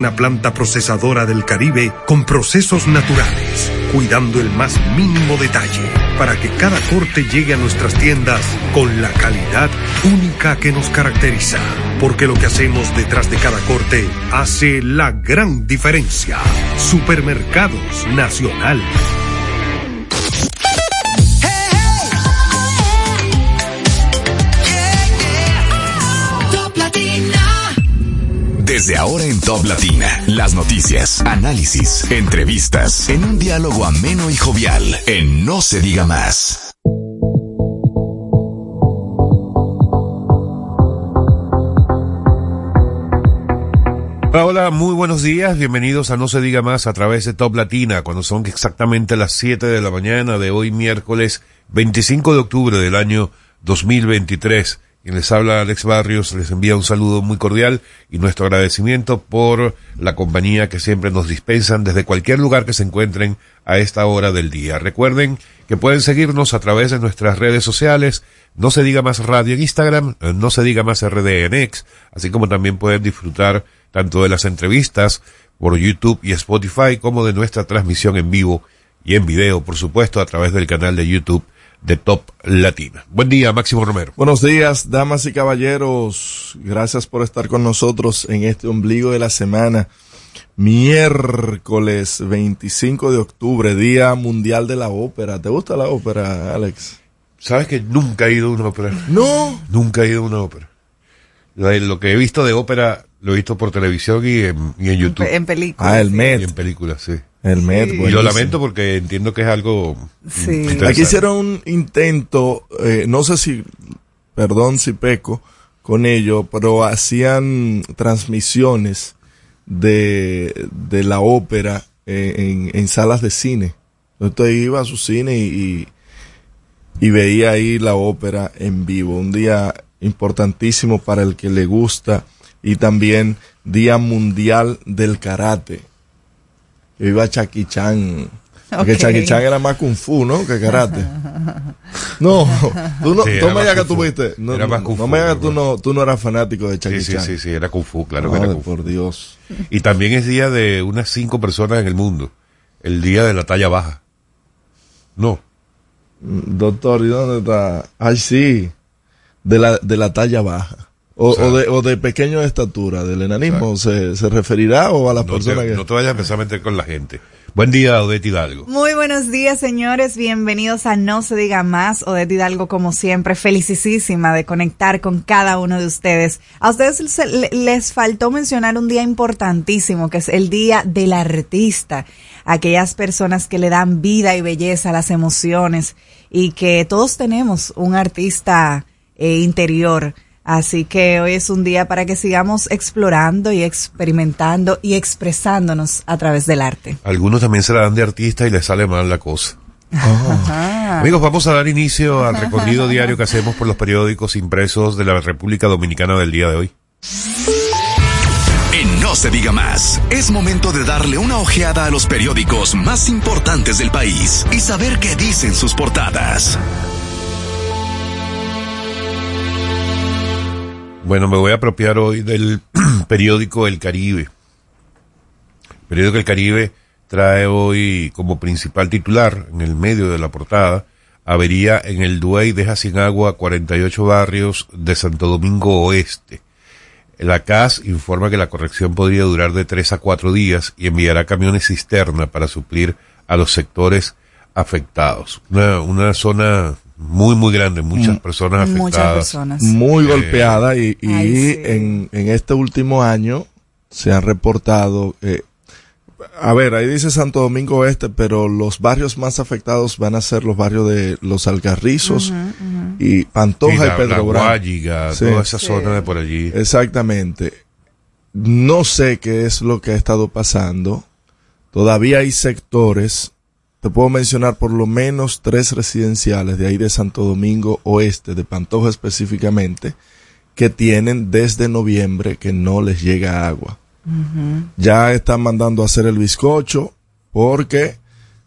Una planta procesadora del Caribe con procesos naturales, cuidando el más mínimo detalle para que cada corte llegue a nuestras tiendas con la calidad única que nos caracteriza. Porque lo que hacemos detrás de cada corte hace la gran diferencia. Supermercados Nacional. Desde ahora en Top Latina, las noticias, análisis, entrevistas, en un diálogo ameno y jovial, en No se diga más. Hola, muy buenos días, bienvenidos a No se diga más a través de Top Latina, cuando son exactamente las 7 de la mañana de hoy miércoles 25 de octubre del año 2023. Quien les habla Alex Barrios les envía un saludo muy cordial y nuestro agradecimiento por la compañía que siempre nos dispensan desde cualquier lugar que se encuentren a esta hora del día. Recuerden que pueden seguirnos a través de nuestras redes sociales, no se diga más radio en Instagram, no se diga más RD en X, así como también pueden disfrutar tanto de las entrevistas por YouTube y Spotify como de nuestra transmisión en vivo y en video, por supuesto, a través del canal de YouTube de Top Latina. Buen día, Máximo Romero. Buenos días, damas y caballeros. Gracias por estar con nosotros en este ombligo de la semana. Miércoles 25 de octubre, Día Mundial de la Ópera. ¿Te gusta la ópera, Alex? ¿Sabes que nunca he ido a una ópera? No. Nunca he ido a una ópera. Lo que he visto de ópera lo he visto por televisión y en, y en YouTube. En películas. Ah, el Met. Y en películas, sí. El Met, Y lo lamento porque entiendo que es algo Sí. interesante. Aquí hicieron un intento, eh, no sé si, perdón si peco con ello, pero hacían transmisiones de, de la ópera eh, en, en salas de cine. Entonces iba a su cine y, y, y veía ahí la ópera en vivo. Un día importantísimo para el que le gusta y también Día Mundial del Karate. Iba Chucky Chan. Porque Ok. Chucky Chan era más kung fu, ¿no? Que karate. No, tú no, Sí, tú me digas que kung tú fu. viste. No, Era más no, kung no fu, me digas que tú no, tú no eras fanático de Chucky Sí, sí, Chan. sí, sí, era Kung Fu, claro que era Kung Fu. por Dios. Y también es día de unas cinco personas en el mundo. El día de la talla baja. No. Doctor, ¿y dónde está? Ay, sí. De la, de la talla baja. O, O sea- o de, o de pequeño de estatura, del enanismo, ¿se, ¿se referirá o a las No personas que...? no te vayas a empezar a meter con la gente. Buen día, Odette Hidalgo. Muy buenos días, señores. Bienvenidos a No se diga más. Odette Hidalgo, como siempre, felicísima de conectar con cada uno de ustedes. A ustedes se- le- les faltó mencionar un día importantísimo, que es el Día del Artista. Aquellas personas que le dan vida y belleza a las emociones y que todos tenemos un artista eh, interior. Así que hoy es un día para que sigamos explorando y experimentando y expresándonos a través del arte. Algunos también se la dan de artista y les sale mal la cosa. Ajá. Amigos, vamos a dar inicio al recorrido diario que hacemos por los periódicos impresos de la República Dominicana del día de hoy. En No se diga más, es momento de darle una ojeada a los periódicos más importantes del país y saber qué dicen sus portadas. Bueno, me voy a apropiar hoy del periódico El Caribe. El periódico El Caribe trae hoy como principal titular, en el medio de la portada, avería en el Duey deja sin agua 48 barrios de Santo Domingo Oeste. La CAS informa que la corrección podría durar de tres a cuatro días y enviará camiones cisterna para suplir a los sectores afectados. Una, una zona muy, muy grande, muchas personas afectadas. Muchas personas. muy Eh, golpeada y, y Ay, sí. en, en este último año se han reportado, eh, a ver, ahí dice Santo Domingo Este, pero los barrios más afectados van a ser los barrios de Los Algarrizos y Pantoja Sí, y la, Pedro la. Guayiga, Sí. toda esa Sí. zona de por allí. Exactamente. No sé qué es lo que ha estado pasando. Todavía hay sectores, te puedo mencionar por lo menos tres residenciales de ahí de Santo Domingo Oeste, de Pantoja específicamente, que tienen desde noviembre que no les llega agua. Ya están mandando a hacer el bizcocho porque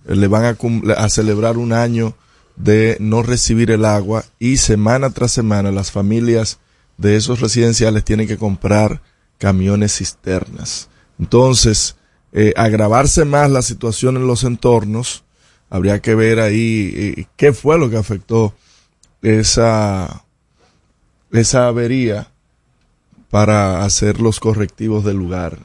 le van a celebrar un año de no recibir el agua y semana tras semana las familias de esos residenciales tienen que comprar camiones cisternas. Entonces, eh, agravarse más la situación en los entornos, habría que ver ahí eh, qué fue lo que afectó esa, esa avería para hacer los correctivos del lugar.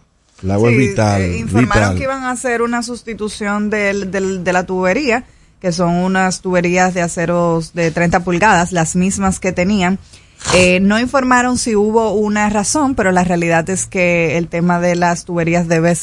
El agua es vital. eh, informaron vital. que iban a hacer una sustitución del, del- de la tubería, que son unas tuberías de aceros de 30 pulgadas, las mismas que tenían. Eh, no informaron si hubo una razón, pero la realidad es que el tema de las tuberías debe,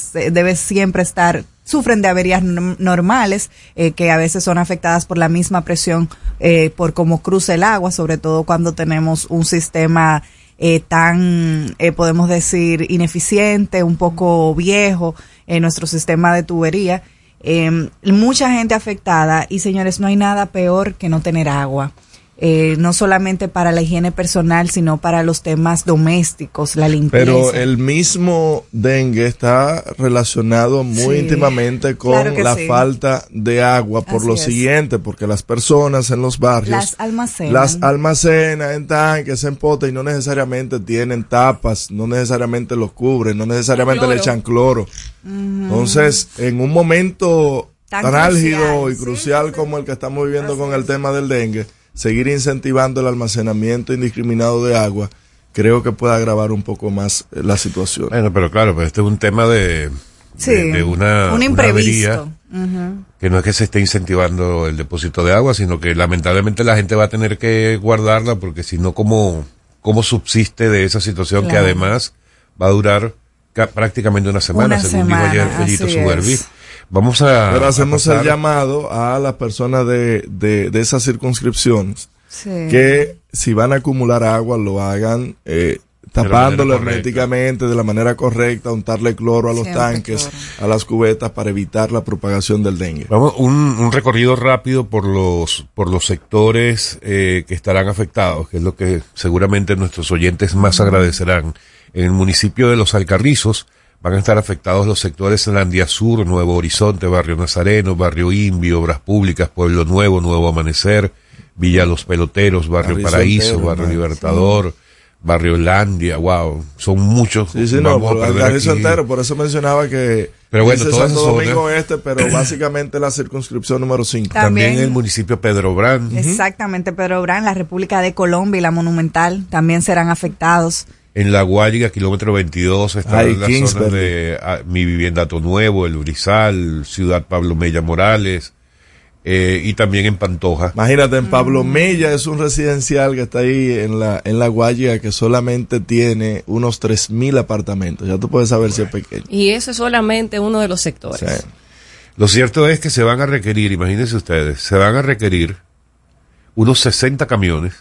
siempre estar, sufren de averías normales, eh, que a veces son afectadas por la misma presión, eh, por cómo cruza el agua, sobre todo cuando tenemos un sistema eh, tan, eh, podemos decir, ineficiente, un poco viejo, en nuestro sistema de tubería. Eh, mucha gente afectada y señores, no hay nada peor que no tener agua. Eh, no solamente para la higiene personal, sino para los temas domésticos, la limpieza. Pero el mismo dengue está relacionado muy Sí, íntimamente con claro la sí. falta de agua por Así lo es. siguiente, porque las personas en los barrios las almacenan. las almacenan en tanques, en potes y no necesariamente tienen tapas, no necesariamente los cubren, no necesariamente le Cloro. echan cloro. Entonces, en un momento Tan tan, crucial, álgido y sí, crucial como el que estamos viviendo con el tema del dengue, seguir incentivando el almacenamiento indiscriminado de agua, creo que puede agravar un poco más eh, la situación. Bueno, pero claro, pues este es un tema de, de- sí, de, una, un una imprevisto. avería Ujú. que no es que se esté incentivando el depósito de agua, sino que lamentablemente la gente va a tener que guardarla porque si no, ¿cómo, cómo subsiste de esa situación que además va a durar ca- prácticamente una semana, Una según semana, dijo ayer Fellito es. Vamos a... Pero hacemos el llamado a las personas de, de, de esas circunscripciones Sí. que si van a acumular agua lo hagan eh, tapándolo herméticamente de la manera correcta, untarle cloro a los Siempre tanques, cloro. a las cubetas para evitar la propagación del dengue. Vamos, un, un recorrido rápido por los, por los sectores eh, que estarán afectados, que es lo que seguramente nuestros oyentes más agradecerán. En el municipio de Los Alcarrizos van a estar afectados los sectores Landia Sur, Nuevo Horizonte, Barrio Nazareno, Barrio Invi, Obras Públicas, Pueblo Nuevo, Nuevo Amanecer, Villa Los Peloteros, Barrio Barrio Paraíso, Soltero, Barrio. Libertador, Barrio Landia, wow, son muchos. Sí, sí, no, Vamos a por eso mencionaba que Pero bueno, toda Santo zona- Domingo Este, pero básicamente la circunscripción número 5. También, También- el municipio Pedro Brand. Exactamente, Pedro Brán, la República de Colombia y la Monumental también serán afectados. En La Guayiga, kilómetro 22, está Ay, en la Kingsbury. zona de ah, Mi Vivienda Ato Nuevo, El Brizal, Ciudad Pablo Mella Morales, eh, y también en Pantoja. Imagínate, en Mm. Pablo Mella es un residencial que está ahí en la, en la Guayiga que solamente tiene unos 3.000 apartamentos. Ya tú puedes saber si es pequeño. Y eso es solamente uno de los sectores. Lo cierto es que se van a requerir, imagínense ustedes, se van a requerir unos 60 camiones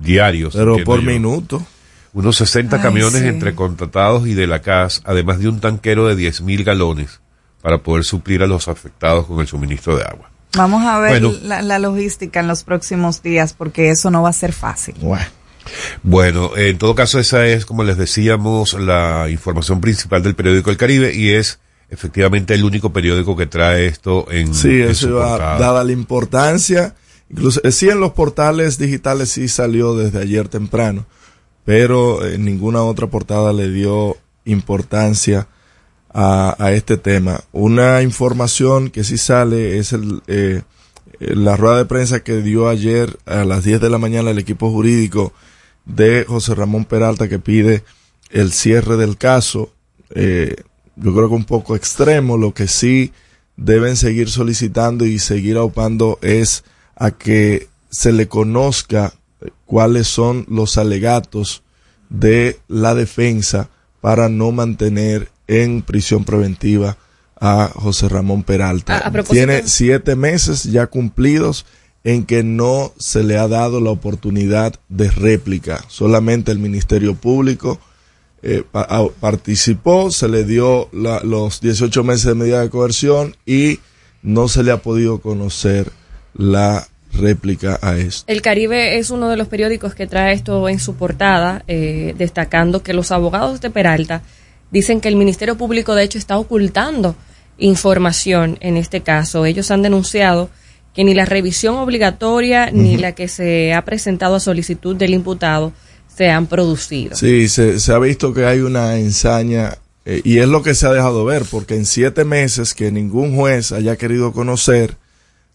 diarios. pero por yo. minuto. Unos 60 Ay, camiones sí. entre contratados y de la CAS, además de un tanquero de 10.000 galones para poder suplir a los afectados con el suministro de agua. Vamos a ver Bueno. la, la logística en los próximos días porque eso no va a ser fácil. Bueno. Bueno, en todo caso esa es, como les decíamos, la información principal del periódico El Caribe y es efectivamente el único periódico que trae esto en, Sí, en eso portada. dada la importancia. Incluso, eh, sí, en los portales digitales sí salió desde ayer temprano, pero en ninguna otra portada le dio importancia a, a este tema. Una información que sí sale es el, eh, eh, la rueda de prensa que dio ayer a las 10 de la mañana el equipo jurídico de José Ramón Peralta que pide el cierre del caso. Eh, yo creo que un poco extremo, lo que sí deben seguir solicitando y seguir aupando es a que se le conozca eh, cuáles son los alegatos de la defensa para no mantener en prisión preventiva a José Ramón Peralta. A- a propósito- Tiene siete meses ya cumplidos en que no se le ha dado la oportunidad de réplica. Solamente el Ministerio Público eh, pa- participó, se le dio la- los 18 meses de medida de coerción y no se le ha podido conocer la réplica a esto. El Caribe es uno de los periódicos que trae esto en su portada, eh, destacando que los abogados de Peralta dicen que el Ministerio Público de hecho está ocultando información en este caso. Ellos han denunciado que ni la revisión obligatoria ni la que se ha presentado a solicitud del imputado se han producido. Sí, se, se ha visto que hay una ensaña Eh, y es lo que se ha dejado ver, porque en siete meses que ningún juez haya querido conocer,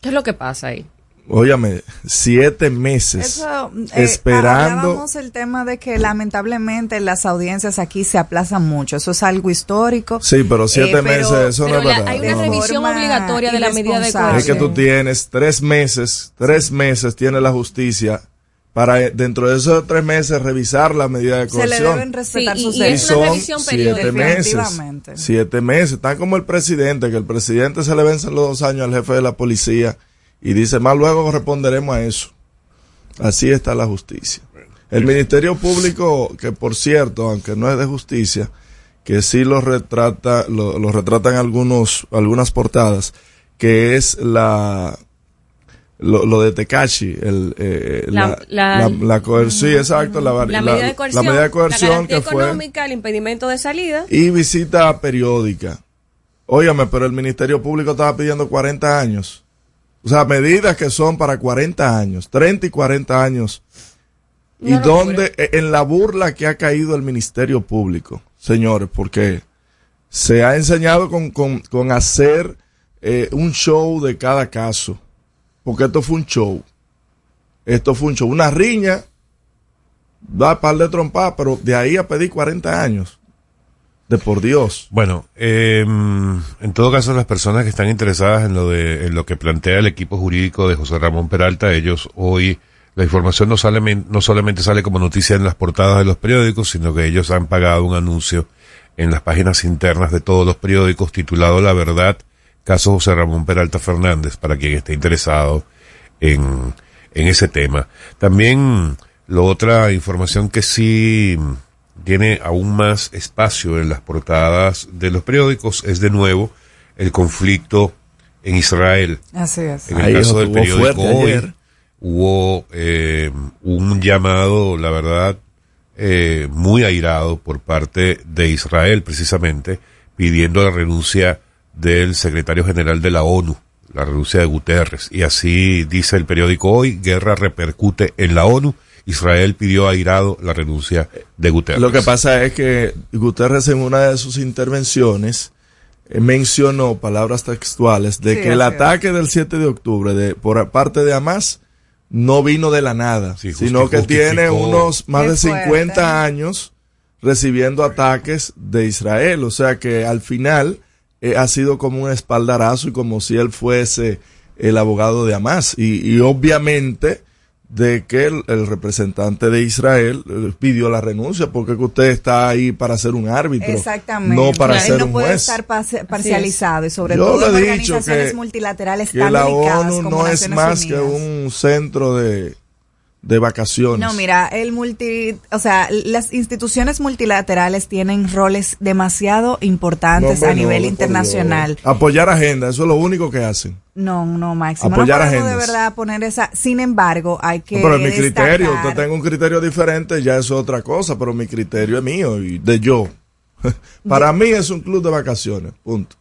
¿Qué es lo que pasa ahí? Óyame, siete meses Eso, eh, esperando. Hablábamos el tema de que lamentablemente las audiencias aquí se aplazan mucho. Eso es algo histórico. Sí, pero siete Eh, pero- meses, eso pero no es verdad. hay una no, no. revisión Forma obligatoria de la medida de irresponsable. Es que tú coerción. tienes tres meses, tres meses tiene la justicia para eh, dentro de esos tres meses revisar la medida de Se le coerción. deben respetar Sí, sus y Y es derechos. una son revisión siete meses. Siete meses. Están como el presidente, que el presidente se le vencen los dos años al jefe de la policía y dice, más luego responderemos a eso. Así está la justicia. El Ministerio Público, que por cierto, aunque no es de justicia, que sí lo retrata, lo, lo retratan algunos, algunas portadas, que es la, lo, lo de Tekashi, el, eh, La- la, la- la, la coer- sí, exacto, la, La medida de coerción, la medida de coerción garantía que fue económica, el impedimento de salida. y visita periódica. Óyame, pero el Ministerio Público estaba pidiendo 40 años. O sea, medidas que son para 40 años, 30 y 40 años. y No, donde, eh, en la burla que ha caído el Ministerio Público, señores, porque se ha enseñado con, con, con hacer eh, un show de cada caso. Porque esto fue un show. Esto fue un show. Una riña, da par de trompas, pero de ahí a pedir 40 años. De por Dios. Bueno, eh, en todo caso, las personas que están interesadas en lo de en lo que plantea el equipo jurídico de José Ramón Peralta, ellos hoy la información no sale no solamente sale como noticia en las portadas de los periódicos, sino que ellos han pagado un anuncio en las páginas internas de todos los periódicos titulado La Verdad, caso José Ramón Peralta Fernández, para quien esté interesado en, en ese tema. También la otra información que sí tiene aún más espacio en las portadas de los periódicos es de nuevo el conflicto en Israel. Así es. En el Ahí caso del periódico hoy ayer. hubo eh, un llamado, la verdad, eh, muy airado por parte de Israel precisamente, pidiendo la renuncia del secretario general de la ONU, la renuncia de Guterres. Y así dice el periódico hoy, guerra repercute en la ONU. Israel pidió airado la renuncia de Guterres. Lo que pasa es que Guterres en una de sus intervenciones eh, mencionó palabras textuales de Sí, que el ataque del 7 de octubre de, por parte de Hamas no vino de la nada, Sí, sino que tiene unos más de fuerte. 50 años recibiendo ataques de Israel. O sea que al final eh, ha sido como un espaldarazo y como si él fuese el abogado de Hamas. Y, y obviamente de que el, el representante de Israel eh, pidió la renuncia porque que usted está ahí para ser un árbitro, Exactamente. no para Claro, ser no un puede juez. estar parci- parcializado y sobre Yo todo en organizaciones que- multilaterales Que tan la ONU como no es más que Unidas. un centro de, de vacaciones. No, mira, el multi, o sea, las instituciones multilaterales tienen roles demasiado importantes No, a no, nivel internacional. Apoyar agenda, eso es lo único que hacen. No, no, Máximo. Apoyar no podemos de agendas. verdad poner esa. Sin embargo, hay que. Pero mi criterio, destacar- usted tenga un criterio diferente, ya es otra cosa, pero mi criterio es mío y de yo. Para mí es un club de vacaciones, punto.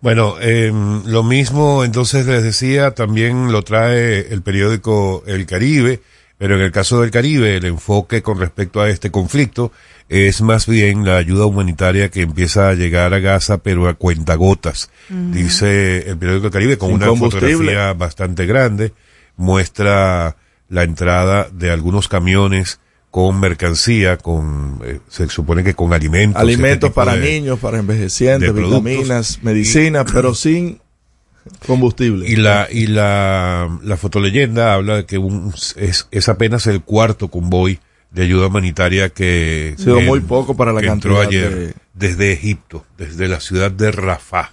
Bueno, eh, lo mismo entonces les decía, también lo trae el periódico El Caribe, pero en el caso del Caribe el enfoque con respecto a este conflicto es más bien la ayuda humanitaria que empieza a llegar a Gaza, pero a cuentagotas. Dice el periódico El Caribe con Sin una fotografía bastante grande, muestra la entrada de algunos camiones con mercancía, con, eh, se supone que con alimentos. Alimentos este tipo para de- niños, para envejecientes, vitaminas, medicinas, pero sin combustible. Y la, y la, la fotoleyenda habla de que un, es, es apenas el cuarto convoy de ayuda humanitaria que, sido muy poco para la que entró ayer de- desde Egipto, desde la ciudad de Rafah.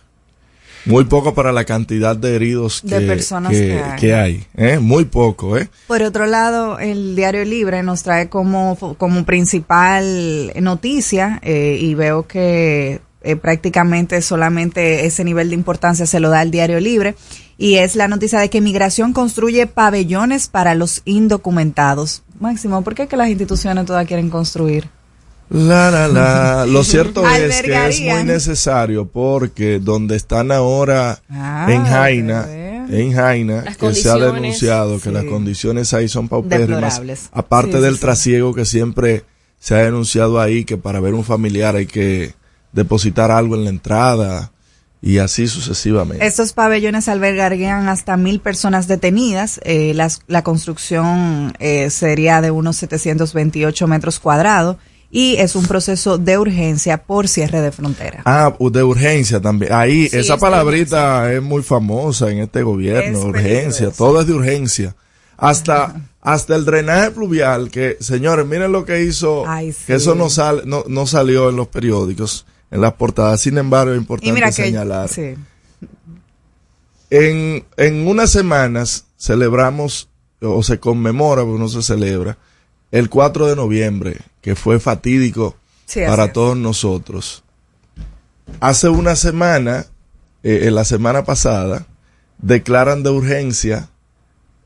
Muy poco para la cantidad de heridos que, De personas que, que hay. que hay, ¿eh? Muy poco, ¿eh? Por otro lado, el Diario Libre nos trae como, como principal noticia eh, y veo que eh, prácticamente solamente ese nivel de importancia se lo da el Diario Libre y es la noticia de que Migración construye pabellones para los indocumentados. Máximo, ¿por qué que las instituciones todas quieren construir? La, la, la. Lo cierto es que es muy necesario porque donde están ahora Ah, en Jaina, en Jaina, Las que se ha denunciado que sí. las condiciones ahí son paupérrimas, aparte sí, del sí. trasiego que siempre se ha denunciado ahí, que para ver un familiar hay que depositar algo en la entrada y así sucesivamente. Estos pabellones albergarían hasta mil personas detenidas. Eh, las- la construcción eh, sería de unos 728 metros cuadrados y es un proceso de urgencia por cierre de frontera. Ah, de urgencia también. Ahí, Sí, esa es palabrita es muy famosa en este gobierno, Es urgencia, todo es de urgencia. Hasta, hasta el drenaje pluvial, que señores, miren lo que hizo, Ay, sí. que eso no, sale, no, no salió en los periódicos, en las portadas, sin embargo es importante que señalar. sí. En, en unas semanas celebramos, o se conmemora, porque no se celebra, el 4 de noviembre, que fue fatídico Sí, para todos nosotros. Hace una semana, eh, en la semana pasada, declaran de urgencia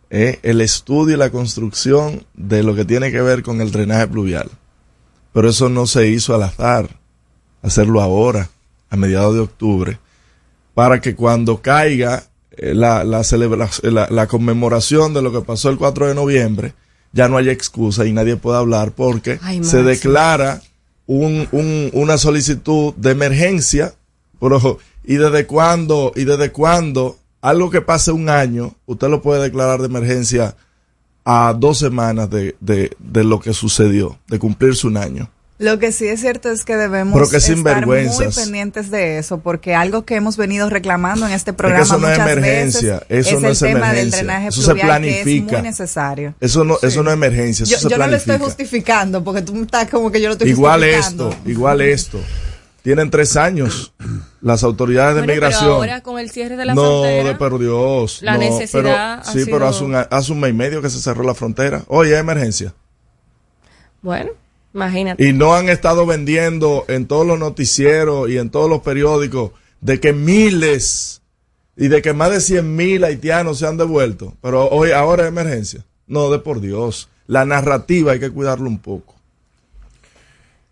eh, el estudio y la construcción de lo que tiene que ver con el drenaje pluvial. Pero eso no se hizo al azar, hacerlo ahora, a mediados de octubre, para que cuando caiga eh, la, la, la, la conmemoración de lo que pasó el 4 de noviembre, ya no haya excusa y nadie pueda hablar porque Ay, se declara un, un- una solicitud de emergencia. Pero, ¿y desde cuándo? ¿Y desde cuándo? Algo que pase un año, usted lo puede declarar de emergencia a dos semanas de, de, de lo que sucedió, de cumplirse un año. Lo que sí es cierto es que debemos que estar muy pendientes de eso, porque algo que hemos venido reclamando en este programa eso no es muchas emergencia, veces eso es no el es tema del emergencia, drenaje eso se pluvial que es planifica. muy necesario. Eso no, eso no es emergencia, eso Yo, se yo no lo estoy planifica. justificando, porque tú estás como que yo lo estoy Igual justificando. esto, igual esto. Tienen tres años las autoridades de Bueno, pero migración. ahora con el cierre de la no, frontera, de por Dios. la no, necesidad pero- ha sí, sido- pero hace un, hace un mes y medio que se cerró la frontera. Oye, es emergencia. bueno, imagínate. Y no han estado vendiendo en todos los noticieros y en todos los periódicos de que miles y de que más de 100 mil haitianos se han devuelto. Pero hoy, ahora es emergencia. No, de por Dios. La narrativa hay que cuidarlo un poco.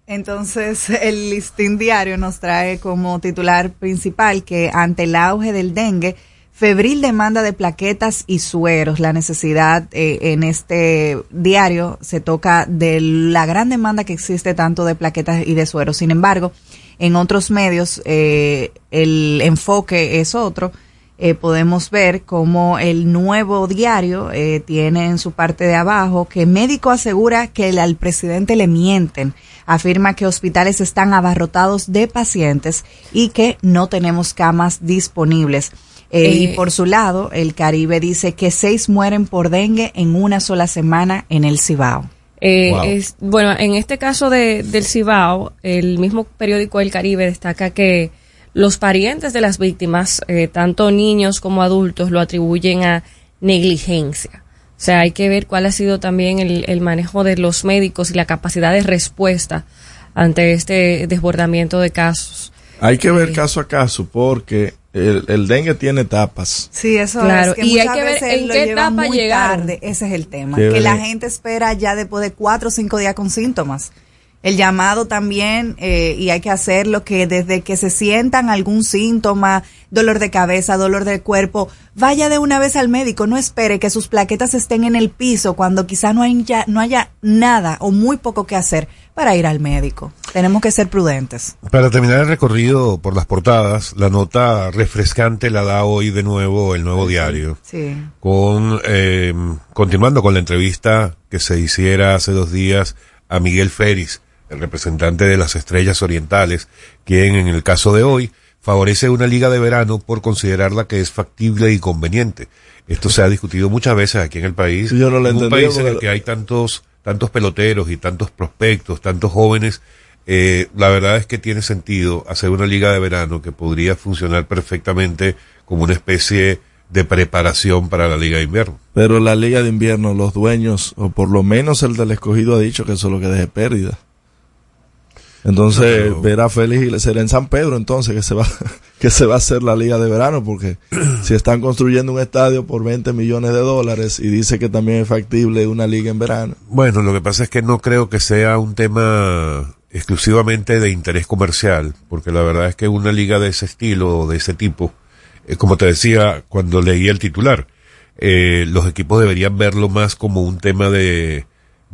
Entonces, el listín diario nos trae como titular principal que ante el auge del dengue, febril demanda de plaquetas y sueros. La necesidad eh, en este diario se toca de la gran demanda que existe tanto de plaquetas y de sueros. Sin embargo, en otros medios eh, el enfoque es otro. Eh, podemos ver como el nuevo diario eh, tiene en su parte de abajo que médico asegura que al presidente le mienten, afirma que hospitales están abarrotados de pacientes y que no tenemos camas disponibles. Eh, y Eh, por su lado, el Caribe dice que seis mueren por dengue en una sola semana en el Cibao. Eh, Wow. es, bueno, en este caso de, del Cibao, el mismo periódico El Caribe destaca que los parientes de las víctimas, eh, tanto niños como adultos, lo atribuyen a negligencia. O sea, hay que ver cuál ha sido también el, el manejo de los médicos y la capacidad de respuesta ante este desbordamiento de casos. Hay que ver caso a caso porque el, el dengue tiene etapas. Sí, eso Claro, es que y hay muchas que ver veces en lo qué etapa muy llegaron. tarde. Ese es el tema. Qué que la gente espera ya después de cuatro o cinco días con síntomas. El llamado también, eh, y hay que hacerlo, que desde que se sientan algún síntoma, dolor de cabeza, dolor de cuerpo, vaya de una vez al médico, no espere que sus plaquetas estén en el piso cuando quizá no, hay ya- no haya nada o muy poco que hacer para ir al médico. Tenemos que ser prudentes. Para terminar el recorrido por las portadas, la nota refrescante la da hoy de nuevo el nuevo diario. Sí. Con, eh, continuando con la entrevista que se hiciera hace dos días a Miguel Ferris, el representante de las Estrellas Orientales, quien en el caso de hoy favorece una liga de verano por considerarla que es factible y conveniente. Esto se ha discutido muchas veces aquí en el país. Yo no lo en un país en el que hay tantos, tantos peloteros y tantos prospectos, tantos jóvenes, eh, la verdad es que tiene sentido hacer una liga de verano que podría funcionar perfectamente como una especie de preparación para la liga de invierno. Pero la liga de invierno, los dueños, o por lo menos el del escogido ha dicho que eso es lo que deje pérdida. Entonces, pero- verá Félix y será en San Pedro entonces que se va que se va a hacer la liga de verano porque si están construyendo un estadio por 20 millones de dólares y dice que también es factible una liga en verano. Bueno, lo que pasa es que no creo que sea un tema exclusivamente de interés comercial, porque la verdad es que una liga de ese estilo o de ese tipo, eh, como te decía cuando leí el titular, eh, los equipos deberían verlo más como un tema de,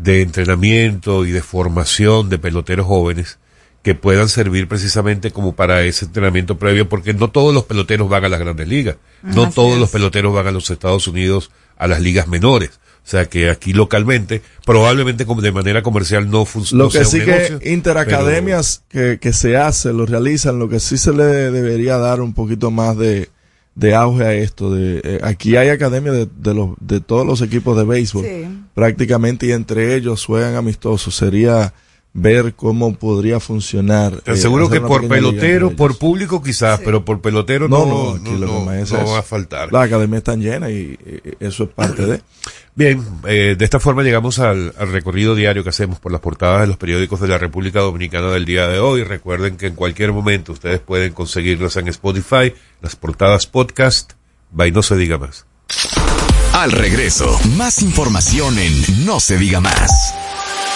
de entrenamiento y de formación de peloteros jóvenes que puedan servir precisamente como para ese entrenamiento previo, porque no todos los peloteros van a las grandes ligas, no Así todos es. los peloteros van a los Estados Unidos a las ligas menores. O sea que aquí localmente, probablemente como de manera comercial no funciona. Lo que sí que interacademias que, que se hace, lo realizan, lo que sí se le debería dar un poquito más de, de auge a esto. De, eh, aquí hay academias de, de, los, de todos los equipos de béisbol, Sí. prácticamente, y entre ellos juegan amistosos. Sería ver cómo podría funcionar. Te eh, aseguro hacer que por pelotero, por público quizás, pero por pelotero No, no, no, no, lo que va a faltar. Las academias están llenas y, y eso es parte de. Bien, eh, de esta forma llegamos al, al recorrido diario que hacemos por las portadas de los periódicos de la República Dominicana del día de hoy. Recuerden que en cualquier momento ustedes pueden conseguirlas en Spotify, las portadas podcast, by no se diga más. Al regreso, más información en No se diga más.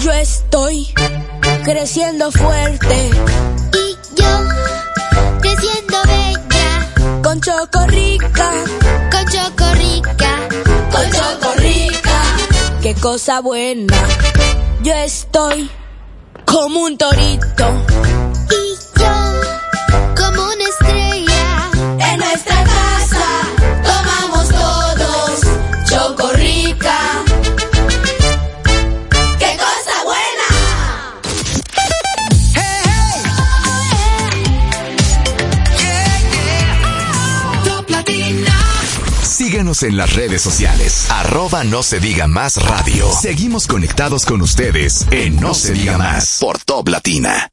Yo estoy creciendo fuerte. Y yo creciendo bella. Con Chocorrica. Con Chocorrica. Con Chocorrica. Qué cosa buena. Yo estoy como un torito. Y yo como una En las redes sociales, arroba no se diga más radio. Seguimos conectados con ustedes en No se diga más por Top Latina.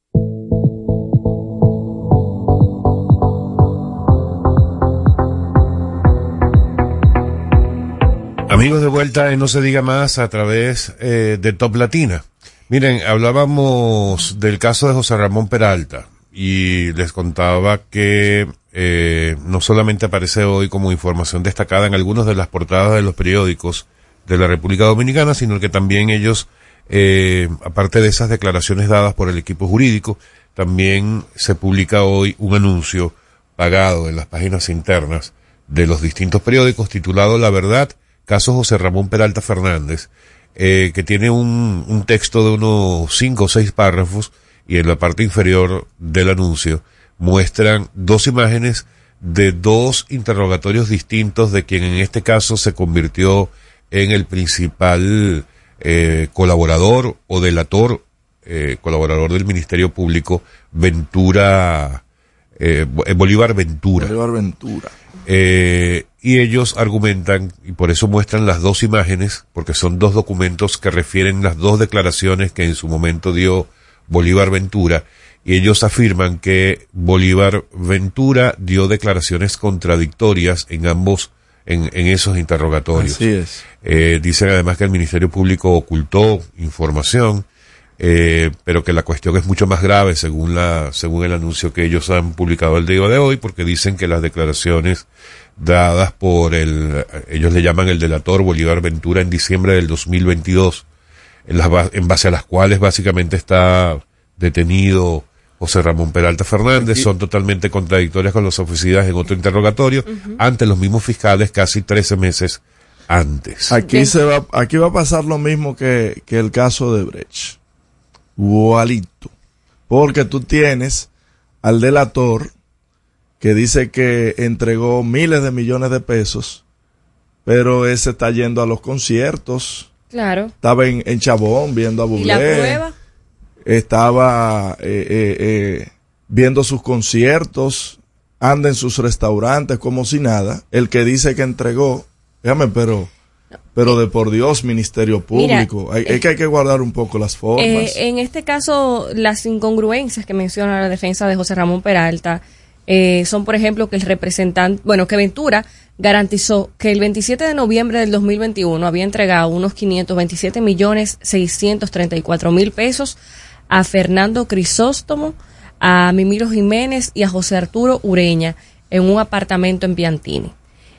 Amigos de vuelta en No se diga más a través eh, de Top Latina. Miren, hablábamos del caso de José Ramón Peralta y les contaba que eh, no solamente aparece hoy como información destacada en algunas de las portadas de los periódicos de la República Dominicana, sino que también ellos, eh, aparte de esas declaraciones dadas por el equipo jurídico, también se publica hoy un anuncio pagado en las páginas internas de los distintos periódicos titulado La Verdad, caso José Ramón Peralta Fernández, eh, que tiene un, un texto de unos cinco o seis párrafos y en la parte inferior del anuncio muestran dos imágenes de dos interrogatorios distintos de quien en este caso se convirtió en el principal eh, colaborador o delator, eh, colaborador del Ministerio Público, Ventura, eh, Bolívar Ventura. Bolívar Ventura. Eh, y ellos argumentan, y por eso muestran las dos imágenes, porque son dos documentos que refieren las dos declaraciones que en su momento dio Bolívar Ventura, y ellos afirman que Bolívar Ventura dio declaraciones contradictorias en ambos, en, en esos interrogatorios. Así es. Eh, dicen además que el Ministerio Público ocultó información, eh, pero que la cuestión es mucho más grave según la, según el anuncio que ellos han publicado el día de hoy, porque dicen que las declaraciones dadas por el, ellos le llaman el delator Bolívar Ventura en diciembre del 2022, en, las, en base a las cuales básicamente está detenido José Ramón Peralta Fernández son totalmente contradictorias con las ofrecidas en otro interrogatorio ante los mismos fiscales casi 13 meses antes. Aquí se va, aquí va a pasar lo mismo que, que el caso de Brecht. Igualito. Porque tú tienes al delator que dice que entregó miles de millones de pesos, pero ese está yendo a los conciertos. Claro. Estaba en, en Chabón viendo a ¿Y Bublé. la prueba? Estaba eh, eh, eh, viendo sus conciertos, anda en sus restaurantes como si nada. El que dice que entregó, déjame, pero, pero de por Dios, Ministerio Mira, Público. hay, es que hay que guardar un poco las formas. Eh, en este caso, las incongruencias que menciona la defensa de José Ramón Peralta eh, son, por ejemplo, que el representante, bueno, que Ventura garantizó que el 27 de noviembre del 2021 había entregado unos 527 millones 634 mil pesos a Fernando Crisóstomo, a Mimiro Jiménez y a José Arturo Ureña en un apartamento en Piantini.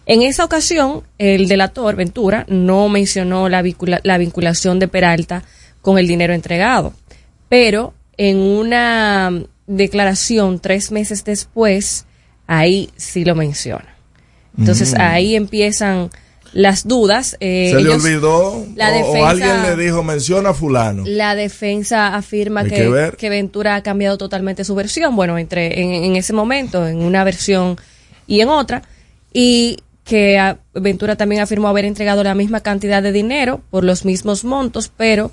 En esa ocasión, el delator Ventura no mencionó la, vincula- la vinculación de Peralta con el dinero entregado, pero en una declaración tres meses después, ahí sí lo menciona. Entonces Mm. ahí empiezan las dudas. eh, Se le olvidó la o- o, defensa- alguien le dijo menciona a fulano. la defensa afirma que que, Ventura ha cambiado totalmente su versión, bueno, entre en, en ese momento, en una versión y en otra, y que Ventura también afirmó haber entregado la misma cantidad de dinero por los mismos montos, pero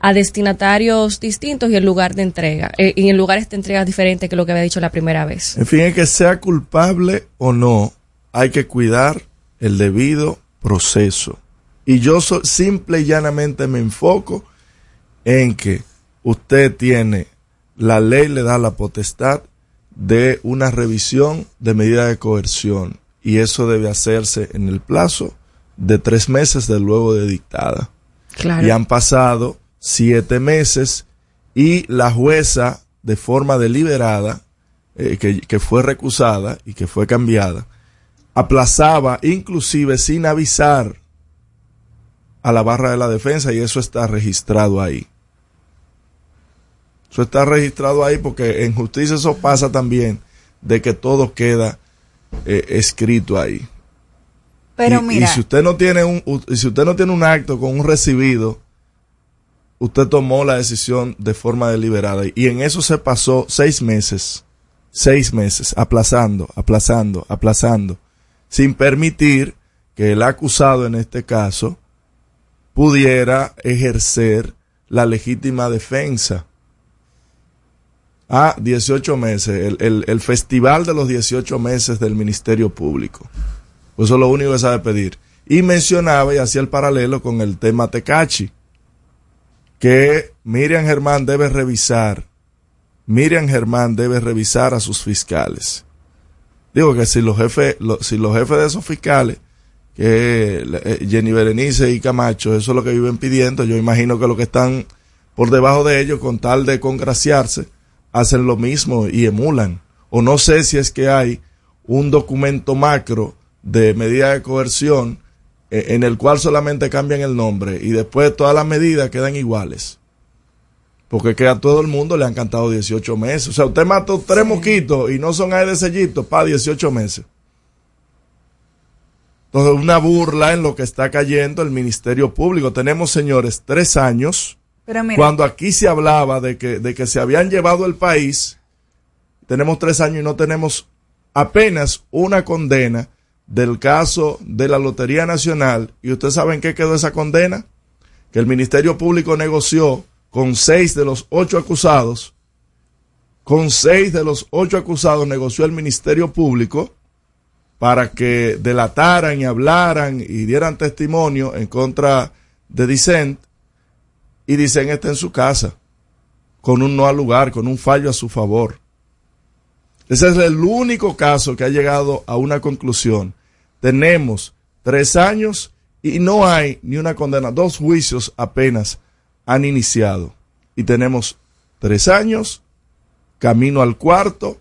a destinatarios distintos y en lugar de entrega, eh, y en lugares de entrega diferentes que lo que había dicho la primera vez. En fin, es que sea culpable o no, hay que cuidar el debido proceso. Y yo so- simple y llanamente me enfoco en que usted tiene, la ley le da la potestad de una revisión de medida de coerción y eso debe hacerse en el plazo de tres meses de luego de dictada. Claro. Y han pasado siete meses y la jueza, de forma deliberada, eh, que, que fue recusada y que fue cambiada, aplazaba inclusive sin avisar a la barra de la defensa y eso está registrado ahí. Eso está registrado ahí porque en justicia eso pasa también de que todo queda eh, escrito ahí. Pero y, mira, y si usted no tiene un y si usted no tiene un acto con un recibido, usted tomó la decisión de forma deliberada y en eso se pasó seis meses, seis meses aplazando, aplazando, aplazando, sin permitir que el acusado en este caso pudiera ejercer la legítima defensa. Ah, 18 meses, el, el, el festival de los 18 meses del Ministerio Público. Pues eso es lo único que sabe pedir. Y mencionaba y hacía el paralelo con el tema Tecachi, que Miriam Germán debe revisar, Miriam Germán debe revisar a sus fiscales. Digo que si los jefes, si los jefes de esos fiscales, que eh, Jenny Berenice y Camacho, eso es lo que viven pidiendo, yo imagino que los que están por debajo de ellos, con tal de congraciarse, hacen lo mismo y emulan. O no sé si es que hay un documento macro de medida de coerción eh, en el cual solamente cambian el nombre y después todas las medidas quedan iguales. Porque que a todo el mundo le han cantado 18 meses. O sea, usted mató tres mosquitos y no son ahí de sellito para 18 meses. Entonces, una burla en lo que está cayendo el Ministerio Público. Tenemos, señores, tres años. pero mira, Cuando aquí se hablaba de que, de que se habían llevado el país, tenemos tres años y no tenemos apenas una condena del caso de la Lotería Nacional. ¿Y ustedes saben qué quedó esa condena? Que el Ministerio Público negoció con seis de los ocho acusados. Con seis de los ocho acusados negoció el Ministerio Público para que delataran y hablaran y dieran testimonio en contra de Dicent y dicen está en su casa, con un no al lugar, con un fallo a su favor. Ese es el único caso que ha llegado a una conclusión. Tenemos tres años y no hay ni una condena. Dos juicios apenas han iniciado. Y tenemos tres años, camino al cuarto,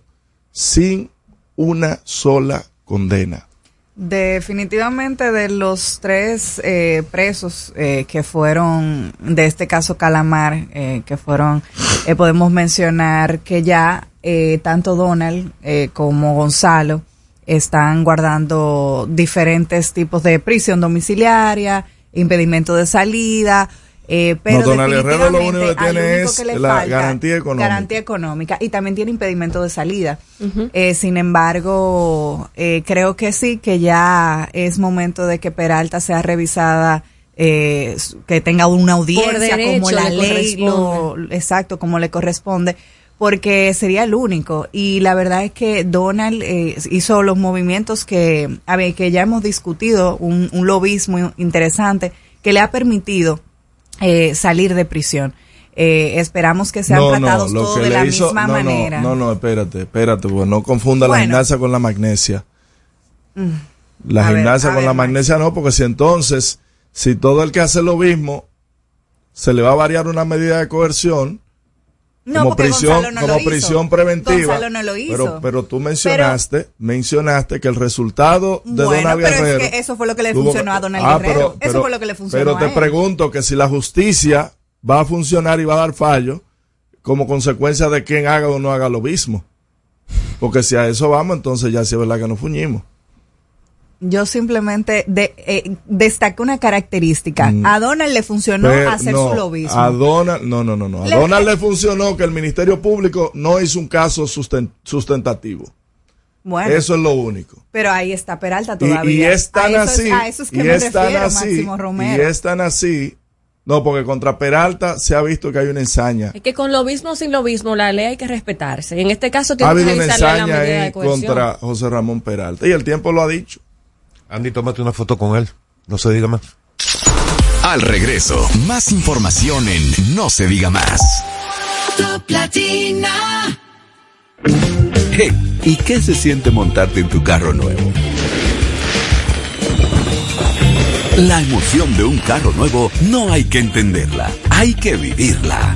sin una sola condena. Definitivamente de los tres eh, presos eh, que fueron, de este caso Calamar, eh, que fueron, eh, podemos mencionar que ya eh, tanto Donald eh, como Gonzalo están guardando diferentes tipos de prisión domiciliaria, impedimento de salida, eh, pero No, Donald Herrero lo único que tiene único es que la garantía económica. garantía económica y también tiene impedimento de salida. Eh, sin embargo, eh, creo que sí, que ya es momento de que Peralta sea revisada, eh, que tenga una audiencia derecho como la le ley, lo, exacto, como le corresponde, porque sería el único. Y la verdad es que Donald eh, hizo los movimientos que, a ver, que ya hemos discutido, un, un lobismo interesante que le ha permitido eh, salir de prisión. Eh, esperamos que sean tratados lo todos de la hizo- misma no, no, manera. No, no, espérate, espérate, porque no confunda la gimnasia con la magnesia. Mm. La A gimnasia con ver, la magnesia no, porque si entonces, si todo el que hace lo mismo, se le va a variar una medida de coerción, No, como prisión, no como lo hizo. prisión preventiva. Gonzalo no lo hizo. Pero, pero tú mencionaste, mencionaste que el resultado de Bueno, Donald pero Guerrero. es que eso fue lo que le tuvo- funcionó a Donald Ah, Guerrero. pero- eso pero- fue lo que le funcionó Pero a te él. pregunto que si la justicia va a funcionar y va a dar fallo como consecuencia de quien haga o no haga lo mismo. Porque si a eso vamos, entonces ya sí es verdad que nos fuñimos. Yo simplemente de, eh, destaqué una característica. Mm. A Donald le funcionó Pero hacer no, su lobismo. A Donald, no, no, no, no. A Le- Donald le funcionó que el Ministerio Público no hizo un caso susten- sustentativo. bueno, Eso es lo único. pero ahí está Peralta Y, todavía. y es tan a eso así, Es, a eso es que y me es tan refiero, así, Máximo y Romero. es tan así. No, porque contra Peralta se ha visto que hay una ensaña. Es que con lo mismo o sin lo mismo, la ley hay que respetarse. En este caso Ha tiene que habido una la ensaña medida ahí de contra José Ramón Peralta. Y el tiempo lo ha dicho. Andy, tómate una foto con él. No se diga más. Al regreso, más información en No se diga más. Top Latina. Hey, ¿y qué se siente montarte en tu carro nuevo? La emoción de un carro nuevo no hay que entenderla, hay que vivirla.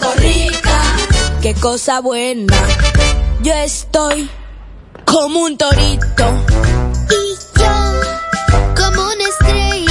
Cosa buena. Yo estoy como un torito. Y yo como una estrella.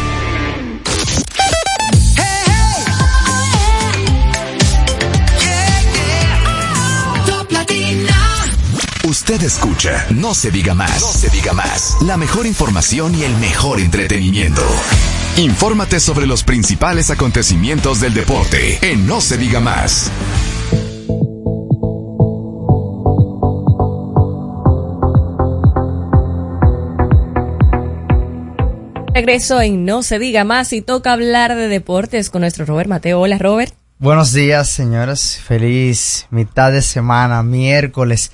Usted escucha No se diga más. No se diga más. La mejor información y el mejor entretenimiento. Infórmate sobre los principales acontecimientos del deporte en No se diga más. Regreso en No se diga más y toca hablar de deportes con nuestro Robert Mateo. Hola Robert. Buenos días, señores. Feliz mitad de semana, miércoles.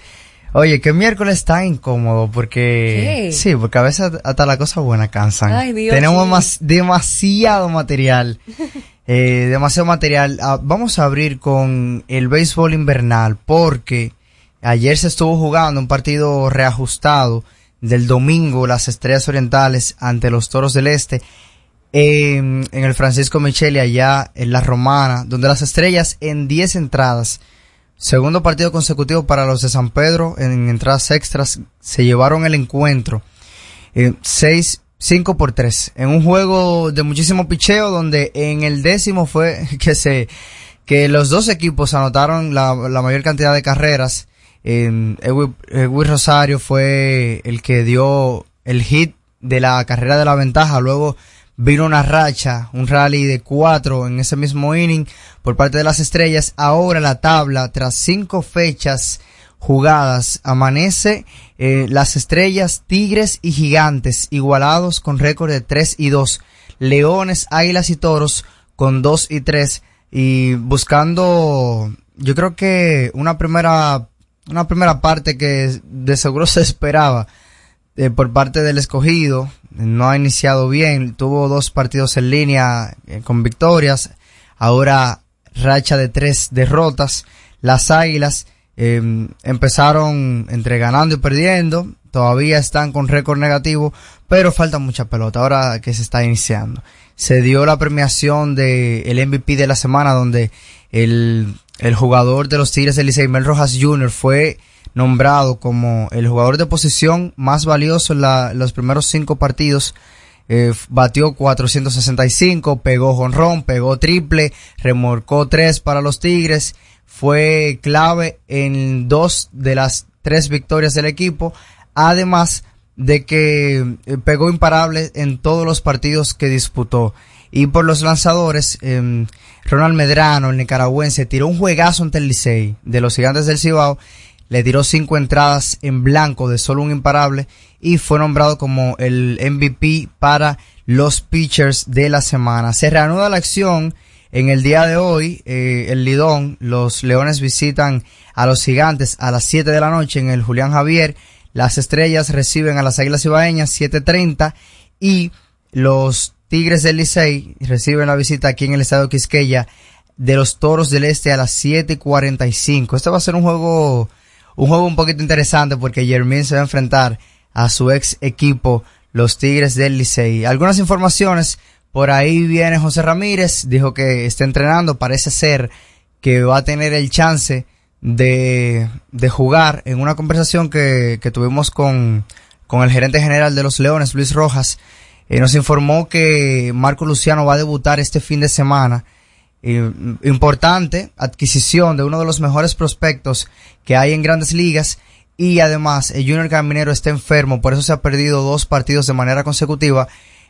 Oye, que miércoles está incómodo porque... ¿Qué? Sí, porque a veces hasta la cosa buena cansan. Ay, Dios Tenemos mío. mas- demasiado material. eh, demasiado material. Ah, vamos a abrir con el béisbol invernal porque ayer se estuvo jugando un partido reajustado del domingo, las Estrellas Orientales ante los Toros del Este en, en el Francisco Micheli allá en la Romana, donde las Estrellas en 10 entradas Segundo partido consecutivo para los de San Pedro en entradas extras. Se llevaron el encuentro. Eh, seis, cinco por tres. En un juego de muchísimo picheo donde en el décimo fue que se, que los dos equipos anotaron la, mayor cantidad de carreras. Eh, Edwin Rosario fue el que dio el hit de la carrera de la ventaja. Luego vino una racha, un rally de cuatro en ese mismo inning por parte de las estrellas. Ahora la tabla, tras cinco fechas jugadas, amanece eh, las estrellas, tigres y gigantes, igualados con récord de 3 y 2. Leones, águilas y toros con 2 y 3. Y buscando, yo creo que una primera, una primera parte que de seguro se esperaba eh, por parte del escogido. No ha iniciado bien. Tuvo dos partidos en línea eh, con victorias. Ahora racha de tres derrotas. Las águilas eh, empezaron entre ganando y perdiendo. Todavía están con récord negativo, pero falta mucha pelota ahora que se está iniciando. Se dio la premiación de el MVP de la semana donde el, el jugador de los Tigres del Licey, Mel Rojas Jr., fue nombrado como el jugador de posición más valioso en la- los primeros cinco partidos. Eh, batió 465, pegó jonrón, pegó triple, remorcó tres para los Tigres, fue clave en dos de las tres victorias del equipo, además de que eh, pegó imparable en todos los partidos que disputó. Y por los lanzadores, eh, Ronald Medrano, el nicaragüense, tiró un juegazo ante el Licey de los gigantes del Cibao, le tiró cinco entradas en blanco de solo un imparable y fue nombrado como el MVP para los pitchers de la semana. Se reanuda la acción en el día de hoy, eh, el Lidón, los Leones visitan a los Gigantes a las 7 de la noche en el Julián Javier, las Estrellas reciben a las Águilas Ibaeñas 7.30 y los Tigres del Licey reciben la visita aquí en el Estadio Quisqueya de los Toros del Este a las 7.45. Este va a ser un juego, un juego un poquito interesante porque Jermín se va a enfrentar a su ex equipo, los Tigres del Licey. Algunas informaciones, por ahí viene José Ramírez, dijo que está entrenando, parece ser que va a tener el chance de, de jugar en una conversación que, que tuvimos con, con el gerente general de los Leones, Luis Rojas. Eh, nos informó que Marco Luciano va a debutar este fin de semana. Importante adquisición de uno de los mejores prospectos que hay en grandes ligas y además el Junior Caminero está enfermo, por eso se ha perdido dos partidos de manera consecutiva.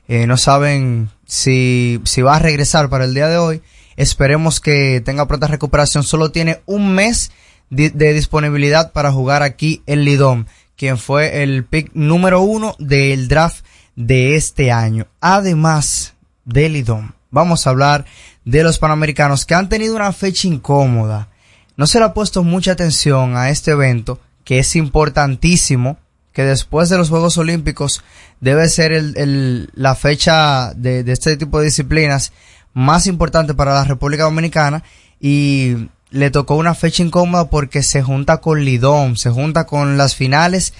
Eh, no saben si, si va a regresar para el día de hoy. Esperemos que tenga pronta recuperación. Solo tiene un mes de, de disponibilidad para jugar aquí en Lidón, quien fue el pick número uno del draft de este año. Además de Lidón, vamos a hablar de los panamericanos que han tenido una fecha incómoda. No se le ha puesto mucha atención a este evento, que es importantísimo, que después de los Juegos Olímpicos debe ser el, la fecha de, de este tipo de disciplinas más importante para la República Dominicana y le tocó una fecha incómoda porque se junta con Lidón, se junta con las finales,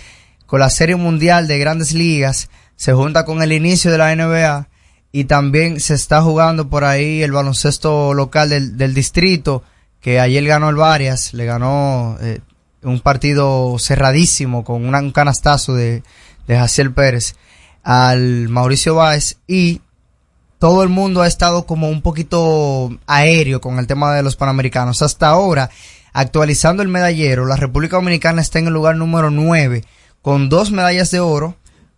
con la Serie Mundial de Grandes Ligas, se junta con el inicio de la NBA y también se está jugando por ahí el baloncesto local del, del distrito que ayer ganó el Varias, le ganó eh, un partido cerradísimo con un canastazo de, de Jaciel Pérez al Mauricio Báez y todo el mundo ha estado como un poquito aéreo con el tema de los panamericanos. Hasta ahora, actualizando el medallero, la República Dominicana está en el lugar número 9 con dos medallas de oro,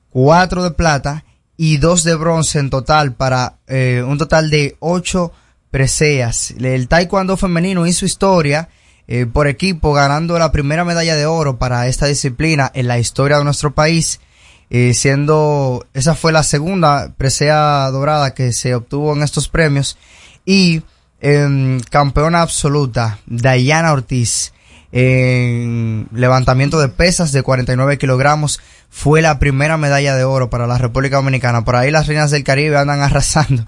cuatro de plata y dos de bronce en total para eh, un total de ocho preseas. El taekwondo femenino hizo historia eh, por equipo ganando la primera medalla de oro para esta disciplina en la historia de nuestro país eh, siendo esa fue la segunda presea dorada que se obtuvo en estos premios y em, campeona absoluta Dayana Ortiz en levantamiento de pesas de 49 kilogramos. Fue la primera medalla de oro para la República Dominicana. Por ahí las reinas del Caribe andan arrasando.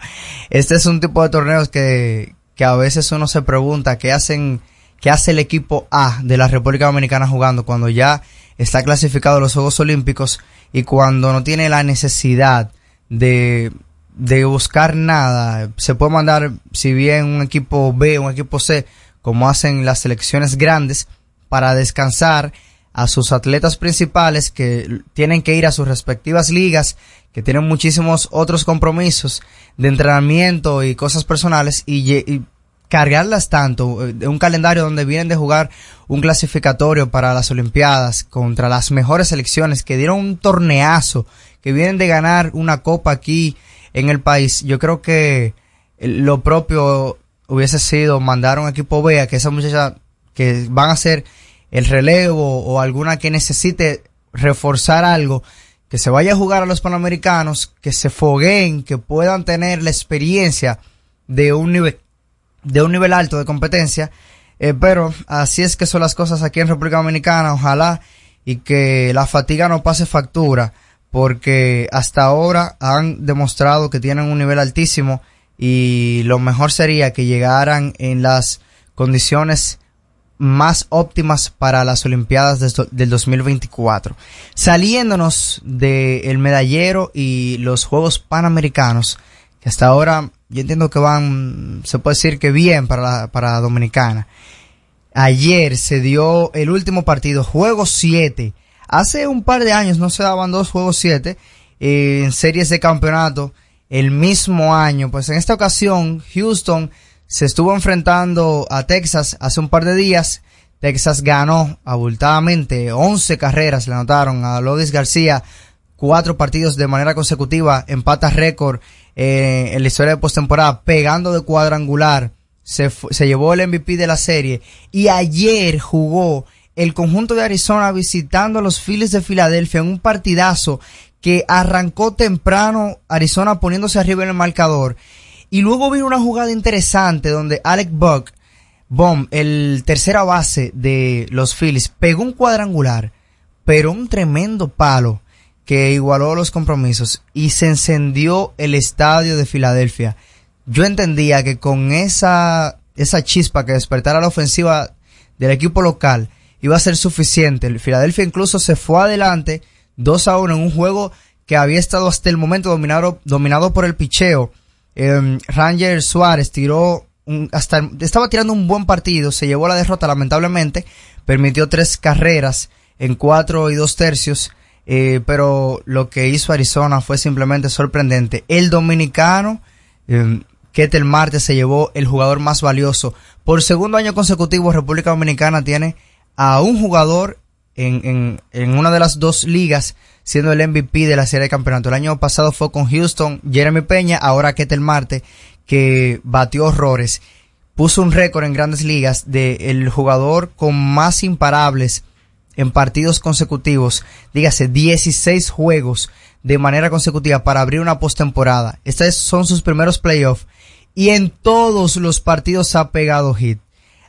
Este es un tipo de torneos que, que a veces uno se pregunta qué hacen, qué hace el equipo A de la República Dominicana jugando cuando ya está clasificado los Juegos Olímpicos y cuando no tiene la necesidad de, de buscar nada. Se puede mandar, si bien un equipo B, un equipo C, como hacen las selecciones grandes, para descansar a sus atletas principales que tienen que ir a sus respectivas ligas, que tienen muchísimos otros compromisos de entrenamiento y cosas personales y, cargarlas tanto eh, de un calendario donde vienen de jugar un clasificatorio para las Olimpiadas contra las mejores selecciones que dieron un torneazo, que vienen de ganar una copa aquí en el país. Yo creo que lo propio hubiese sido mandar un equipo B que esa muchacha que van a hacer el relevo o alguna que necesite reforzar algo, que se vaya a jugar a los panamericanos, que se fogueen, que puedan tener la experiencia de un nivel, de un nivel alto de competencia. Eh, pero así es que son las cosas aquí en República Dominicana. Ojalá y que la fatiga no pase factura, porque hasta ahora han demostrado que tienen un nivel altísimo y lo mejor sería que llegaran en las condiciones más óptimas para las Olimpiadas de del 2024. Saliéndonos del medallero y los Juegos Panamericanos, que hasta ahora yo entiendo que van, se puede decir que bien para, la- para Dominicana. Ayer se dio el último partido, juego 7. Hace un par de años no se daban dos juegos 7 eh, en series de campeonato el mismo año. Pues en esta ocasión Houston se estuvo enfrentando a Texas hace un par de días. Texas ganó abultadamente 11 carreras, le anotaron a Lodis García cuatro partidos de manera consecutiva, empata récord eh, en la historia de postemporada, pegando de cuadrangular, se, se llevó el MVP de la serie y ayer jugó el conjunto de Arizona visitando a los Phillies de Filadelfia en un partidazo que arrancó temprano Arizona poniéndose arriba en el marcador y luego vino una jugada interesante donde Alec Buck, el tercera base de los Phillies, pegó un cuadrangular, pero un tremendo palo que igualó los compromisos y se encendió el estadio de Filadelfia. Yo entendía que con esa, esa chispa que despertara la ofensiva del equipo local iba a ser suficiente. El Filadelfia incluso se fue adelante 2 a 1 en un juego que había estado hasta el momento dominado, dominado por el picheo. Eh, Ranger Suárez tiró un- hasta estaba tirando un buen partido, se llevó la derrota lamentablemente, permitió tres carreras en cuatro y dos tercios, eh, pero lo que hizo Arizona fue simplemente sorprendente. El dominicano, eh, Ketel Marte se llevó el jugador más valioso. Por segundo año consecutivo, República Dominicana tiene a un jugador en, en, una de las dos ligas siendo el MVP de la serie de campeonato. El año pasado fue con Houston, Jeremy Peña, ahora Ketel Marte, que batió horrores. Puso un récord en grandes ligas de el jugador con más imparables en partidos consecutivos, dígase 16 juegos de manera consecutiva para abrir una postemporada. Estos son sus primeros playoffs y en todos los partidos ha pegado hit.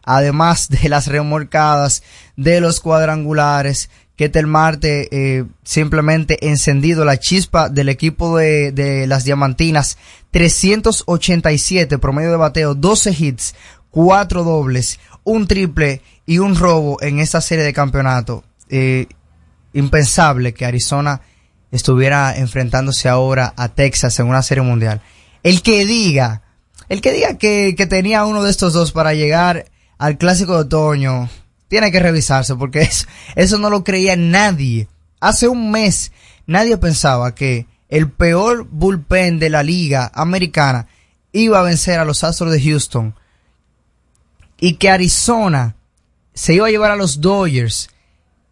Además de las remolcadas, de los cuadrangulares, Ketel Marte eh, simplemente encendido la chispa del equipo de, de las Diamantinas, 387 promedio de bateo, 12 hits, 4 dobles, un triple y un robo en esta serie de campeonato. Eh, impensable que Arizona estuviera enfrentándose ahora a Texas en una serie mundial. El que diga, el que diga que, que tenía uno de estos dos para llegar al clásico de otoño, tiene que revisarse porque eso, eso no lo creía nadie. Hace un mes nadie pensaba que el peor bullpen de la liga americana iba a vencer a los Astros de Houston y que Arizona se iba a llevar a los Dodgers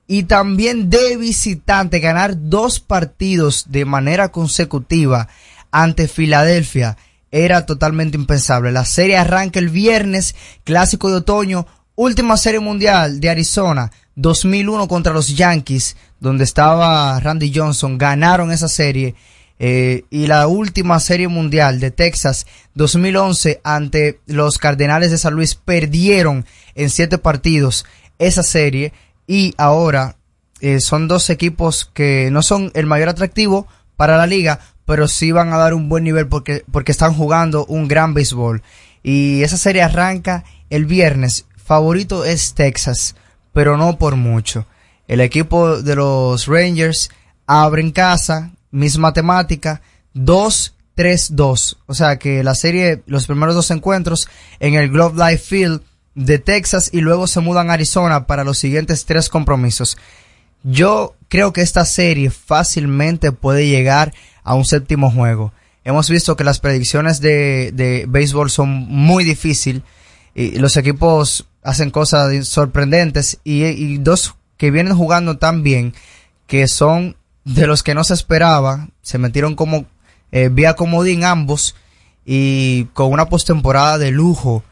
y también de visitante ganar dos partidos de manera consecutiva ante Filadelfia era totalmente impensable. La serie arranca el viernes, clásico de otoño, última serie mundial de Arizona, 2001 contra los Yankees, donde estaba Randy Johnson, ganaron esa serie. Eh, y la última serie mundial de Texas 2011 ante los Cardenales de San Luis perdieron en siete partidos esa serie y ahora eh, son dos equipos que no son el mayor atractivo para la liga, pero sí van a dar un buen nivel porque, porque están jugando un gran béisbol. Y esa serie arranca el viernes. Favorito es Texas, pero no por mucho. El equipo de los Rangers abre casa, misma temática, 2-3-2. O sea que la serie, los primeros dos encuentros en el Globe Life Field de Texas y luego se mudan a Arizona para los siguientes tres compromisos. Yo creo que esta serie fácilmente puede llegar a un séptimo juego. Hemos visto que las predicciones de, de béisbol son muy difíciles y los equipos hacen cosas sorprendentes y, dos que vienen jugando tan bien que son de los que no se esperaba, se metieron como eh, vía comodín ambos y con una postemporada de lujo.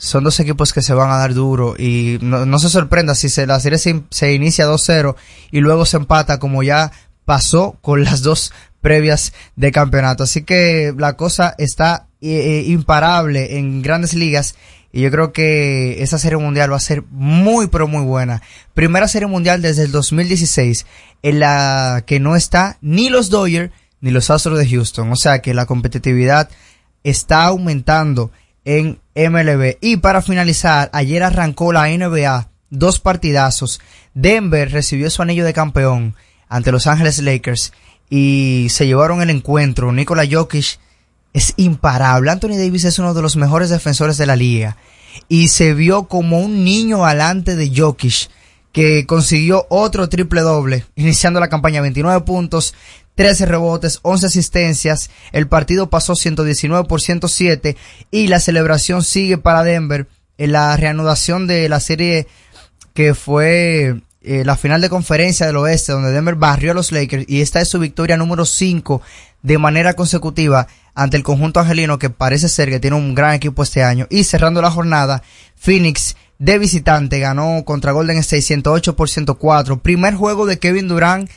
Son dos equipos que se van a dar duro y no, no se sorprenda si se, la serie se, se inicia 2-0 y luego se empata como ya pasó con las dos previas de campeonato. Así que la cosa está eh, eh, imparable en grandes ligas y yo creo que esa serie mundial va a ser muy pero muy buena. Primera serie mundial desde el 2016 en la que no está ni los Dodgers ni los Astros de Houston. O sea que la competitividad está aumentando en MLB. Y para finalizar, ayer arrancó la NBA, dos partidazos. Denver recibió su anillo de campeón ante Los Ángeles Lakers y se llevaron el encuentro. Nikola Jokic es imparable. Anthony Davis es uno de los mejores defensores de la liga y se vio como un niño alante de Jokic que consiguió otro triple doble, iniciando la campaña 29 puntos, 13 rebotes, 11 asistencias. El partido pasó 119 por 107 y la celebración sigue para Denver en la reanudación de la serie que fue eh, la final de conferencia del oeste donde Denver barrió a los Lakers y esta es su victoria número 5 de manera consecutiva ante el conjunto angelino que parece ser que tiene un gran equipo este año y cerrando la jornada Phoenix de visitante ganó contra Golden State 108 por 104 primer juego de Kevin Durant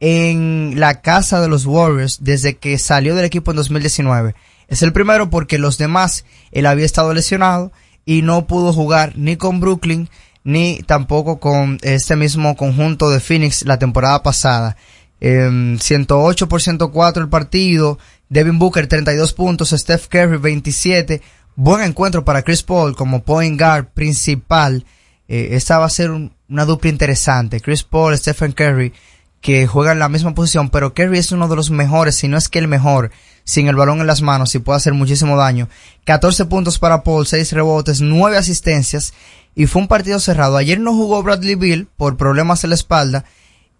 en la casa de los Warriors desde que salió del equipo en 2019 es el primero porque los demás él había estado lesionado y no pudo jugar ni con Brooklyn ni tampoco con este mismo conjunto de Phoenix la temporada pasada. Eh, 108 por 104 el partido, Devin Booker 32 puntos, Steph Curry 27, buen encuentro para Chris Paul como point guard principal. Eh, esta va a ser un- una dupla interesante. Chris Paul, Stephen Curry, que juegan en la misma posición, pero Curry es uno de los mejores, si no es que el mejor, sin el balón en las manos y puede hacer muchísimo daño. 14 puntos para Paul, 6 rebotes, 9 asistencias y fue un partido cerrado. Ayer no jugó Bradley Bill por problemas en la espalda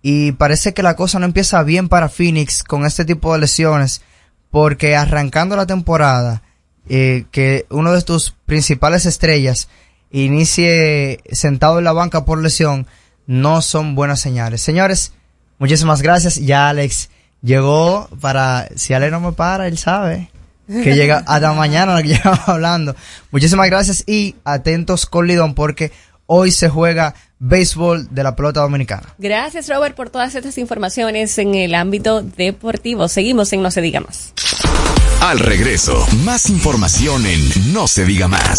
y parece que la cosa no empieza bien para Phoenix con este tipo de lesiones porque arrancando la temporada eh, que uno de tus principales estrellas inicie sentado en la banca por lesión no son buenas señales. Señores, muchísimas gracias. Ya Alex llegó para, si Alex no me para, él sabe que llega hasta mañana lo que llevamos hablando. Muchísimas gracias y atentos con Lidón porque hoy se juega béisbol de la pelota dominicana. Gracias, Robert, por todas estas informaciones en el ámbito deportivo. Seguimos en No se diga más. Al regreso, más información en No se diga más.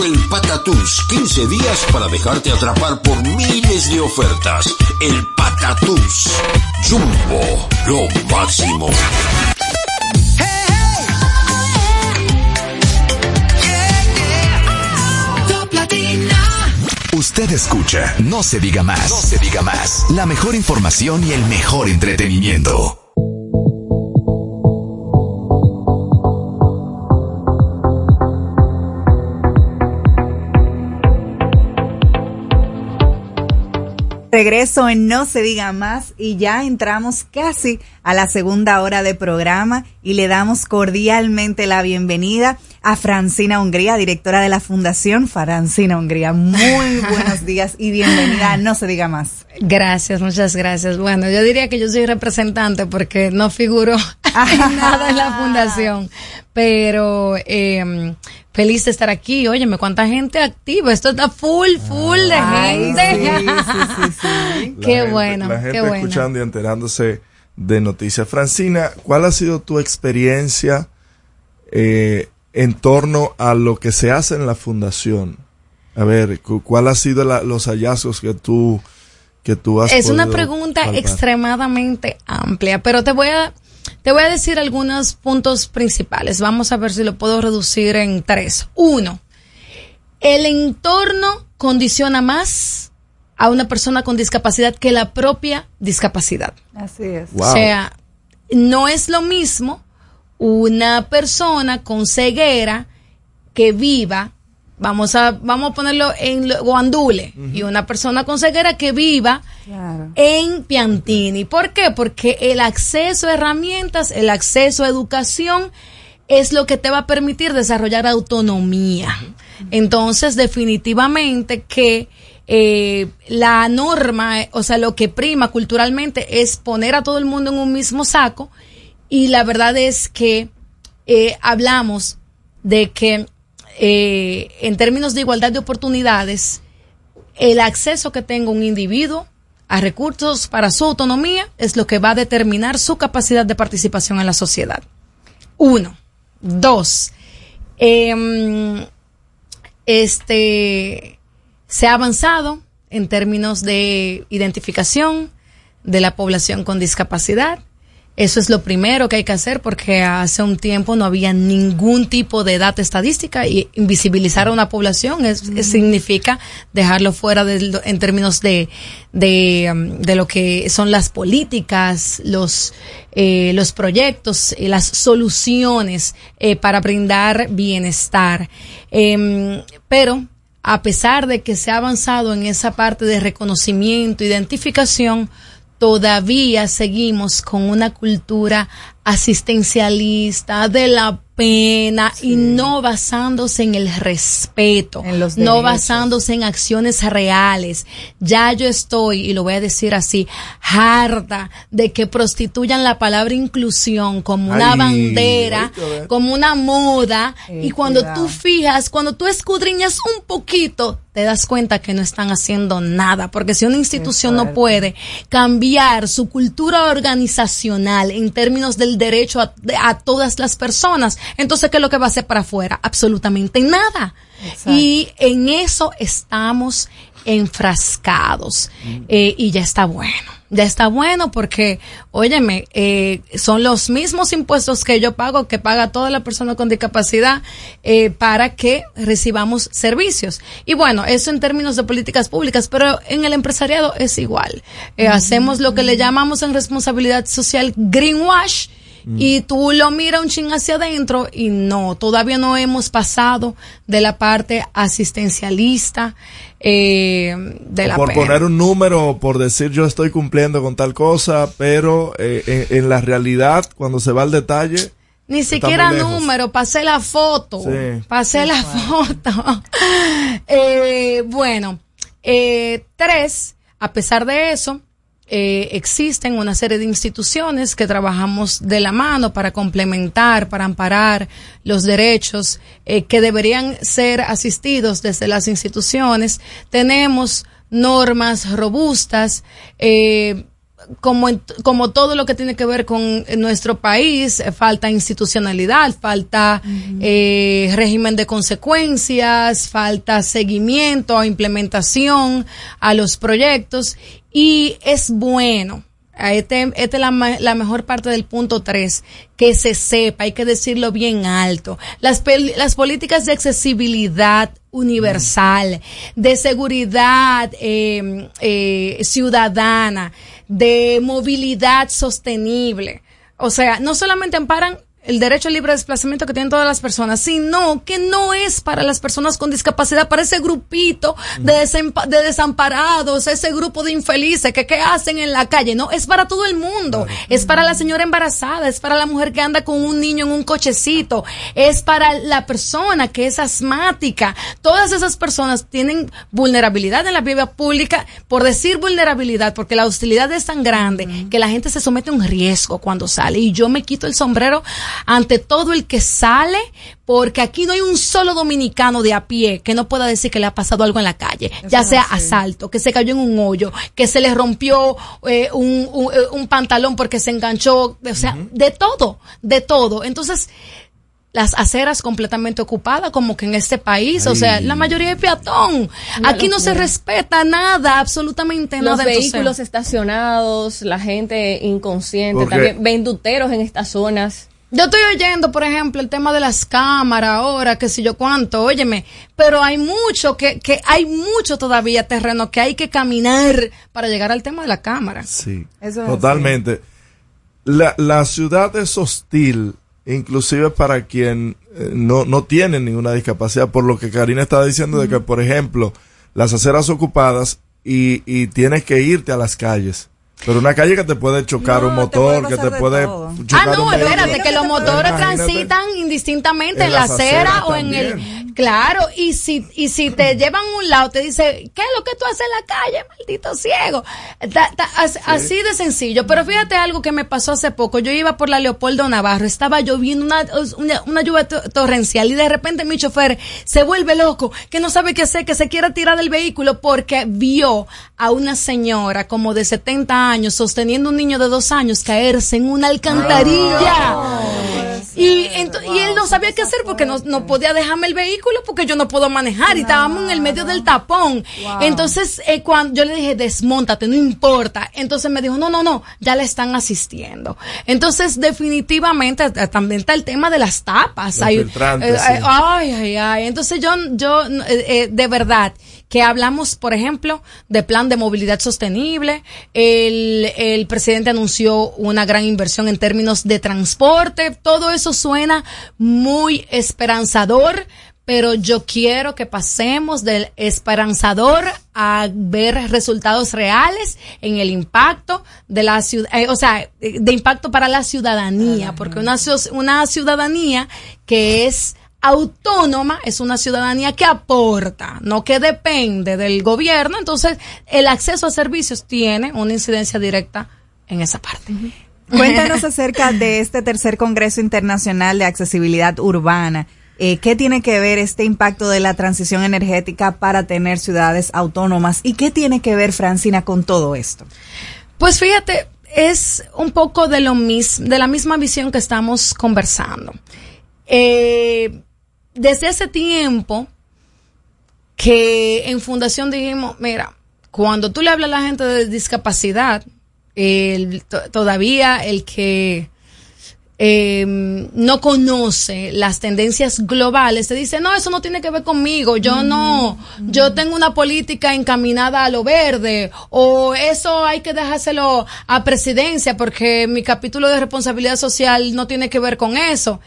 El Patatús, 15 días para dejarte atrapar por miles de ofertas. El Patatús. Jumbo, lo máximo. Usted escucha, no se diga más, no se diga más. La mejor información y el mejor entretenimiento. Regreso en No se diga más y ya entramos casi a la segunda hora de programa y le damos cordialmente la bienvenida a Francina Hungría, directora de la Fundación Francina Hungría. Muy buenos días y bienvenida a No se diga más. Gracias, muchas gracias. Bueno, yo diría que yo soy representante porque no figuro en nada en la fundación, pero eh, feliz de estar aquí. Óyeme, cuánta gente activa. Esto está full, full de Ay, gente. sí, sí, sí, sí. qué gente- bueno, La gente qué bueno. escuchando y enterándose de noticias. Francina, ¿cuál ha sido tu experiencia eh, en torno a lo que se hace en la fundación? A ver, cu- ¿cuál ha sido la- los hallazgos que tú que tú has Es una pregunta palpar? extremadamente amplia, pero te voy a te voy a decir algunos puntos principales. Vamos a ver si lo puedo reducir en tres. Uno, el entorno condiciona más a una persona con discapacidad que la propia discapacidad. Así es. O sea, no es lo mismo una persona con ceguera que viva, vamos a, vamos a ponerlo en Guandule, y una persona con ceguera que viva Claro. en Piantini. ¿Por qué? Porque el acceso a herramientas, el acceso a educación es lo que te va a permitir desarrollar autonomía. Entonces, definitivamente que eh, la norma, o sea, lo que prima culturalmente es poner a todo el mundo en un mismo saco y la verdad es que eh, hablamos de que eh, en términos de igualdad de oportunidades, el acceso que tenga un individuo a recursos para su autonomía es lo que va a determinar su capacidad de participación en la sociedad. Uno. Dos. em, este se ha avanzado en términos de identificación de la población con discapacidad. Eso es lo primero que hay que hacer porque hace un tiempo no había ningún tipo de data estadística y invisibilizar a una población es, es- significa dejarlo fuera de en términos de, de, um, de lo que son las políticas, los, eh, los proyectos, eh, las soluciones eh, para brindar bienestar. Em, pero a pesar de que se ha avanzado en esa parte de reconocimiento, identificación, todavía seguimos con una cultura asistencialista de la pena y no basándose en el respeto, no basándose en acciones reales. Ya yo estoy, y lo voy a decir así, harta de que prostituyan la palabra inclusión como una Ay, bandera, como una moda, Eh, y cuando cuidado. tú fijas, cuando tú escudriñas un poquito, te das cuenta que no están haciendo nada, porque si una institución no puede cambiar su cultura organizacional en términos del derecho a, a todas las personas, entonces ¿qué es lo que va a hacer para afuera? Absolutamente nada. Exacto. Y en eso estamos enfrascados Eh, y ya está bueno. Ya está bueno porque, óyeme, eh, son los mismos impuestos que yo pago, que paga toda la persona con discapacidad eh, para que recibamos servicios. Y bueno, eso en términos de políticas públicas, pero en el empresariado es igual. Eh, Hacemos lo que le llamamos en responsabilidad social greenwash y tú lo miras un ching hacia adentro y no, todavía no hemos pasado de la parte asistencialista eh, de la por pena. poner un número, por decir yo estoy cumpliendo con tal cosa, pero eh, en, en la realidad, cuando se va al detalle, Ni siquiera número, pasé la foto. Sí. Pasé la foto. Eh, bueno, eh, tres, a pesar de eso, eh, existen una serie de instituciones que trabajamos de la mano para complementar, para amparar los derechos eh, que deberían ser asistidos desde las instituciones. Tenemos normas robustas, eh, como, en- como todo lo que tiene que ver con nuestro país, eh, falta institucionalidad, falta eh, régimen de consecuencias, falta seguimiento o implementación a los proyectos y es bueno. a Este, esta es la, mejor parte del punto 3, que se sepa, hay que decirlo bien alto. Las, las políticas de accesibilidad universal, de seguridad eh, eh, ciudadana, de movilidad sostenible. O sea, no solamente amparan el derecho al libre desplazamiento que tienen todas las personas, sino que no es para las personas con discapacidad, para ese grupito de, desamparados, ese grupo de infelices que qué hacen en la calle, no, es para todo el mundo, es para la señora embarazada, es para la mujer que anda con un niño en un cochecito, es para la persona que es asmática, todas esas personas tienen vulnerabilidad en la vida pública, por decir vulnerabilidad, porque la hostilidad es tan grande que la gente se somete a un riesgo cuando sale. Y yo me quito el sombrero ante todo el que sale porque aquí no hay un solo dominicano de a pie que no pueda decir que le ha pasado algo en la calle, ya sea asalto, que se cayó en un hoyo, que se le rompió eh, un, un- eh, un pantalón porque se enganchó, o sea, de todo, de todo. Entonces, las aceras completamente ocupadas, como que en este país, o sea, la mayoría es peatón. Una Aquí no se respeta nada, absolutamente Los nada. Entonces, vehículos estacionados, la gente inconsciente, Porque- también venduteros en estas zonas. Yo estoy oyendo, por ejemplo, el tema de las cámaras ahora, que sé yo cuánto, óyeme, pero hay mucho que, que hay mucho todavía terreno que hay que caminar para llegar al tema de la cámara. Sí, Eso es totalmente. La, la ciudad es hostil, inclusive para quien eh, no, no tiene ninguna discapacidad, por lo que Karina estaba diciendo de que, por ejemplo, las aceras ocupadas y, y tienes que irte a las calles. Pero una calle que te puede chocar un motor, que te puede Ah, chocar no, un vehículo. espérate, que los motores transitan indistintamente en, En la acera o en el... Claro, y si, y si te llevan a un lado, te dice, ¿qué es lo que tú haces en la calle, maldito ciego? As- Así de sencillo. Pero fíjate algo que me pasó hace poco. Yo iba por la Leopoldo Navarro, estaba lloviendo una, una, una lluvia to- torrencial y de repente mi chofer se vuelve loco, que no sabe qué hacer, que se quiere tirar del vehículo porque vio a una señora como de 70 años sosteniendo un niño de dos años caerse en una alcantarilla. Y, ento- y él no sabía qué hacer porque no, no podía dejarme el vehículo porque yo no puedo manejar y estábamos en el medio del tapón. Entonces, eh, cuando yo le dije, desmontate, no importa. Entonces me dijo, no, no, no, ya le están asistiendo. Entonces, definitivamente, también está el tema de las tapas. Hay- eh, sí. eh, ay, ay, ay. Entonces, yo, yo, eh, eh, de verdad, que hablamos, por ejemplo, de plan de movilidad sostenible. El, el presidente anunció una gran inversión en términos de transporte. Todo eso suena muy esperanzador. Pero yo quiero que pasemos del esperanzador a ver resultados reales en el impacto de la ciudad, o sea, eh, de impacto para la ciudadanía, porque una, una ciudadanía que es autónoma es una ciudadanía que aporta, no que depende del gobierno. Entonces, el acceso a servicios tiene una incidencia directa en esa parte. Cuéntanos acerca de este tercer Congreso Internacional de Accesibilidad Urbana. Eh, ¿Qué tiene que ver este impacto de la transición energética para tener ciudades autónomas? ¿Y qué tiene que ver, Francina, con todo esto? Pues fíjate, es un poco de lo mismo, de la misma visión que estamos conversando. Eh, desde hace tiempo que en Fundación dijimos, mira, cuando tú le hablas a la gente de discapacidad, el- todavía el que eh, no conoce las tendencias globales, te dice, no, eso no tiene que ver conmigo, yo no, yo tengo una política encaminada a lo verde, o eso hay que dejárselo a presidencia porque mi capítulo de responsabilidad social no tiene que ver con eso.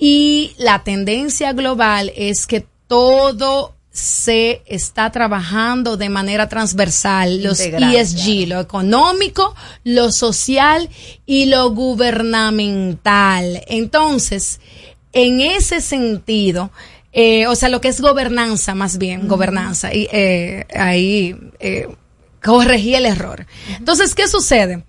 Y la tendencia global es que todo se está trabajando de manera transversal, los Integral, ESG, lo económico, lo social y lo gubernamental. Entonces, en ese sentido, eh, o sea, lo que es gobernanza más bien, gobernanza, y eh, ahí eh, corregí el error. Entonces, ¿qué sucede?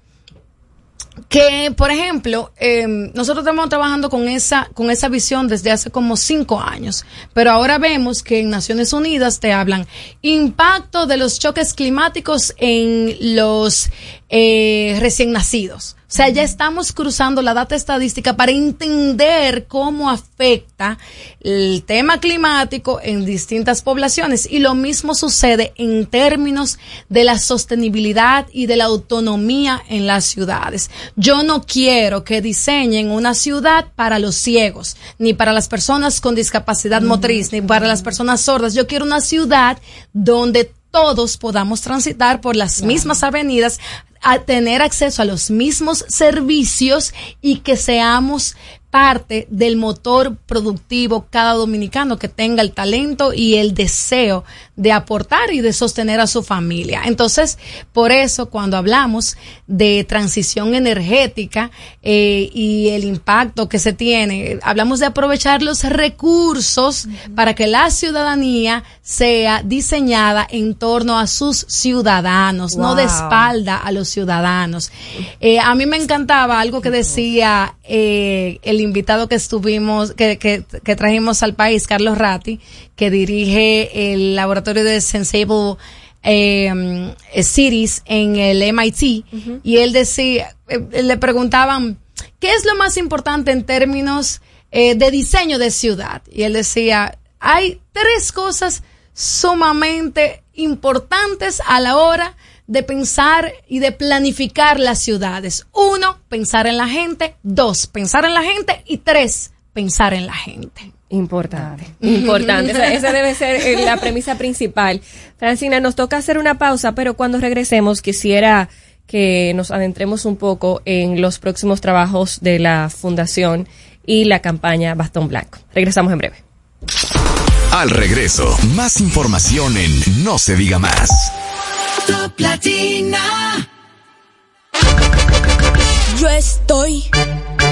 Que, por ejemplo, eh, nosotros estamos trabajando con esa, con esa visión desde hace como cinco años, pero ahora vemos que en Naciones Unidas te hablan impacto de los choques climáticos en los eh, recién nacidos. O sea, ya estamos cruzando la data estadística para entender cómo afecta el tema climático en distintas poblaciones. Y lo mismo sucede en términos de la sostenibilidad y de la autonomía en las ciudades. Yo no quiero que diseñen una ciudad para los ciegos, ni para las personas con discapacidad motriz, ni para las personas sordas. Yo quiero una ciudad donde todos podamos transitar por las mismas avenidas, a tener acceso a los mismos servicios y que seamos parte del motor productivo cada dominicano que tenga el talento y el deseo de aportar y de sostener a su familia. Entonces, por eso cuando hablamos de transición energética eh, y el impacto que se tiene, hablamos de aprovechar los recursos para que la ciudadanía sea diseñada en torno a sus ciudadanos, no de espalda a los ciudadanos. Eh, a mí me encantaba algo que decía eh, el invitado que estuvimos, que, que, que trajimos al país, Carlos Ratti, que dirige el laboratorio de Sensible eh, Cities en el MIT, y él decía, eh, le preguntaban, ¿qué es lo más importante en términos eh, de diseño de ciudad? Y él decía, hay tres cosas sumamente importantes a la hora de pensar y de planificar las ciudades. Uno, pensar en la gente. Dos, pensar en la gente. Y tres, pensar en la gente. Importante, importante. Esa, esa debe ser eh, la premisa principal. Francina, nos toca hacer una pausa, pero cuando regresemos quisiera que nos adentremos un poco en los próximos trabajos de la Fundación y la campaña Bastón Blanco. Regresamos en breve. Al regreso, más información en No se diga más. Top Latina. Yo estoy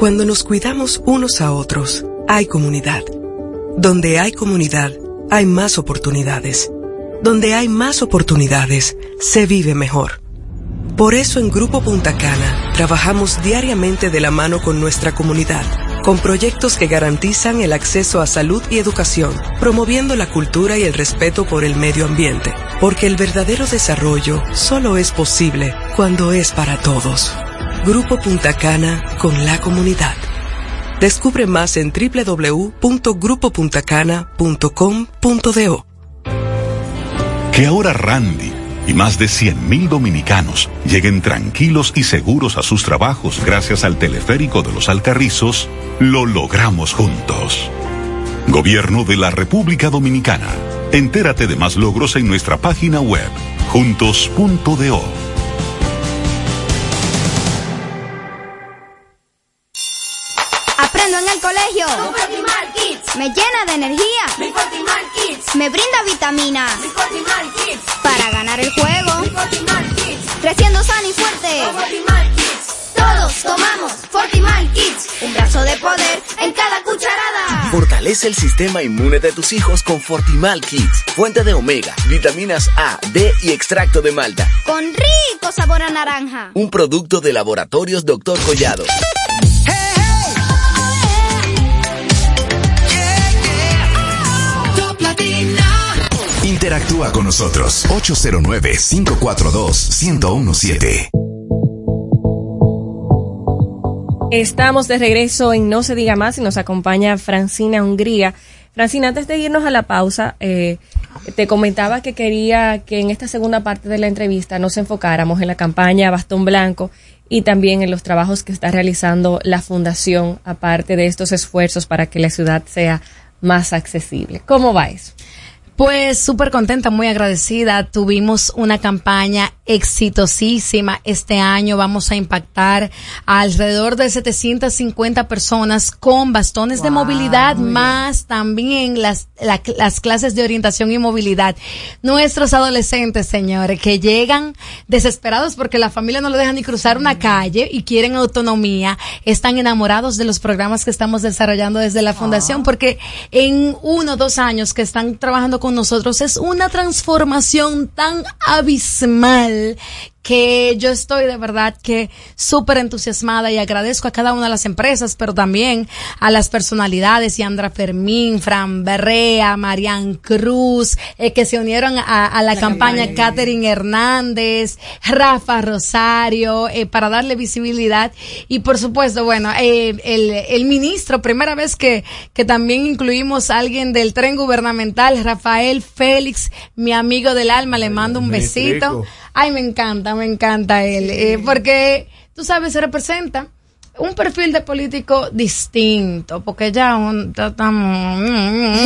Cuando nos cuidamos unos a otros, hay comunidad. Donde hay comunidad, hay más oportunidades. Donde hay más oportunidades, se vive mejor. Por eso en Grupo Punta Cana trabajamos diariamente de la mano con nuestra comunidad, con proyectos que garantizan el acceso a salud y educación, promoviendo la cultura y el respeto por el medio ambiente, porque el verdadero desarrollo solo es posible cuando es para todos. Grupo Punta Cana con la comunidad. Descubre más en www.grupopuntacana.com.do. Que ahora Randy y más de 100.000 dominicanos lleguen tranquilos y seguros a sus trabajos gracias al teleférico de los Alcarrizos, lo logramos juntos. Gobierno de la República Dominicana. Entérate de más logros en nuestra página web, juntos.do. El colegio. Me llena de energía. Me brinda vitaminas. Para ganar el juego. Creciendo sano y fuerte. Todos tomamos Fortimal Kids. Un brazo de poder en cada cucharada. Fortalece el sistema inmune de tus hijos con Fortimal Kids, fuente de omega, vitaminas A, D y extracto de malta. Con rico sabor a naranja. Un producto de laboratorios Dr. Collado. Interactúa con nosotros 809-542-1017. Estamos de regreso en No se diga más y nos acompaña Francina Hungría. Francina, antes de irnos a la pausa, eh, te comentaba que quería que en esta segunda parte de la entrevista nos enfocáramos en la campaña Bastón Blanco y también en los trabajos que está realizando la Fundación, aparte de estos esfuerzos para que la ciudad sea más accesible. ¿Cómo va eso? Pues súper contenta, muy agradecida. Tuvimos una campaña exitosísima. Este año vamos a impactar a alrededor de 750 personas con bastones de movilidad, más también las, la- las clases de orientación y movilidad. Nuestros adolescentes, señores, que llegan desesperados porque la familia no lo deja ni cruzar una calle y quieren autonomía, están enamorados de los programas que estamos desarrollando desde la fundación porque en uno o dos años que están trabajando con nosotros. Es una transformación tan abismal que yo estoy de verdad que súper entusiasmada y agradezco a cada una de las empresas, pero también a las personalidades, Yandra Fermín, Fran Berrea, Marian Cruz, eh, que se unieron a, a la, campaña, Catherine Hernández, Rafa Rosario, eh, para darle visibilidad. Y por supuesto, bueno, eh, el, el ministro, primera vez que, que también incluimos a alguien del tren gubernamental, Rafael Félix, mi amigo del alma, le mando un besito. Ay, me encanta, me encanta él, eh, porque tú sabes, se representa un perfil de político distinto, porque ya un, estamos...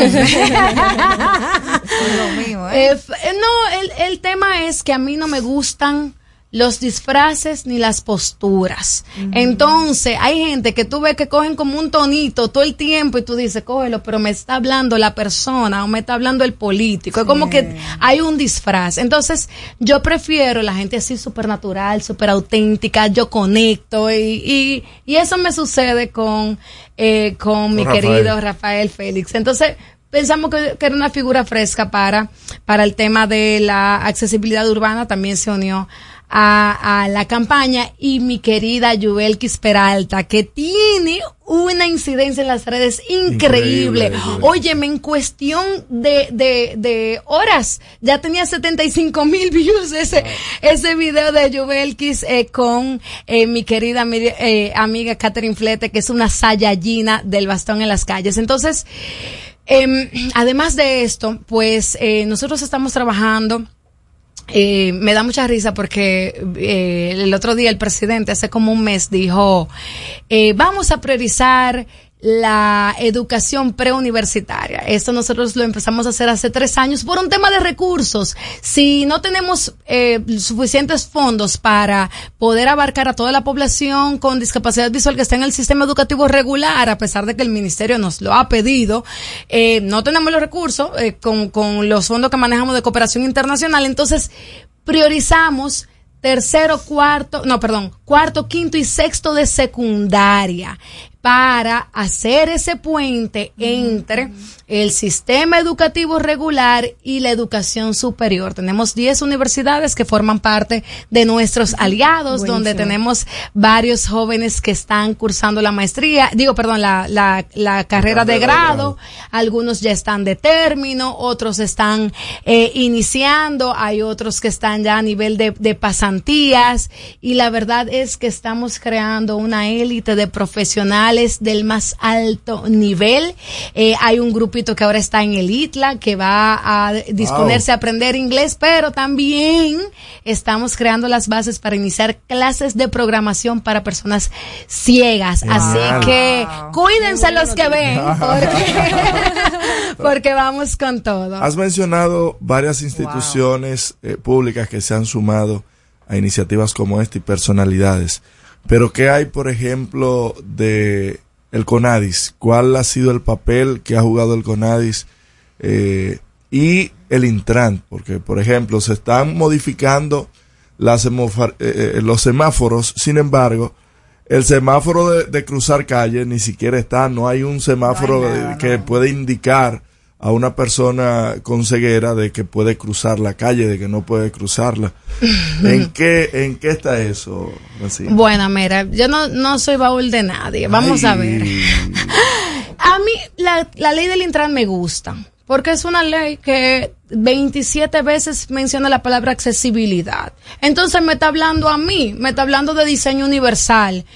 Eh, f- eh, no, el, el tema es que a mí no me gustan los disfraces ni las posturas. Entonces, hay gente que tú ves que cogen como un tonito todo el tiempo y tú dices, cógelo, pero me está hablando la persona o me está hablando el político. Es como que hay un disfraz. Entonces, yo prefiero la gente así súper natural, súper auténtica, yo conecto y, y, y eso me sucede con, eh, con mi Rafael. querido Rafael Félix. Entonces, pensamos que, que era una figura fresca para, para el tema de la accesibilidad urbana, también se unió a, a la campaña y mi querida Yuvelkis Peralta, que tiene una incidencia en las redes increíble. Increíble. Óyeme, en cuestión de, de, de horas, ya tenía 75 mil views ese, ese video de Yuvelkis eh, con eh, mi querida eh, amiga Catherine Flete, que es una sayallina del bastón en las calles. Entonces, Em, además de esto, pues eh, nosotros estamos trabajando. Eh, me da mucha risa porque eh, el otro día el presidente, hace como un mes, dijo, eh, vamos a priorizar la educación preuniversitaria. Esto nosotros lo empezamos a hacer hace tres años por un tema de recursos. Si no tenemos eh, suficientes fondos para poder abarcar a toda la población con discapacidad visual que está en el sistema educativo regular, a pesar de que el ministerio nos lo ha pedido, eh, no tenemos los recursos eh, con, con los fondos que manejamos de cooperación internacional, entonces priorizamos tercero, cuarto, no, perdón, cuarto, quinto y sexto de secundaria para hacer ese puente entre el sistema educativo regular y la educación superior. Tenemos 10 universidades que forman parte de nuestros aliados, Buenísimo. donde tenemos varios jóvenes que están cursando la maestría, digo, perdón, la, la, la carrera de grado, algunos ya están de término, otros están eh, iniciando, hay otros que están ya a nivel de, de pasantías y la verdad es que estamos creando una élite de profesionales del más alto nivel. Eh, hay un que ahora está en el ITLA que va a disponerse a aprender inglés, pero también estamos creando las bases para iniciar clases de programación para personas ciegas. Así que cuídense los que ven, porque, porque vamos con todo. Has mencionado varias instituciones eh, públicas que se han sumado a iniciativas como esta y personalidades. Pero ¿qué hay, por ejemplo, de el CONADIS? ¿Cuál ha sido el papel que ha jugado el CONADIS eh, y el Intran? Porque, por ejemplo, se están modificando las eh, eh, los semáforos, sin embargo, el semáforo de, de cruzar calle ni siquiera está, no hay un semáforo que puede indicar a una persona con ceguera de que puede cruzar la calle, de que no puede cruzarla. ¿En qué, en qué está eso? Bueno, mira, yo no, no soy baúl de nadie. Vamos a ver. A mí la, la ley del Intran me gusta porque es una ley que 27 veces menciona la palabra accesibilidad. Entonces me está hablando a mí, me está hablando de diseño universal,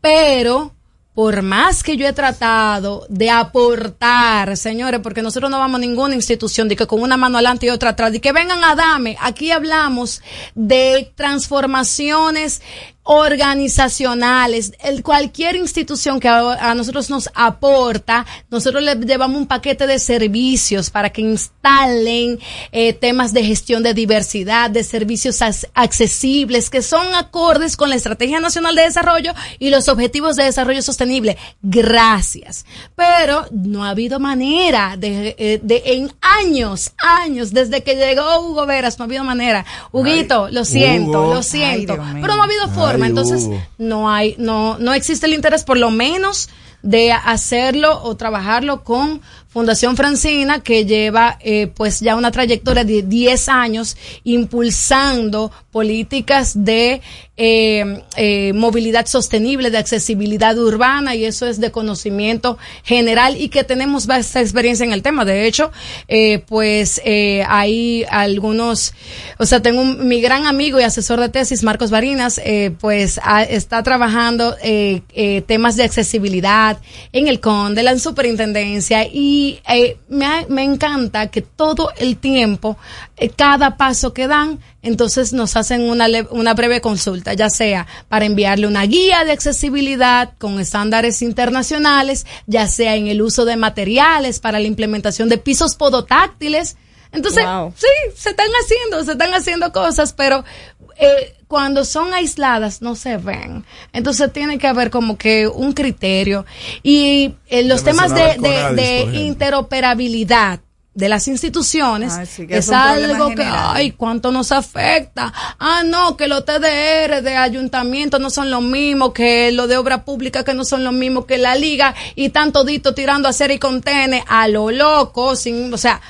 pero por más que yo he tratado de aportar, señores, porque nosotros no vamos a ninguna institución de que con una mano adelante y otra atrás, de que vengan a dame, aquí hablamos de transformaciones organizacionales, el, cualquier institución que a, a nosotros nos aporta, nosotros le llevamos un paquete de servicios para que instalen eh, temas de gestión de diversidad, de servicios as- accesibles que son acordes con la Estrategia Nacional de Desarrollo y los Objetivos de Desarrollo Sostenible. Gracias. Pero no ha habido manera de, eh, de en años, años, desde que llegó Hugo Veras, no ha habido manera. Huguito, lo siento, Hugo. lo siento. Ay, pero no ha habido forma. Entonces, Hugo. no hay, no, no existe el interés, por lo menos, de hacerlo o trabajarlo con Fundación Francina, que lleva eh, pues ya una trayectoria de 10 años impulsando políticas de eh, eh, movilidad sostenible, de accesibilidad urbana, y eso es de conocimiento general y que tenemos vasta experiencia en el tema. De hecho, eh, pues eh, hay algunos, o sea, tengo un- mi gran amigo y asesor de tesis, Marcos Barinas, eh, pues ha- está trabajando temas de accesibilidad en el CONDE, la superintendencia, y eh, me, me encanta que todo el tiempo, eh, cada paso que dan, entonces nos hacen una, una breve consulta, ya sea para enviarle una guía de accesibilidad con estándares internacionales, ya sea en el uso de materiales para la implementación de pisos podotáctiles. Entonces, Wow. sí, se están haciendo, se están haciendo cosas, pero eh, cuando son aisladas no se ven. Entonces tiene que haber como que un criterio. Y eh, los Ya temas de, interoperabilidad de las instituciones Ay, sí, que es algo que, general. ay, cuánto nos afecta. Ah, no, que los TDR de ayuntamiento no son lo mismo, que lo de obra pública que no son lo mismo que la liga y tanto dito tirando a hacer y contene a lo loco, sin, o sea,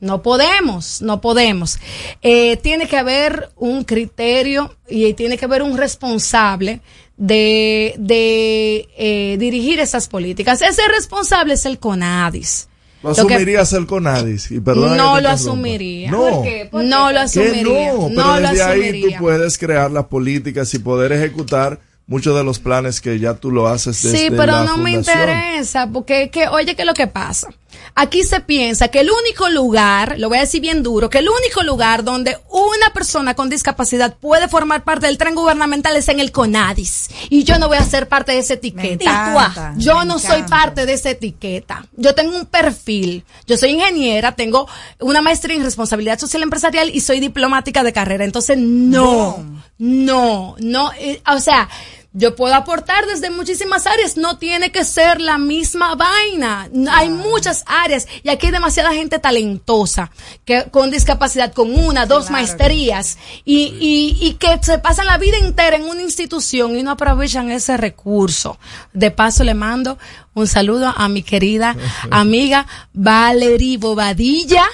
no podemos, no podemos. Eh, tiene que haber un criterio y tiene que haber un responsable de, de eh, dirigir esas políticas. Ese responsable es el CONADIS. Lo asumirías el CONADIS. Y no lo asumiría. No. ¿Por qué? No lo asumiría. no, No, pero lo desde ahí tú asumiría. puedes crear las políticas y poder ejecutar muchos de los planes que ya tú lo haces desde Sí, pero la no me interesa, porque que, oye, ¿qué es lo que pasa? Aquí se piensa que el único lugar, lo voy a decir bien duro, que el único lugar donde una persona con discapacidad puede formar parte del tren gubernamental es en el CONADIS. Y yo no voy a ser parte de esa etiqueta. encanta, yo no soy parte de esa etiqueta. Yo tengo un perfil. Yo soy ingeniera, tengo una maestría en responsabilidad social empresarial y soy diplomática de carrera. Entonces, no, no, no, eh, o sea, yo puedo aportar desde muchísimas áreas, no tiene que ser la misma vaina. Hay muchas áreas y aquí hay demasiada gente talentosa que con discapacidad, con una, dos maestrías y, y, y que se pasan la vida entera en una institución y no aprovechan ese recurso. De paso le mando un saludo a mi querida amiga Valerie Bobadilla.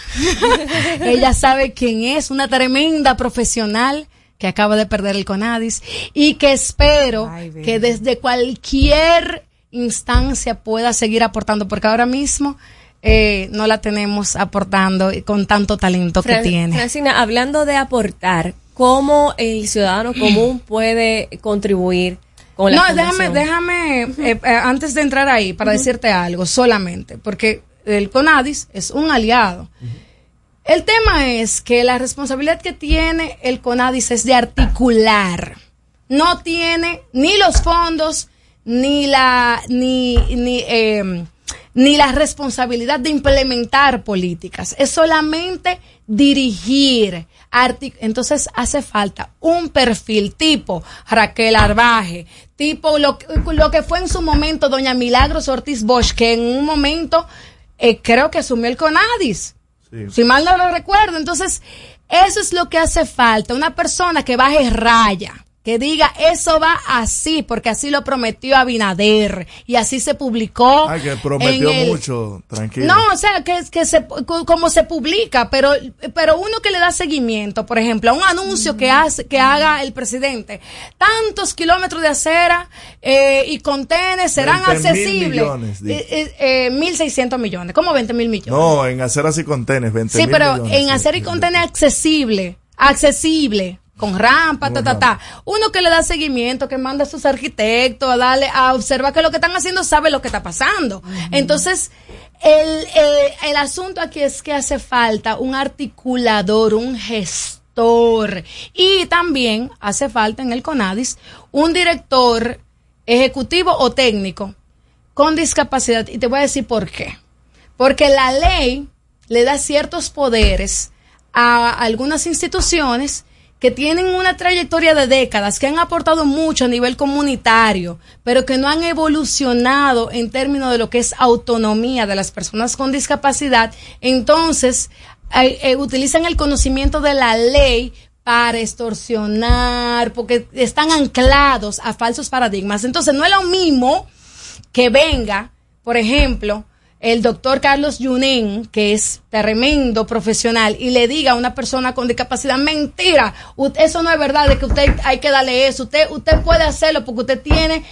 Ella sabe quién es, una tremenda profesional que acaba de perder el CONADIS y que espero que desde cualquier instancia pueda seguir aportando, porque ahora mismo eh, no la tenemos aportando y con tanto talento que tiene. Francina, hablando de aportar, ¿cómo el ciudadano común puede contribuir con la No, déjame, fundación? déjame, eh, eh, antes de entrar ahí, para decirte algo, solamente, porque el CONADIS es un aliado. El tema es que la responsabilidad que tiene el CONADIS es de articular. No tiene ni los fondos, ni la, ni, ni, eh, ni la responsabilidad de implementar políticas. Es solamente dirigir. Entonces hace falta un perfil tipo Raquel Arbaje, tipo lo, que- lo que fue en su momento doña Milagros Ortiz Bosch, que en un momento eh, creo que asumió el CONADIS. Si mal no lo recuerdo. Entonces, eso es lo que hace falta. Una persona que baje raya, que diga eso va así, porque así lo prometió Abinader y así se publicó. Ay, que prometió el- mucho, tranquilo. No, o sea, que, que se, co- como se publica, pero, pero uno que le da seguimiento, por ejemplo, a un anuncio que hace, que haga el presidente, tantos kilómetros de acera eh, y contenes serán 20.000 accesibles. millones. Eh, eh, eh, 1.600 millones, ¿cómo 20 mil millones? No, en hacer así con tenes, 20 Sí, mil pero millones, en hacer y contener accesible, accesible, con rampa, ta, ta, ta. Uno que le da seguimiento, que manda a sus arquitectos a darle, a observar que lo que están haciendo sabe lo que está pasando. Entonces, el, eh, el asunto aquí es que hace falta un articulador, un gestor. Y también hace falta en el CONADIS un director ejecutivo o técnico con discapacidad. Y te voy a decir por qué. Porque la ley le da ciertos poderes a algunas instituciones que tienen una trayectoria de décadas, que han aportado mucho a nivel comunitario, pero que no han evolucionado en términos de lo que es autonomía de las personas con discapacidad. Entonces, eh, eh, utilizan el conocimiento de la ley para extorsionar, porque están anclados a falsos paradigmas. Entonces, no es lo mismo que venga, por ejemplo, el doctor Carlos Yunen, que es tremendo profesional, y le diga a una persona con discapacidad, mentira, eso no es verdad, de que usted hay que darle eso, usted, usted puede hacerlo porque usted tiene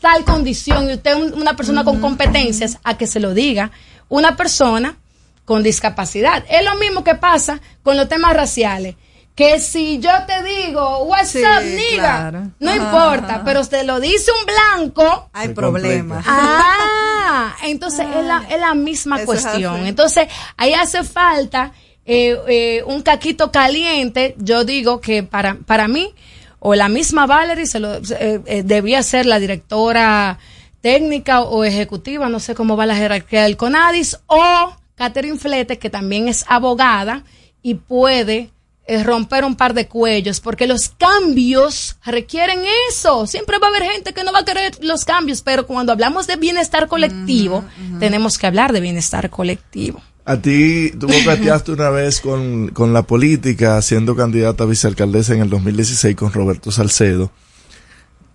tal condición y usted es un- una persona con competencias, a que se lo diga una persona con discapacidad. Es lo mismo que pasa con los temas raciales. Que si yo te digo, what's Sí, up, nigga, claro. no Ajá, importa, ajá. pero te lo dice un blanco, Hay problemas. Ah, entonces es, la, es la misma cuestión. Entonces, ahí hace falta eh, eh, un caquito caliente. Yo digo que para, para mí, o la misma Valerie se lo, eh, eh, debía ser la directora técnica o ejecutiva, no sé cómo va la jerarquía del CONADIS, o Catherine Flete, que también es abogada y puede eh, romper un par de cuellos, porque los cambios requieren eso. Siempre va a haber gente que no va a querer los cambios, pero cuando hablamos de bienestar colectivo, tenemos que hablar de bienestar colectivo. A ti, tú coqueteaste una vez con, con la política, siendo candidata a vicealcaldesa en el 2016 con Roberto Salcedo.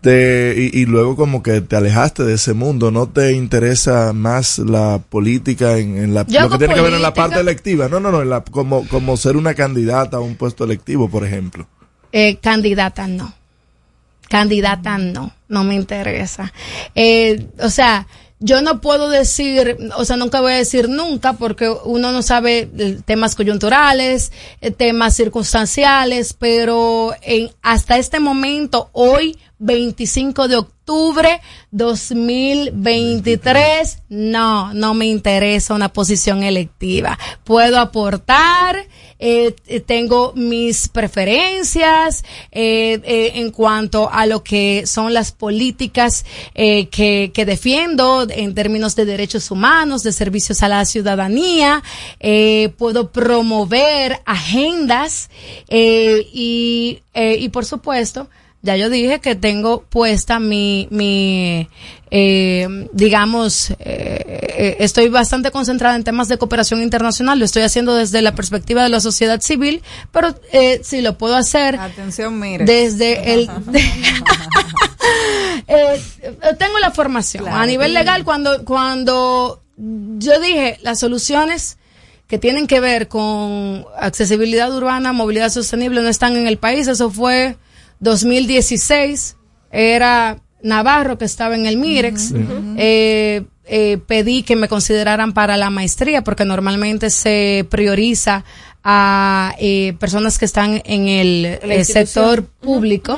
Te, y, y luego como que te alejaste de ese mundo, ¿no te interesa más la política en, en la, Yo lo que tiene que ver en la parte electiva? No, no, no, en la- como, como ser una candidata a un puesto electivo, por ejemplo. Eh, candidata no. Candidata no. No me interesa. Eh, o sea, yo no puedo decir, o sea, nunca voy a decir nunca porque uno no sabe temas coyunturales, eh, temas circunstanciales, pero en, hasta este momento, hoy, 25 de octubre 2023, no, no me interesa una posición electiva. Puedo aportar, eh, eh, tengo mis preferencias eh, eh, en cuanto a lo que son las políticas eh, que, que defiendo en términos de derechos humanos, de servicios a la ciudadanía. Puedo promover agendas y, y por supuesto, ya yo dije que tengo puesta mi, mi eh, digamos, eh, eh, estoy bastante concentrada en temas de cooperación internacional, lo estoy haciendo desde la perspectiva de la sociedad civil, pero eh, si lo puedo hacer Atención, mire. desde el... Eh, tengo la formación. Claro. A nivel legal, cuando, cuando yo dije las soluciones que tienen que ver con accesibilidad urbana, movilidad sostenible, no están en el país, eso fue 2016, era Navarro que estaba en el Mirex. Eh, eh, pedí que me consideraran para la maestría porque normalmente se prioriza a eh, personas que están en el eh, sector público.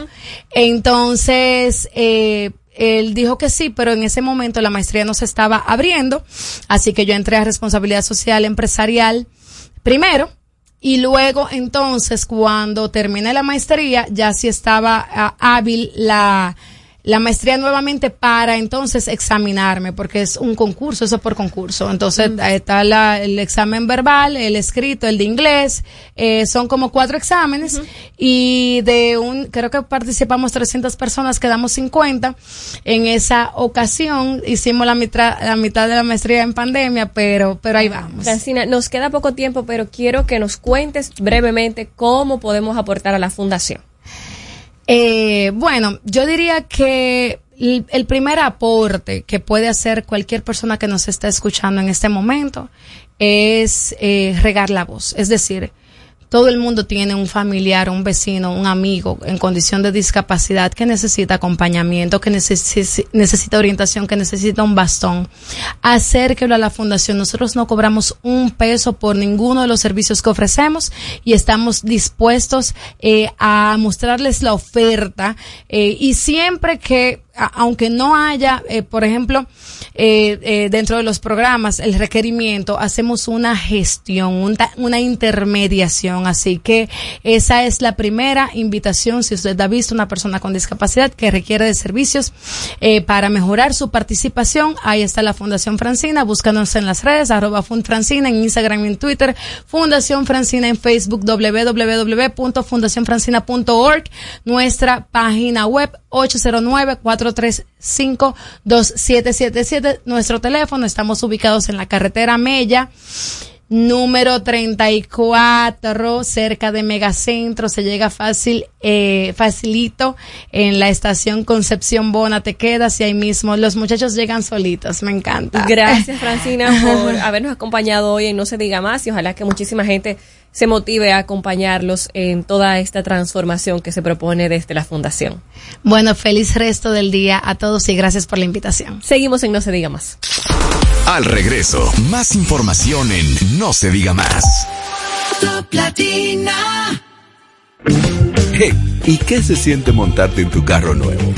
Entonces, eh, él dijo que sí, pero en ese momento la maestría no se estaba abriendo, así que yo entré a responsabilidad social empresarial primero. Y luego, entonces, cuando terminé la maestría, ya sí estaba ah, hábil la, la maestría nuevamente para entonces examinarme, porque es un concurso, eso por concurso. Entonces, ahí está la- el examen verbal, el escrito, el de inglés, eh, son como cuatro exámenes y de un, creo que participamos 300 personas, quedamos 50. En esa ocasión hicimos la mitad, la mitad de la maestría en pandemia, pero, pero ahí vamos. Francina, nos queda poco tiempo, pero quiero que nos cuentes brevemente cómo podemos aportar a la fundación. Eh, bueno, yo diría que el, primer aporte que puede hacer cualquier persona que nos está escuchando en este momento es eh, regar la voz. Es decir, todo el mundo tiene un familiar, un vecino, un amigo en condición de discapacidad que necesita acompañamiento, que necesi- necesita orientación, que necesita un bastón. Acérquelo a la fundación. Nosotros no cobramos un peso por ninguno de los servicios que ofrecemos y estamos dispuestos eh, a mostrarles la oferta eh, y siempre que aunque no haya, eh, por ejemplo, eh, eh, dentro de los programas, el requerimiento, hacemos una gestión, una, una intermediación. Así que esa es la primera invitación. Si usted ha visto una persona con discapacidad que requiere de servicios eh, para mejorar su participación, ahí está la Fundación Francina. Búscanos en las redes, arroba Fundfrancina, en Instagram y en Twitter, Fundación Francina en Facebook, www.fundacionfrancina.org, nuestra página web 809-435-2777, nuestro teléfono. Estamos ubicados en la carretera Mella, número 34, cerca de Megacentro. Se llega fácil, eh, facilito en la estación Concepción Bona. Te quedas y ahí mismo los muchachos llegan solitos. Me encanta. Gracias, Francina, por habernos acompañado hoy en No se diga más y ojalá que muchísima gente se motive a acompañarlos en toda esta transformación que se propone desde la Fundación. Bueno, feliz resto del día a todos y gracias por la invitación. Seguimos en No se diga más. Al regreso, más información en No se diga más. Top Latina. Hey, ¿y qué se siente montarte en tu carro nuevo?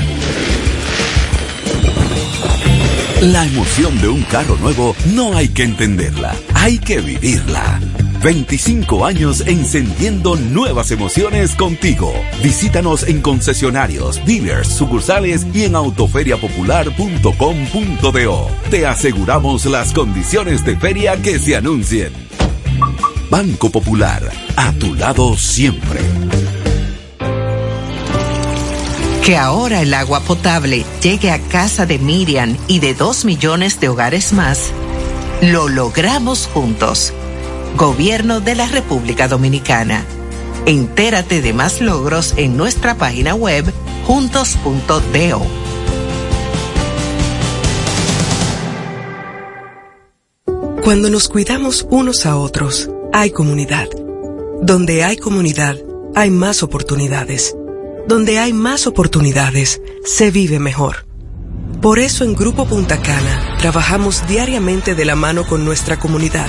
La emoción de un carro nuevo no hay que entenderla, hay que vivirla. 25 años encendiendo nuevas emociones contigo. Visítanos en concesionarios, dealers, sucursales y en autoferiapopular.com.do. Te aseguramos las condiciones de feria que se anuncien. Banco Popular, a tu lado siempre. Que ahora el agua potable llegue a casa de Miriam y de dos millones de hogares más, lo logramos juntos. Gobierno de la República Dominicana. Entérate de más logros en nuestra página web juntos.do. Cuando nos cuidamos unos a otros, hay comunidad. Donde hay comunidad, hay más oportunidades. Donde hay más oportunidades, se vive mejor. Por eso en Grupo Punta Cana trabajamos diariamente de la mano con nuestra comunidad,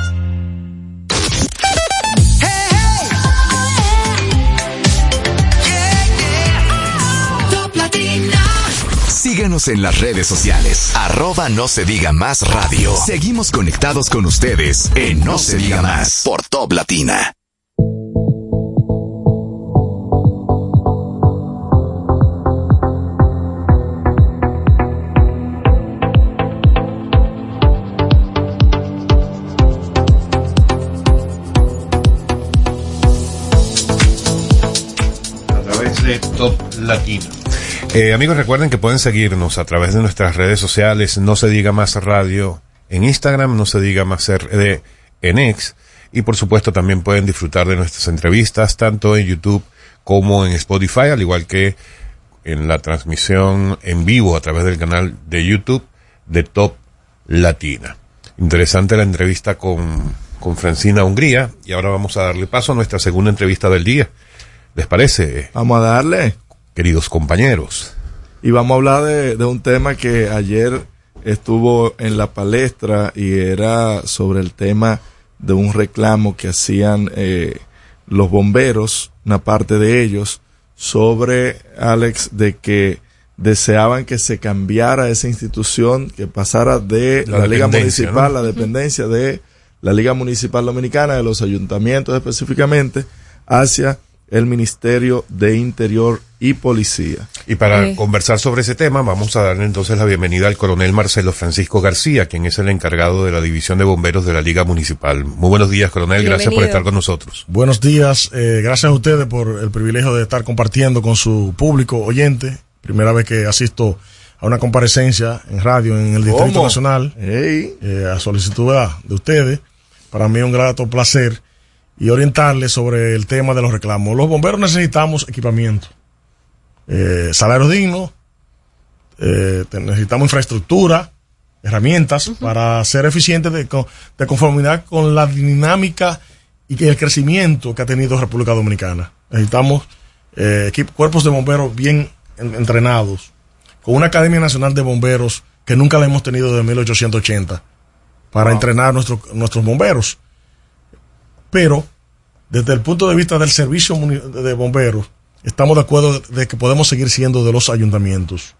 Síguenos en las redes sociales. Arroba no se diga más radio. Seguimos conectados con ustedes en No se diga más por Top Latina. a través de Top Latino. Eh, amigos, recuerden que pueden seguirnos a través de nuestras redes sociales, no se diga más radio en Instagram, no se diga más RD en X, y por supuesto también pueden disfrutar de nuestras entrevistas tanto en YouTube como en Spotify, al igual que en la transmisión en vivo a través del canal de YouTube de Top Latina. Interesante la entrevista con, con Francina Hungría y ahora vamos a darle paso a nuestra segunda entrevista del día. ¿Les parece? Vamos a darle. Queridos compañeros. Y vamos a hablar de, de un tema que ayer estuvo en la palestra y era sobre el tema de un reclamo que hacían eh, los bomberos, una parte de ellos, sobre, Alex, de que deseaban que se cambiara esa institución, que pasara de La la, Liga dependencia, Municipal, ¿no? la dependencia de la Liga Municipal Dominicana, de los ayuntamientos específicamente, hacia el Ministerio de Interior y Policía. Y para Eh. conversar sobre ese tema, vamos a darle entonces la bienvenida al coronel Marcelo Francisco García, quien es el encargado de la División de Bomberos de la Liga Municipal. Muy buenos días, coronel. Gracias por estar con nosotros. Buenos días, eh, gracias a ustedes por el privilegio de estar compartiendo con su público oyente. Primera vez que asisto a una comparecencia en radio en el Distrito ¿Cómo? Nacional, eh, a solicitud de de ustedes. Para mí es un grato placer y orientarles sobre el tema de los reclamos. Los bomberos necesitamos equipamiento, eh, salarios dignos, eh, necesitamos infraestructura, herramientas para ser eficientes de, de conformidad con la dinámica y el crecimiento que ha tenido República Dominicana. Necesitamos eh, equip- cuerpos de bomberos bien en- entrenados, con una Academia Nacional de Bomberos que nunca la hemos tenido desde 1880 para entrenar nuestros nuestros bomberos. Pero, desde el punto de vista del servicio de bomberos, estamos de acuerdo de que podemos seguir siendo de los ayuntamientos.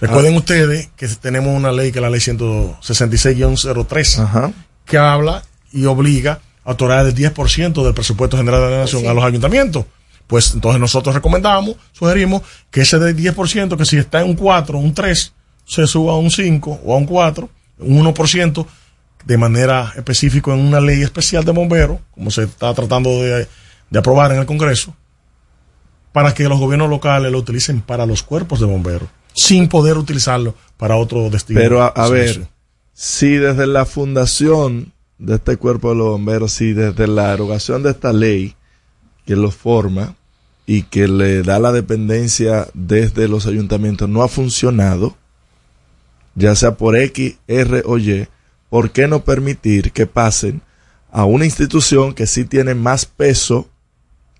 Recuerden Ah. ustedes que tenemos una ley que es la ley 166-03, que habla y obliga a otorgar el 10% del presupuesto general de la nación Sí. a los ayuntamientos. Pues entonces nosotros recomendamos, sugerimos que ese del 10%, que si está en un 4, un 3, se suba a un 5 o a un 4, un 1%, de manera específica en una ley especial de bomberos, como se está tratando de, de aprobar en el Congreso, para que los gobiernos locales lo utilicen para los cuerpos de bomberos, sin poder utilizarlo para otro destino. Pero a, ver, si desde la fundación de este cuerpo de los bomberos, si desde la erogación de esta ley que lo forma y que le da la dependencia desde los ayuntamientos no ha funcionado, ya sea por X, R o Y, ¿por qué no permitir que pasen a una institución que sí tiene más peso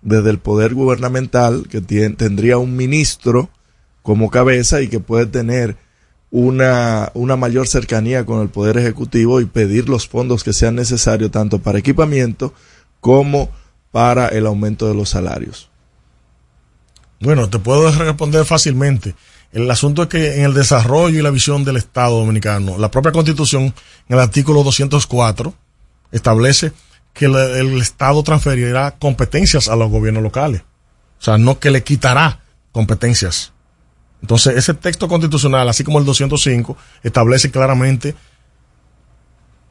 desde el poder gubernamental, que tendría un ministro como cabeza y que puede tener una, una mayor cercanía con el Poder Ejecutivo y pedir los fondos que sean necesarios tanto para equipamiento como para el aumento de los salarios. Bueno, te puedo responder fácilmente. El asunto es que en el desarrollo y la visión del Estado dominicano, la propia Constitución, en el artículo 204, establece que el, Estado transferirá competencias a los gobiernos locales. O sea, no que le quitará competencias. Entonces, ese texto constitucional, así como el 205, establece claramente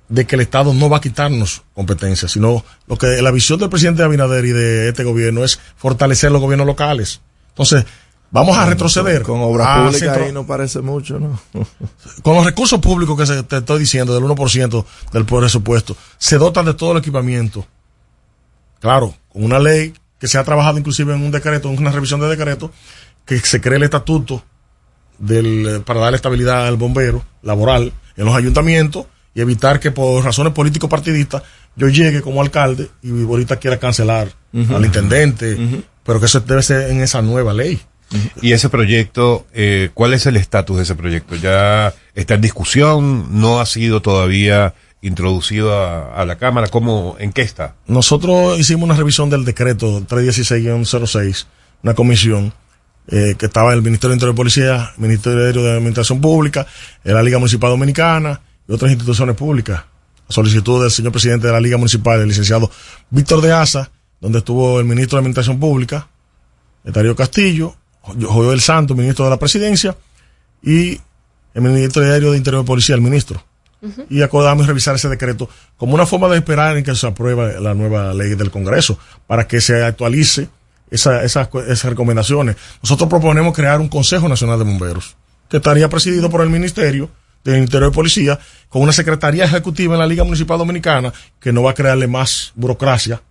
de que el Estado no va a quitarnos competencias, sino lo que la visión del presidente Abinader y de este gobierno es fortalecer los gobiernos locales. Entonces, vamos a retroceder. Con, con obras a públicas ahí no parece mucho, ¿no? con los recursos públicos que se, te estoy diciendo, del 1% del presupuesto, se dotan de todo el equipamiento. Claro, con una ley que se ha trabajado inclusive en un decreto, en una revisión de decreto, que se cree el estatuto del, eh, para darle estabilidad al bombero laboral en los ayuntamientos y evitar que por razones político-partidistas yo llegue como alcalde y ahorita quiera cancelar al intendente, pero que eso debe ser en esa nueva ley. Y ese proyecto, eh, ¿cuál es el estatus de ese proyecto? ¿Ya está en discusión? ¿No ha sido todavía introducido a, la Cámara? ¿Cómo, ¿En qué está? Nosotros hicimos una revisión del decreto 316-06, una comisión eh, que estaba el Ministerio de Interior y Policía, Ministerio de Administración Pública, la Liga Municipal Dominicana y otras instituciones públicas. A solicitud del señor presidente de la Liga Municipal, el licenciado Víctor de Asa, donde estuvo el ministro de Administración Pública, Darío Castillo, Jo- Joel Santos, ministro de la Presidencia, y el ministro de Interior y Policía, el ministro y acordamos revisar ese decreto como una forma de esperar en que se apruebe la nueva ley del Congreso para que se actualice esa- esas, esas recomendaciones. Nosotros proponemos crear un Consejo Nacional de Bomberos que estaría presidido por el Ministerio del Interior y Policía con una Secretaría Ejecutiva en la Liga Municipal Dominicana que no va a crearle más burocracia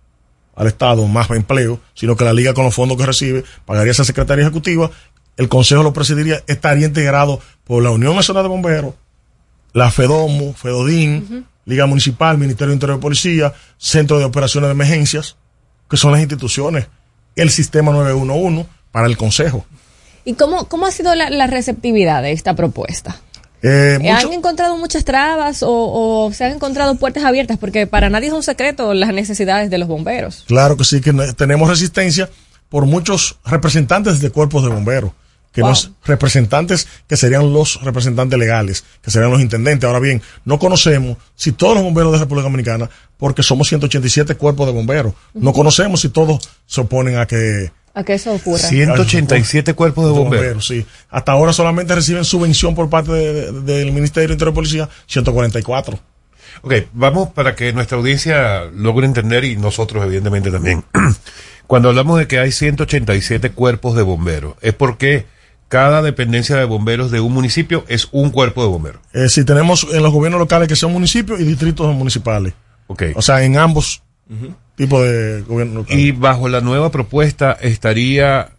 al Estado, más empleo, sino que la Liga con los fondos que recibe pagaría esa Secretaría Ejecutiva, el Consejo lo presidiría, estaría integrado por la Unión Nacional de Bomberos, la FEDOMO, FEDODIN, Liga Municipal, Ministerio de Interior y Policía, Centro de Operaciones de Emergencias, que son las instituciones, el Sistema 911 para el Consejo. ¿Y cómo, cómo ha sido la, la receptividad de esta propuesta? Eh, ¿Han encontrado muchas trabas o, o se han encontrado puertas abiertas? Porque para nadie es un secreto las necesidades de los bomberos. Claro que sí, que tenemos resistencia, por muchos representantes de cuerpos de bomberos que los representantes que serían los representantes legales, que serían los intendentes. Ahora bien, no conocemos si todos los bomberos de República Dominicana, porque somos 187 cuerpos de bomberos, no conocemos si todos se oponen a que a que eso ocurra. 187 cuerpos de bomberos. sí. Hasta ahora solamente reciben subvención por parte de- de- del Ministerio de Interior y Policía 144. Ok, vamos para que nuestra audiencia logre entender y nosotros evidentemente también. Cuando hablamos de que hay 187 cuerpos de bomberos, es porque cada dependencia de bomberos de un municipio es un cuerpo de bomberos. Eh, si tenemos en los gobiernos locales que son municipios y distritos municipales. Ok. O sea, en ambos tipos de gobierno local. Y bajo la nueva propuesta estaría,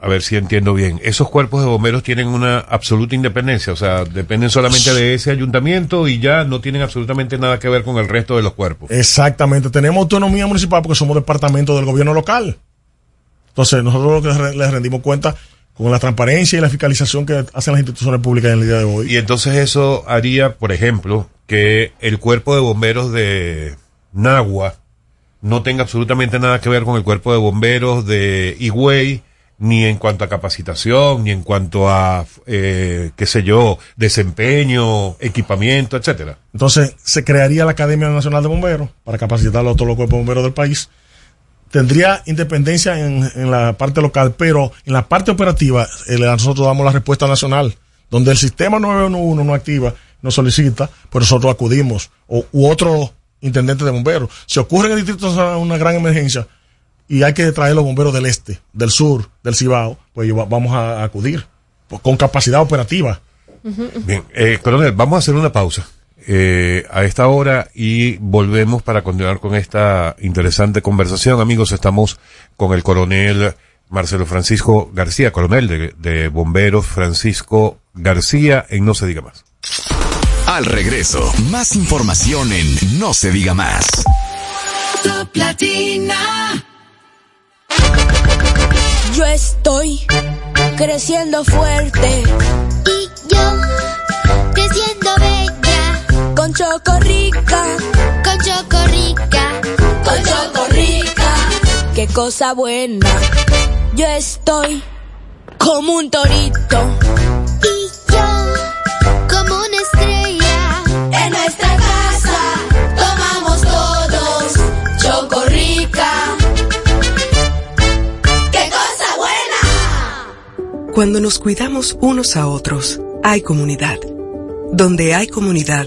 a ver si entiendo bien, esos cuerpos de bomberos tienen una absoluta independencia, o sea, dependen solamente de ese ayuntamiento y ya no tienen absolutamente nada que ver con el resto de los cuerpos. Exactamente, tenemos autonomía municipal porque somos departamento del gobierno local. Entonces, nosotros lo que re- les rendimos cuenta con la transparencia y la fiscalización que hacen las instituciones públicas en el día de hoy. Y entonces eso haría, por ejemplo, que el cuerpo de bomberos de Nagua no tenga absolutamente nada que ver con el cuerpo de bomberos de Higüey, ni en cuanto a capacitación, ni en cuanto a, eh, qué sé yo, desempeño, equipamiento, etcétera. Entonces, se crearía la Academia Nacional de Bomberos para capacitar a todos los cuerpos de bomberos del país. Tendría independencia en, la parte local, pero en la parte operativa, eh, nosotros damos la respuesta nacional. Donde el sistema 911 no activa, no solicita, pues nosotros acudimos. O, u otro intendente de bomberos. Si ocurre en el distrito una- gran emergencia y hay que traer los bomberos del este, del sur, del Cibao, pues vamos a acudir pues, con capacidad operativa. Bien, eh, coronel, vamos a hacer una pausa eh, a esta hora y volvemos para continuar con esta interesante conversación. Amigos, estamos con el coronel Marcelo Francisco García, coronel de, de bomberos Francisco García en No se diga más. Al regreso, más información en No se diga más. Top Latina. Yo estoy creciendo fuerte. Y yo creciendo. Con chocorrica. Con chocorrica. Con chocorrica. Qué cosa buena. Yo estoy como un torito. Y yo como una estrella. En nuestra casa tomamos todos chocorrica. ¡Qué cosa buena! Cuando nos cuidamos unos a otros, hay comunidad. Donde hay comunidad,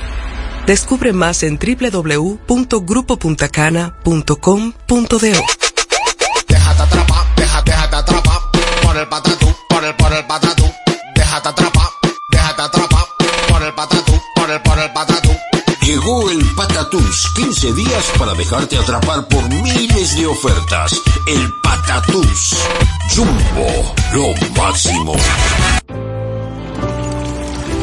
Descubre más en www.grupopuntacana.com.do. Déjate atrapar, déjate, déjate atrapar por el patatú, por el, por el patatú. Déjate atrapar, déjate atrapar por el patatú, por el, por el patatú. Llegó el Patatús, 15 días para dejarte atrapar por miles de ofertas. El Patatús. Jumbo, lo máximo.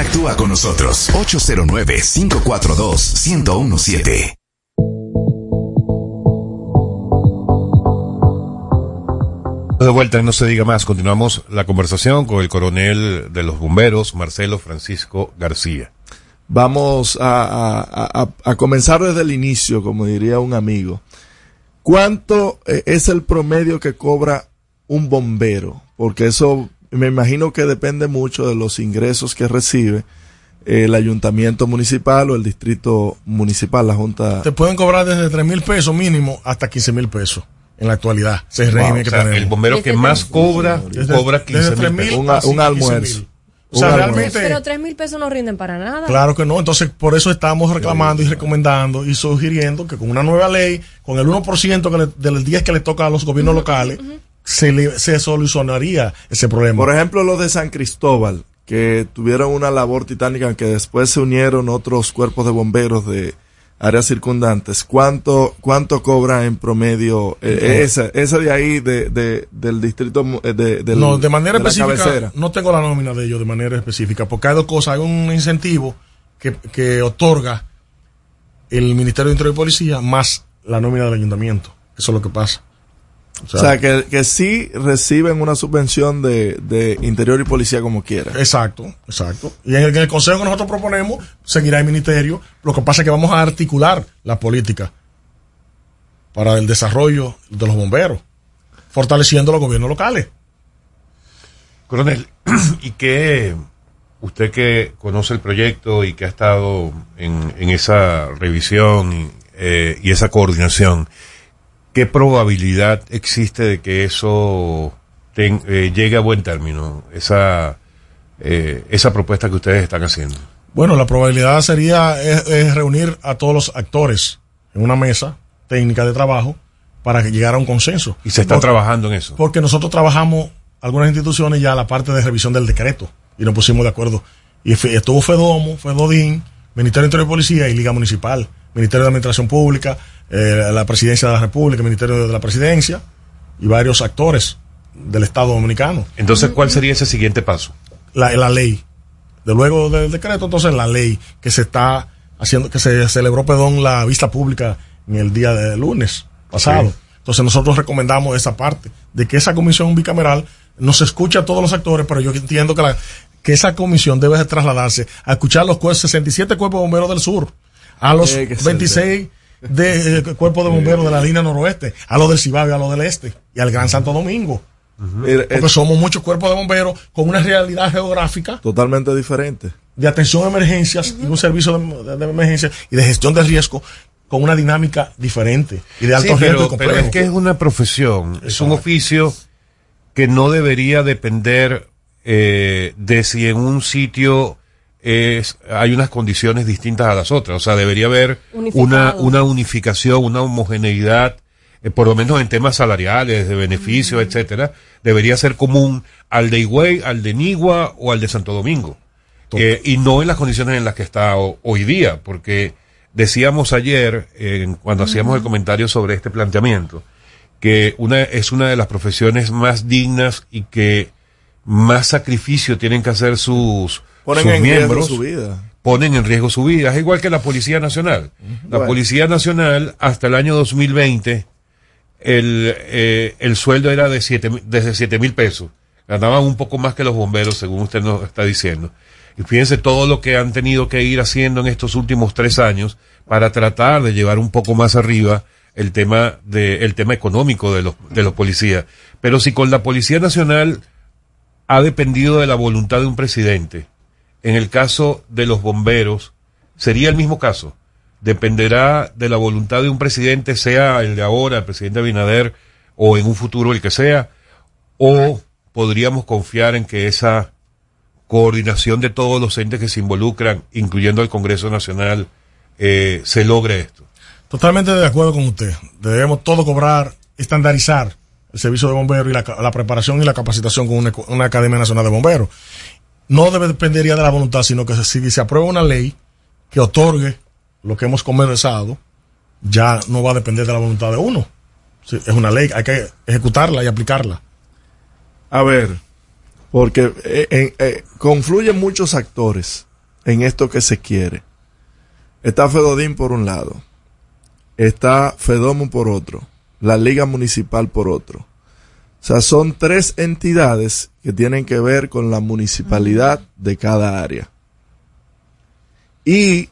Interactúa con nosotros 809-542-1017. De vuelta, no se diga más, continuamos la conversación con el coronel de los bomberos, Marcelo Francisco García. Vamos a, a- a- a comenzar desde el inicio, como diría un amigo. ¿Cuánto eh, es el promedio que cobra un bombero? Porque eso me imagino que depende mucho de los ingresos que recibe el ayuntamiento municipal o el distrito municipal, la junta. Te pueden cobrar desde 3 mil pesos mínimo hasta 15 mil pesos en la actualidad. El Wow, régimen que o sea, tenemos. el bombero que más cobra, Desde- cobra desde 15 mil 3.000 pesos. Un, a- así, un 15.000. almuerzo. O sea, realmente. Pero tres mil pesos no rinden para nada. Claro que no, entonces por eso estamos reclamando y recomendando y sugiriendo que con una nueva ley, con el 1% que le- del 10 que le toca a los gobiernos locales, se, le- se solucionaría ese problema. Por ejemplo, los de San Cristóbal, que tuvieron una labor titánica, que después se unieron otros cuerpos de bomberos de áreas circundantes. ¿Cuánto, cuánto cobra en promedio eh, esa, esa de ahí, de, de- del distrito, eh, de, del- no, de manera de específica, no tengo la nómina de ellos de manera específica, porque hay dos cosas. Hay un incentivo que, que otorga el Ministerio de Interior y Policía más la nómina del ayuntamiento. Eso es lo que pasa. O sea, que, que sí reciben una subvención de, de interior y policía como quiera. Exacto, exacto. Y en el, en el consejo que nosotros proponemos, seguirá el ministerio. Lo que pasa es que vamos a articular la política para el desarrollo de los bomberos, fortaleciendo los gobiernos locales. Coronel, ¿y qué usted que conoce el proyecto y que ha estado en, en esa revisión y, eh, y esa coordinación, qué probabilidad existe de que eso ten- eh, llegue a buen término, esa, eh, esa propuesta que ustedes están haciendo? Bueno, la probabilidad sería es, es reunir a todos los actores en una mesa técnica de trabajo para que llegara a un consenso. Y se está Porque- trabajando en eso. Porque nosotros trabajamos algunas instituciones ya la parte de revisión del decreto y nos pusimos de acuerdo. Y estuvo Fedomo, Fedodín, Ministerio de Interior y Policía y Liga Municipal, Ministerio de Administración Pública, eh, la presidencia de la República, el Ministerio de la Presidencia y varios actores del Estado Dominicano. Entonces, ¿cuál sería ese siguiente paso? La, la ley. De luego del decreto, entonces la ley que se está haciendo, que se celebró, perdón, la vista pública en el día de lunes pasado. Entonces nosotros recomendamos esa parte, de que esa comisión bicameral nos escucha a todos los actores, pero yo entiendo que, la, que esa comisión debe trasladarse a escuchar a los 67 cuerpos bomberos del sur, a los 26 de, eh, cuerpo de bomberos de la línea noroeste, a los del Cibabio, a los del este y al Gran Santo Domingo. Porque eh, somos muchos cuerpos de bomberos con una realidad geográfica totalmente diferente. De atención a emergencias y un servicio de, de, emergencia y de gestión de riesgo con una dinámica diferente y de altos sí, pero, es que es una profesión, es un oficio que no debería depender eh, de si en un sitio es, hay unas condiciones distintas a las otras. O sea, debería haber Unificado. una, una unificación, una homogeneidad, eh, por lo menos en temas salariales, de beneficios, etcétera. Debería ser común al de Higüey, al de Nigua o al de Santo Domingo. Eh, y no en las condiciones en las que está ho- hoy día, porque decíamos ayer, eh, cuando hacíamos el comentario sobre este planteamiento, que una, es una de las profesiones más dignas y que más sacrificio tienen que hacer sus, Ponen sus en riesgo su vida. Ponen en riesgo su vida. Es igual que la Policía Nacional. La Bueno. Policía Nacional, hasta el año 2020, el, eh, el sueldo era de siete, desde siete mil pesos. Ganaban un poco más que los bomberos, según usted nos está diciendo. Y fíjense todo lo que han tenido que ir haciendo en estos últimos tres años para tratar de llevar un poco más arriba el tema de, el tema económico de los, de los policías. Pero si con la Policía Nacional ha dependido de la voluntad de un presidente, en el caso de los bomberos, sería el mismo caso. Dependerá de la voluntad de un presidente, sea el de ahora, el presidente Abinader, o en un futuro el que sea, o podríamos confiar en que esa coordinación de todos los entes que se involucran, incluyendo el Congreso Nacional, eh, se logre esto. Totalmente de acuerdo con usted. Debemos todo cobrar, estandarizar el servicio de bomberos y la, preparación y la capacitación con una Academia Nacional de Bomberos. No debe dependería de la voluntad, sino que si se aprueba una ley que otorgue lo que hemos conversado, ya no va a depender de la voluntad de uno. Es una ley, hay que ejecutarla y aplicarla. A ver, porque eh, eh, confluyen muchos actores en esto que se quiere. Está Fedodín por un lado, está Fedomo por otro, la Liga Municipal por otro. O sea, son tres entidades que tienen que ver con la municipalidad de cada área. Y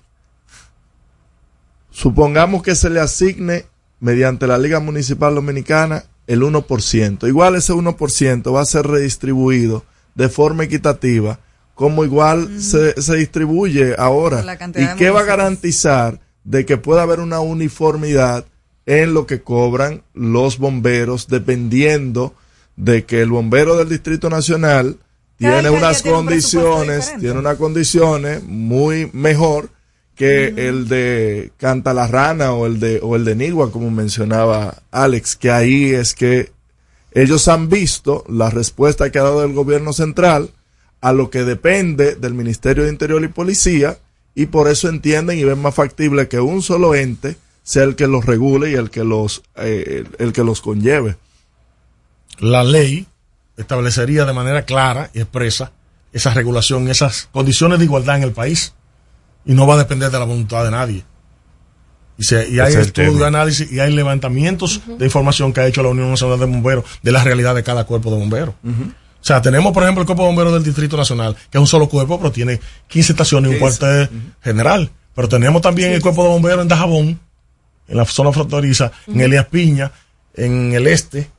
supongamos que se le asigne mediante la Liga Municipal Dominicana el 1%. Igual ese 1% va a ser redistribuido de forma equitativa, como igual se, se distribuye ahora. ¿Y qué va a garantizar de que pueda haber una uniformidad en lo que cobran los bomberos, dependiendo de que el bombero del Distrito Nacional tiene unas un condiciones, tiene unas condiciones muy mejor que el de Canta la Rana o el de o el de Nigua, como mencionaba Alex, que ahí es que ellos han visto la respuesta que ha dado el gobierno central a lo que depende del Ministerio de Interior y Policía y por eso entienden y ven más factible que un solo ente sea el que los regule y el que los eh, el, que los conlleve. La ley establecería de manera clara y expresa esa regulación, esas condiciones de igualdad en el país y no va a depender de la voluntad de nadie. Y, se- y hay es estudios, análisis y hay levantamientos de información que ha hecho la Unión Nacional de Bomberos de la realidad de cada cuerpo de bomberos. O sea, tenemos, por ejemplo, el Cuerpo de Bomberos del Distrito Nacional, que es un solo cuerpo, pero tiene 15 estaciones y un 15. cuartel general. Pero tenemos también el Cuerpo de Bomberos en Dajabón, en la zona fronteriza, en Elías Piña, en el este,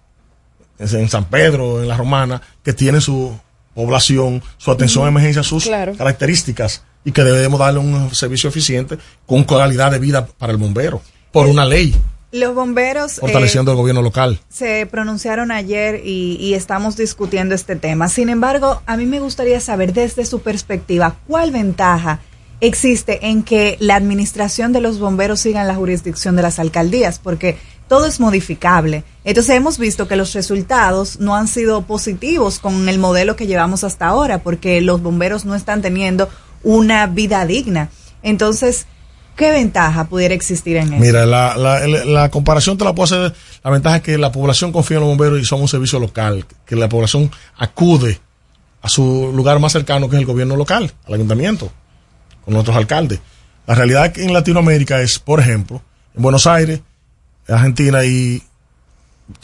en San Pedro, en la Romana, que tiene su población, su atención a emergencia, sus Claro. características y que debemos darle un servicio eficiente con calidad de vida para el bombero, por una ley, Los bomberos eh, fortaleciendo el gobierno local. se pronunciaron ayer y, y estamos discutiendo este tema. Sin embargo, a mí me gustaría saber desde su perspectiva cuál ventaja existe en que la administración de los bomberos siga en la jurisdicción de las alcaldías, porque todo es modificable. Entonces hemos visto que los resultados no han sido positivos con el modelo que llevamos hasta ahora, porque los bomberos no están teniendo una vida digna. Entonces, ¿qué ventaja pudiera existir en eso? Mira, la, la, la comparación te la puedo hacer. La ventaja es que la población confía en los bomberos y somos un servicio local. Que la población acude a su lugar más cercano, que es el gobierno local, al ayuntamiento, con nuestros alcaldes. La realidad en Latinoamérica es, por ejemplo, en Buenos Aires, Argentina y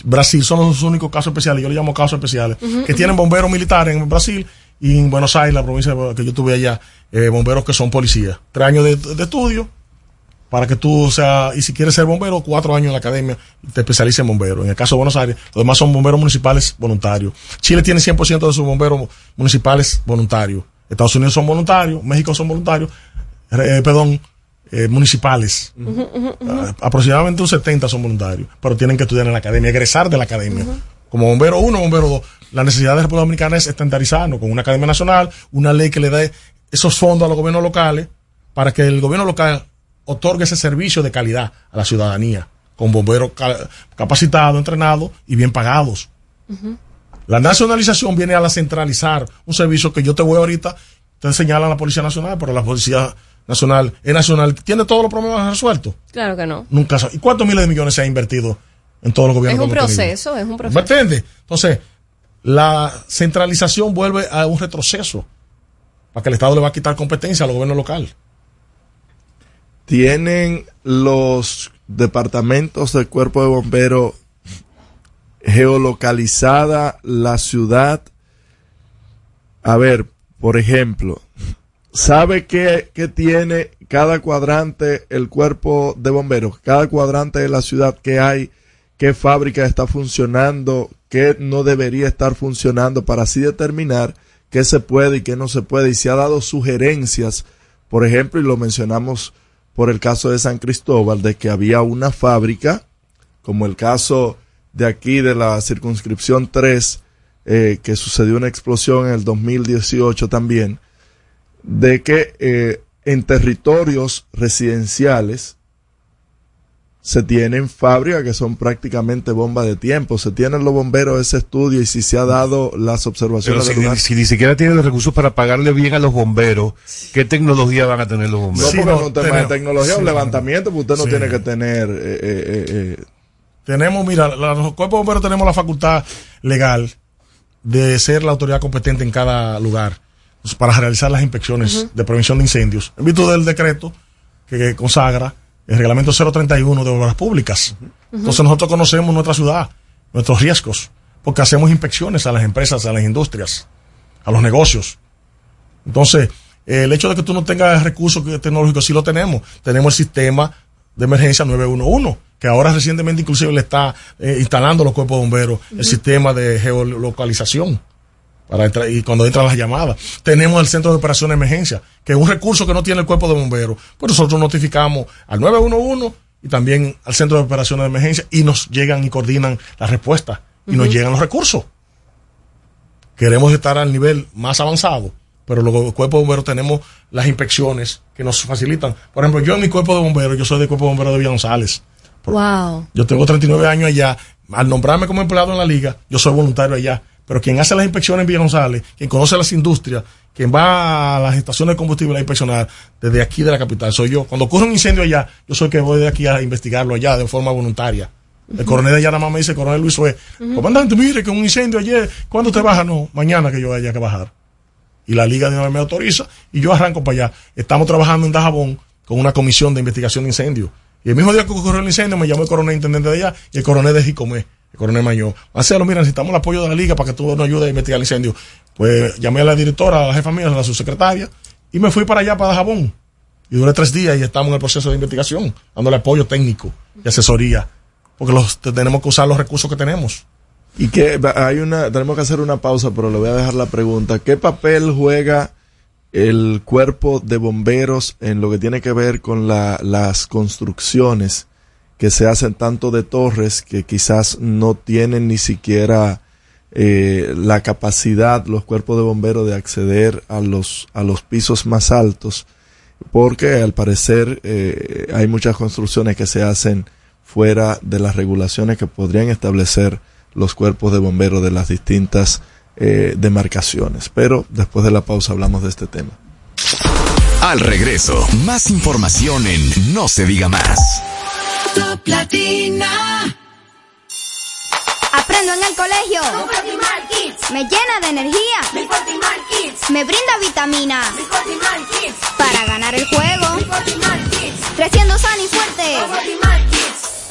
Brasil son los únicos casos especiales, yo le llamo casos especiales, que tienen bomberos militares en Brasil y en Buenos Aires, la provincia que yo tuve allá, eh, bomberos que son policías. Tres años de, de estudio para que tú, o sea, y si quieres ser bombero, cuatro años en la academia te especialices en bombero. En el caso de Buenos Aires, los demás son bomberos municipales voluntarios. Chile tiene 100% de sus bomberos municipales voluntarios. Estados Unidos son voluntarios, México son voluntarios, eh, perdón, eh, municipales. Ah, aproximadamente un 70 son voluntarios, pero tienen que estudiar en la academia, egresar de la academia. Como bombero 1, bombero 2. La necesidad de la República Dominicana es estandarizarnos con una academia nacional, una ley que le dé esos fondos a los gobiernos locales para que el gobierno local otorgue ese servicio de calidad a la ciudadanía, con bomberos ca- capacitados, entrenados y bien pagados. La nacionalización viene a la centralizar un servicio que yo te voy ahorita, te señala la Policía Nacional, pero la Policía Nacional es nacional, tiene todos los problemas resueltos. Claro que no. Nunca ¿Y cuántos miles de millones se ha invertido en todos los Es gobiernos? un que hemos tenido? proceso, es un ¿Me proceso. entiendes? Entonces, la centralización vuelve a un retroceso para que el Estado le va a quitar competencia a los gobiernos locales. tienen los departamentos del cuerpo de bomberos geolocalizada la ciudad. A ver, por ejemplo, ¿sabe qué, qué tiene cada cuadrante el cuerpo de bomberos? Cada cuadrante de la ciudad que hay, qué fábrica está funcionando, qué no debería estar funcionando para así determinar qué se puede y qué no se puede. Y se ha dado sugerencias, por ejemplo, y lo mencionamos por el caso de San Cristóbal, de que había una fábrica, como el caso de aquí de la circunscripción 3, eh, que sucedió una explosión en el 2018 también, de que eh, en territorios residenciales se tienen fábricas que son prácticamente bombas de tiempo. Se tienen los bomberos ese estudio y si se ha dado las Pero observaciones si, del lugar. si ni siquiera tienen los recursos para pagarle bien a los bomberos, ¿qué tecnología van a tener los No, bomberos? porque no, es un tema de tecnología, un levantamiento, pues usted no Sí. tiene que tener eh, eh, eh, Tenemos, mira, los cuerpos de bomberos tenemos la facultad legal de ser la autoridad competente en cada lugar pues, para realizar las inspecciones de prevención de incendios, en virtud del decreto que, consagra el reglamento 031 de obras públicas. Entonces nosotros conocemos nuestra ciudad, nuestros riesgos, porque hacemos inspecciones a las empresas, a las industrias, a los negocios. Entonces, el hecho de que tú no tengas recursos tecnológicos, sí lo tenemos. Tenemos el sistema de emergencia 911, que ahora recientemente inclusive le está eh, instalando los cuerpos de bomberos el sistema de geolocalización. Para entrar, y cuando entran las llamadas. Tenemos el centro de operación de emergencia, que es un recurso que no tiene el cuerpo de bomberos. Pues nosotros notificamos al 911 y también al centro de operaciones de emergencia y nos llegan y coordinan la respuesta y nos llegan los recursos. Que queremos estar al nivel más avanzado, pero los cuerpos de bomberos tenemos las inspecciones que nos facilitan. Por ejemplo, yo en mi cuerpo de bomberos, yo soy del cuerpo de bomberos de Villa González. Wow. Yo tengo 39 años allá. Al nombrarme como empleado en la liga, yo soy voluntario allá. Pero quien hace las inspecciones en Villa González, quien conoce las industrias, quien va a las estaciones de combustible a inspeccionar desde aquí de la capital, soy yo. Cuando ocurre un incendio allá, yo soy el que voy de aquí a investigarlo allá de forma voluntaria. El coronel de allá nada más me dice, coronel Luis Sue, comandante, mire que un incendio ayer, ¿cuándo te baja? No, mañana que yo haya que bajar. Y la liga de una vez me autoriza y yo arranco para allá. Estamos trabajando en Dajabón con una comisión de investigación de incendios. Y el mismo día que ocurrió el incendio me llamó el coronel intendente de allá y el coronel de Jicomé, el coronel Mañó. Marcelo, mira, necesitamos el apoyo de la liga para que tú nos ayudes a investigar el incendio. Pues llamé a la directora, a la jefa mía, a la subsecretaria y me fui para allá, para Dajabón. Y duré tres días y estamos en el proceso de investigación, dándole apoyo técnico y asesoría. Porque los, tenemos que usar los recursos que tenemos. Y que hay una, tenemos que hacer una pausa, pero le voy a dejar la pregunta. ¿Qué papel juega el cuerpo de bomberos en lo que tiene que ver con la, las construcciones que se hacen tanto de torres que quizás no tienen ni siquiera eh, la capacidad los cuerpos de bomberos de acceder a los, a los pisos más altos? Porque al parecer eh, hay muchas construcciones que se hacen fuera de las regulaciones que podrían establecer los cuerpos de bomberos de las distintas eh, demarcaciones. Pero después de la pausa hablamos de este tema. Al regreso, más información en No se diga más. Top Latina. Aprendo en el colegio. Me llena de energía. Me brinda vitaminas. Para ganar el juego. Creciendo sano y fuerte.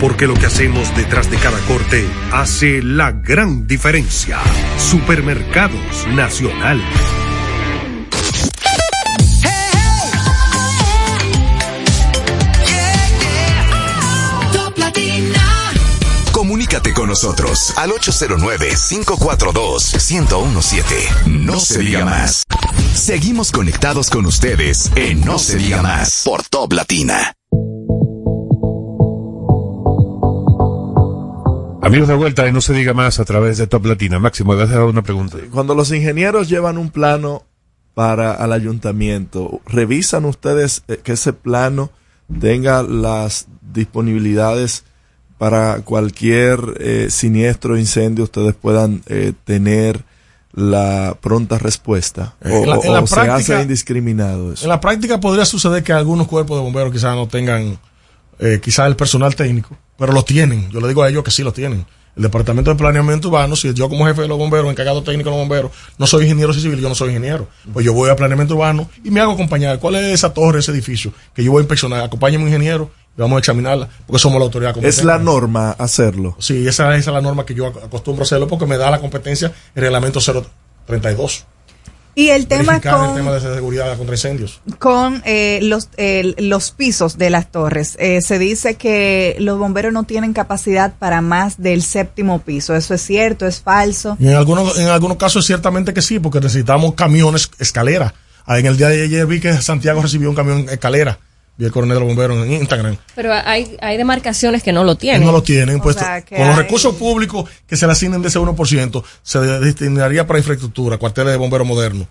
Porque lo que hacemos detrás de cada corte hace la gran diferencia. Supermercados Nacional. Comunícate con nosotros al 809-542-1017. No se diga más. Seguimos conectados con ustedes en No se diga más por Top Latina. Amigos de vuelta, y no se diga más a través de Top Latina. Máximo, le has dado una pregunta. Cuando los ingenieros llevan un plano para al ayuntamiento, ¿revisan ustedes eh, que ese plano tenga las disponibilidades para cualquier eh, siniestro o incendio ustedes puedan eh, tener la pronta respuesta? ¿O, En la- en o- la o se práctica- hace indiscriminado eso? En la práctica podría suceder que algunos cuerpos de bomberos quizás no tengan eh, quizás el personal técnico, pero lo tienen. Yo le digo a ellos que sí lo tienen. El Departamento de Planeamiento Urbano, si yo como jefe de los bomberos, encargado técnico de los bomberos, no soy ingeniero civil, yo no soy ingeniero. Pues yo voy a Planeamiento Urbano y me hago acompañar. ¿Cuál es esa torre, ese edificio? Que yo voy a inspeccionar. Acompáñame un ingeniero y vamos a examinarla, porque somos la autoridad competente. Es la norma hacerlo. Sí, esa, esa es la norma que yo ac- acostumbro a hacerlo porque me da la competencia el reglamento 032. Y el tema Verificar el con, tema de seguridad contra incendios. con eh, los, el- los pisos de las torres. Eh, se dice que los bomberos no tienen capacidad para más del séptimo piso. ¿Eso es cierto? ¿Es falso? Y en algunos, en algunos casos ciertamente que sí, porque necesitamos camiones escalera. Ah, En el día de ayer vi que Santiago recibió un camión escalera. Vi el coronel de los bomberos en Instagram. Pero hay, hay demarcaciones que no lo tienen. No lo tienen. O Pues, sea, con los recursos públicos que se le asignen de ese 1%, se destinaría para infraestructura, cuarteles de bomberos modernos.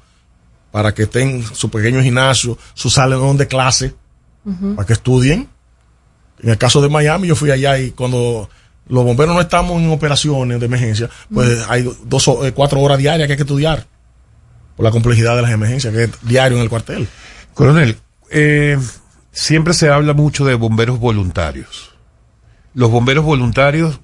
para que estén su pequeño gimnasio, su salón de clase, para que estudien. En el caso de Miami, yo fui allá y cuando los bomberos no estamos en operaciones de emergencia, pues hay dos, o- eh, cuatro horas diarias que hay que estudiar por la complejidad de las emergencias, que es diario en el cuartel. Coronel, eh, siempre se habla mucho de bomberos voluntarios. Los bomberos voluntarios,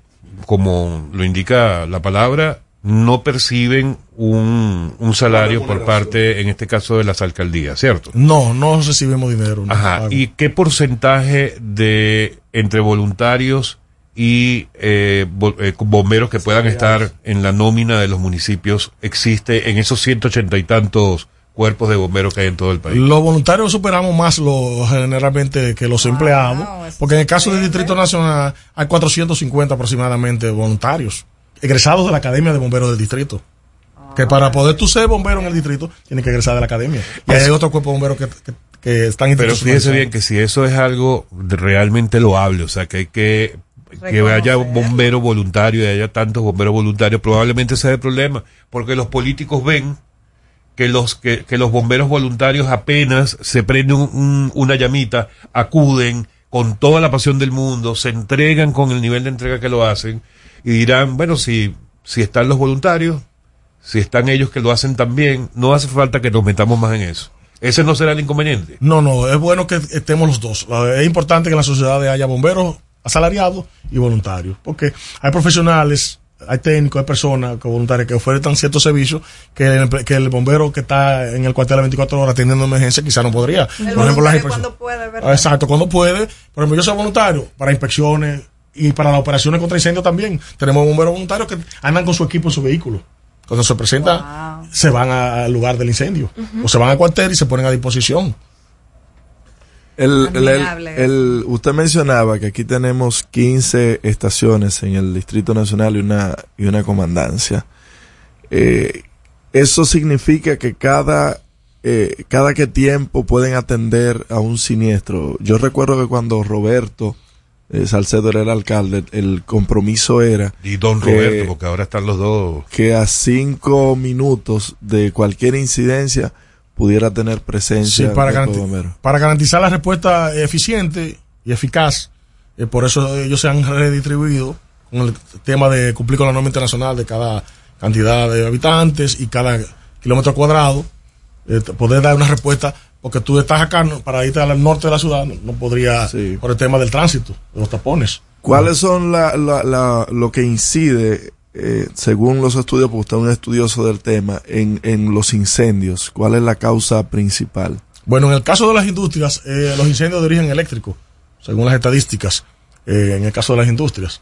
como lo indica la palabra, no perciben un, un salario por parte, en este caso, de las alcaldías, ¿cierto? No, no recibimos dinero. no Ajá. pago. ¿Y qué porcentaje de entre voluntarios y eh, eh, bomberos que puedan estar en la nómina de los municipios existe en esos 180 y tantos cuerpos de bomberos que hay en todo el país? Los voluntarios superamos más lo, generalmente que los empleados, porque en el caso del Distrito Nacional hay 450 aproximadamente voluntarios, egresados de la Academia de Bomberos del Distrito. Que para poder tú ser bombero en el distrito, tienes que egresar de la academia. Y hay otro cuerpo de bomberos que, que, que están Pero fíjese bien que si eso es algo realmente loable, o sea, que hay que que haya bomberos voluntarios y haya tantos bomberos voluntarios, probablemente sea el problema, porque los políticos ven que los que, que los bomberos voluntarios apenas se prende un- un- una llamita, acuden con toda la pasión del mundo, se entregan con el nivel de entrega que lo hacen y dirán, bueno, si si están los voluntarios, si están ellos que lo hacen también, no hace falta que nos metamos más en eso. Ese no será el inconveniente. No, no, es bueno que estemos los dos. Es importante que en la sociedad haya bomberos asalariados y voluntarios, porque hay profesionales, hay técnicos, hay personas que voluntarias que ofrecen ciertos servicios que el, que el bombero que está en el cuartel a 24 horas atendiendo emergencia quizá no podría. El Por ejemplo, las cuando puede, ¿verdad? Exacto, cuando puede. Por ejemplo, yo soy voluntario para inspecciones y para las operaciones contra incendios también. Tenemos bomberos voluntarios que andan con su equipo en su vehículo. Cuando se presenta, se van al lugar del incendio. O se van al cuartel y se ponen a disposición. El, el- el- Admirable el- usted mencionaba que aquí tenemos 15 estaciones en el Distrito Nacional y una, y una comandancia. Eh, eso significa que cada, eh, cada que tiempo pueden atender a un siniestro. Yo recuerdo que cuando Roberto eh, Salcedo era el alcalde, el compromiso era Y don que- Roberto, porque ahora están los dos. que a cinco minutos de cualquier incidencia pudiera tener presencia Sí, para, garanti- para garantizar la respuesta eficiente y eficaz. eh, por eso ellos se han redistribuido con el tema de cumplir con la norma internacional de cada cantidad de habitantes y cada kilómetro cuadrado. eh, poder dar una respuesta, porque tú estás acá no, para irte al norte de la ciudad, no, no podría, por el tema del tránsito, de los tapones. ¿Cuáles son la, la- la- lo que incide, eh, según los estudios, porque usted es un estudioso del tema, en, en los incendios? ¿Cuál es la causa principal? Bueno, en el caso de las industrias, eh, los incendios de origen eléctrico, según las estadísticas, eh, en el caso de las industrias.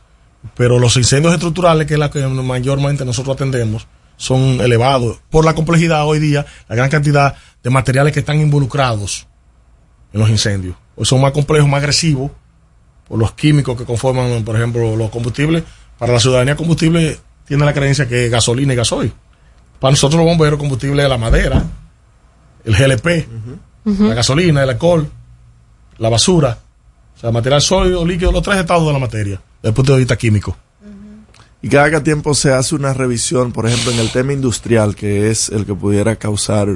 Pero los incendios estructurales, que es la que mayormente nosotros atendemos, son elevados por la complejidad hoy día, la gran cantidad de materiales que están involucrados en los incendios. Hoy son más complejos, más agresivos, por los químicos que conforman, por ejemplo, los combustibles. Para la ciudadanía, combustible tiene la creencia que es gasolina y gasoil. Para nosotros los bomberos, combustible es la madera, el GLP, la gasolina, el alcohol, la basura, o sea, material sólido, líquido, los tres estados de la materia, desde el punto de vista químico. Y cada que tiempo se hace una revisión, por ejemplo, en el tema industrial, que es el que pudiera causar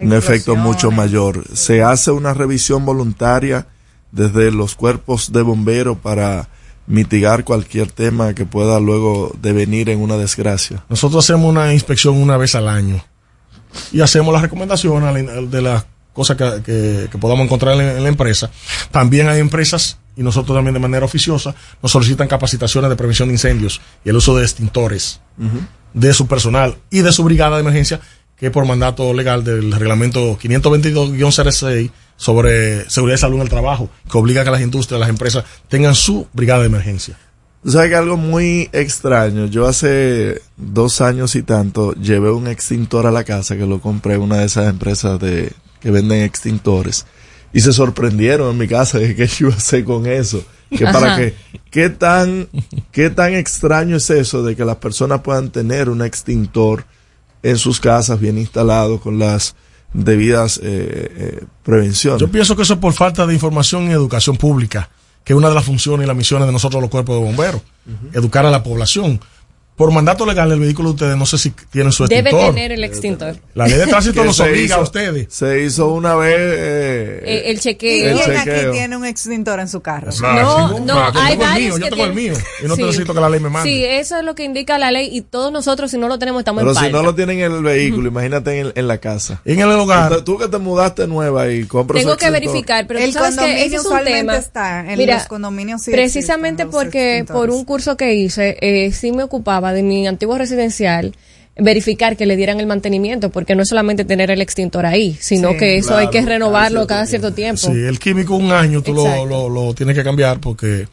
un efecto mucho mayor. Se hace una revisión voluntaria desde los cuerpos de bomberos para mitigar cualquier tema que pueda luego devenir en una desgracia. Nosotros hacemos una inspección una vez al año y hacemos las recomendaciones de las cosas que, que- que podamos encontrar en, la- en la empresa. También hay empresas, y nosotros también de manera oficiosa, nos solicitan capacitaciones de prevención de incendios y el uso de extintores de su personal y de su brigada de emergencia, que por mandato legal del reglamento 522-06 sobre seguridad y salud en el trabajo, que obliga a que las industrias, las empresas tengan su brigada de emergencia. Tú sabes que algo muy extraño. Yo hace dos años y tanto llevé un extintor a la casa que lo compré en una de esas empresas de que venden extintores y se sorprendieron en mi casa de qué yo iba a hacer con eso. Que para que qué tan qué tan extraño es eso de que las personas puedan tener un extintor en sus casas bien instalado con las debidas eh, eh, prevenciones. Yo pienso que eso es por falta de información y educación pública, que es una de las funciones y las misiones de nosotros los cuerpos de bomberos, educar a la población. Por mandato legal el vehículo de ustedes no sé si tienen su Debe extintor. tener el extintor. La ley de tránsito se obliga a hizo- ustedes. Se hizo una vez. eh, Eh, el ¿Y chequeo. El quién chequeo. aquí tiene un extintor en su carro? No, no, Ah, yo hay tengo el varios mío, yo tengo el mío, y no Sí. necesito que la ley me mande. Sí, eso es lo que indica la ley y todos nosotros si no lo tenemos estamos Pero en si falta. no lo tienen en el vehículo, imagínate en, en la casa. En el hogar. Tú, tú que te mudaste nueva y compras Tengo que verificar, pero El tú sabes que ese es un tema. está, en Mira, los condominios sí precisamente los porque por un curso que hice, eh, sí me ocupaba de mi antiguo residencial verificar que le dieran el mantenimiento, porque no es solamente tener el extintor ahí, sino Sí, que eso claro, hay que cada renovarlo cada cierto tiempo. Sí, el químico un año tú lo, lo, lo tienes que cambiar porque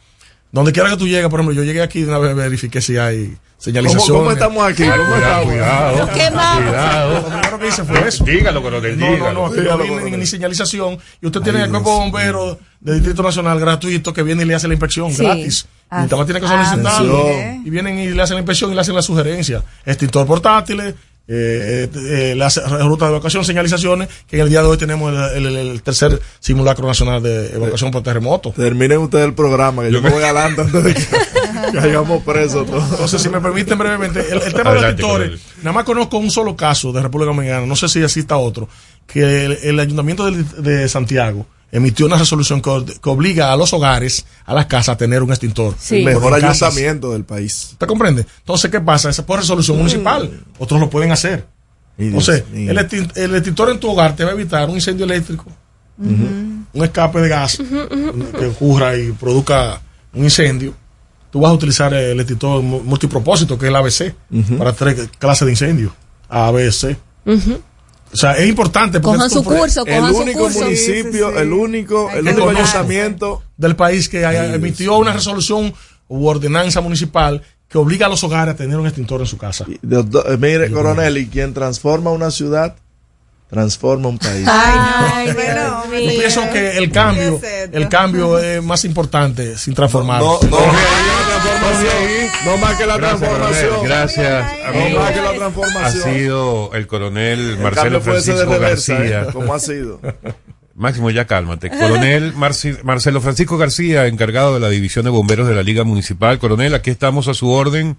donde quiera que tú llegues, por ejemplo, yo llegué aquí de una vez verifiqué si hay señalización. ¿Cómo- cómo estamos aquí? ¿Cómo cuidado, estamos? cuidado. ¿Qué más? Cuidado. Lo primero que hice fue eso. Dígalo, coronel, No, no, no, aquí no Dígalo, viene coronel. ni señalización y usted tiene el cuerpo de bomberos del Distrito Nacional gratuito que viene y le hace la inspección Sí. gratis. Ah, más tiene que ah, solicitarlo. mire. y vienen y le hacen la inspección y le hacen la sugerencia. Extintor portátiles, eh, eh, eh, las rutas de evacuación, señalizaciones, que en el día de hoy tenemos el, el- el tercer simulacro nacional de evacuación por terremoto. Terminen ustedes el programa, que yo me voy adelante antes de que caigamos presos todos. Entonces, si me permiten brevemente, el, el tema de los coronel. nada más conozco un solo caso de República Dominicana, no sé si exista otro, que el, el Ayuntamiento de, de Santiago emitió una resolución que, que obliga a los hogares, a las casas, a tener un extintor. El mejor ayuntamiento del país. ¿Usted comprende? Entonces, ¿qué pasa? Es por resolución municipal. Otros lo pueden hacer. Entonces, el, extin- el extintor en tu hogar te va a evitar un incendio eléctrico, un escape de gas que ocurra y produzca un incendio. Tú vas a utilizar el extintor mu- multipropósito, que es el ABC, para tres clases de incendio. A, B, C. Ujú. O sea, es importante. porque Cojan es su curso, El único curso. municipio, el único, el único ayuntamiento del país que haya- emitió una resolución u ordenanza municipal que obliga a los hogares a tener un extintor en su casa. de- mire, coronel, y quien transforma una ciudad, transforma un país. Ay, bueno, Yo pienso que el cambio, el cambio es más importante sin transformar. No, no, no más que la Gracias, transformación. coronel. Gracias, amigo. No más que la transformación. Ha sido el coronel El Marcelo Francisco reversa, García. ¿eh? Como ha sido. Máximo, ya cálmate. Coronel Marci- Marcelo Francisco García, encargado de la División de Bomberos de la Liga Municipal. Coronel, aquí estamos a su orden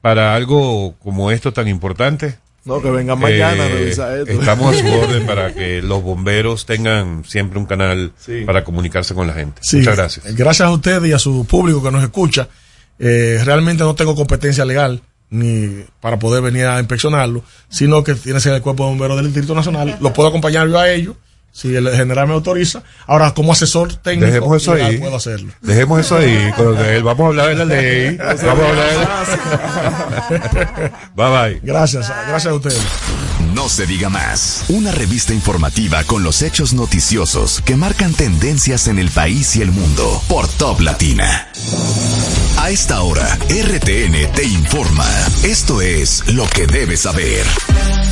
para algo como esto tan importante. No, que vengan mañana a Eh, revisar esto. Estamos a su orden para que los bomberos tengan siempre un canal para comunicarse con la gente. Sí, Muchas gracias. Gracias a ustedes y a su público que nos escucha. Eh, realmente no tengo competencia legal ni para poder venir a inspeccionarlo, sino que tiene que ser el cuerpo de bomberos del Distrito Nacional. Lo puedo acompañar yo a ellos, si el general me autoriza. Ahora, como asesor técnico, Dejemos eso legal, ahí. puedo hacerlo. Dejemos eso ahí, coronel. Vamos a hablar de la ley. Vamos a hablar de Bye bye. Gracias, gracias a ustedes. No se diga más. Una revista informativa con los hechos noticiosos que marcan tendencias en el país y el mundo por Top Latina. A esta hora, RTN te informa. Esto es lo que debes saber.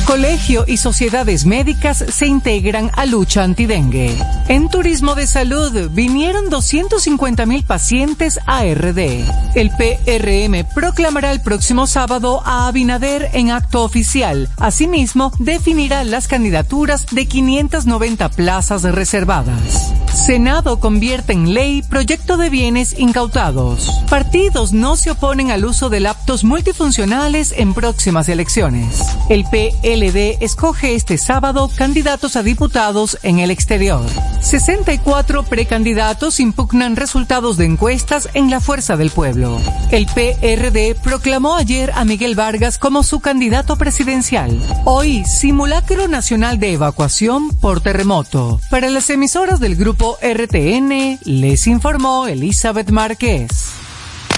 Colegio y sociedades médicas se integran a lucha antidengue. En turismo de salud vinieron 250 mil pacientes a RD. El PRM proclamará el próximo sábado a Abinader en acto oficial. Asimismo, definirá las candidaturas de 590 plazas reservadas. Senado convierte en ley proyecto de bienes incautados. Partidos no se oponen al uso de laptops multifuncionales en próximas elecciones. El PLD escoge este sábado candidatos a diputados en el exterior. 64 precandidatos impugnan resultados de encuestas en la Fuerza del Pueblo. El PRD proclamó ayer a Miguel Vargas como su candidato presidencial. Hoy, simulacro nacional de evacuación por terremoto. Para las emisoras del grupo RTN, les informó Elizabeth Márquez.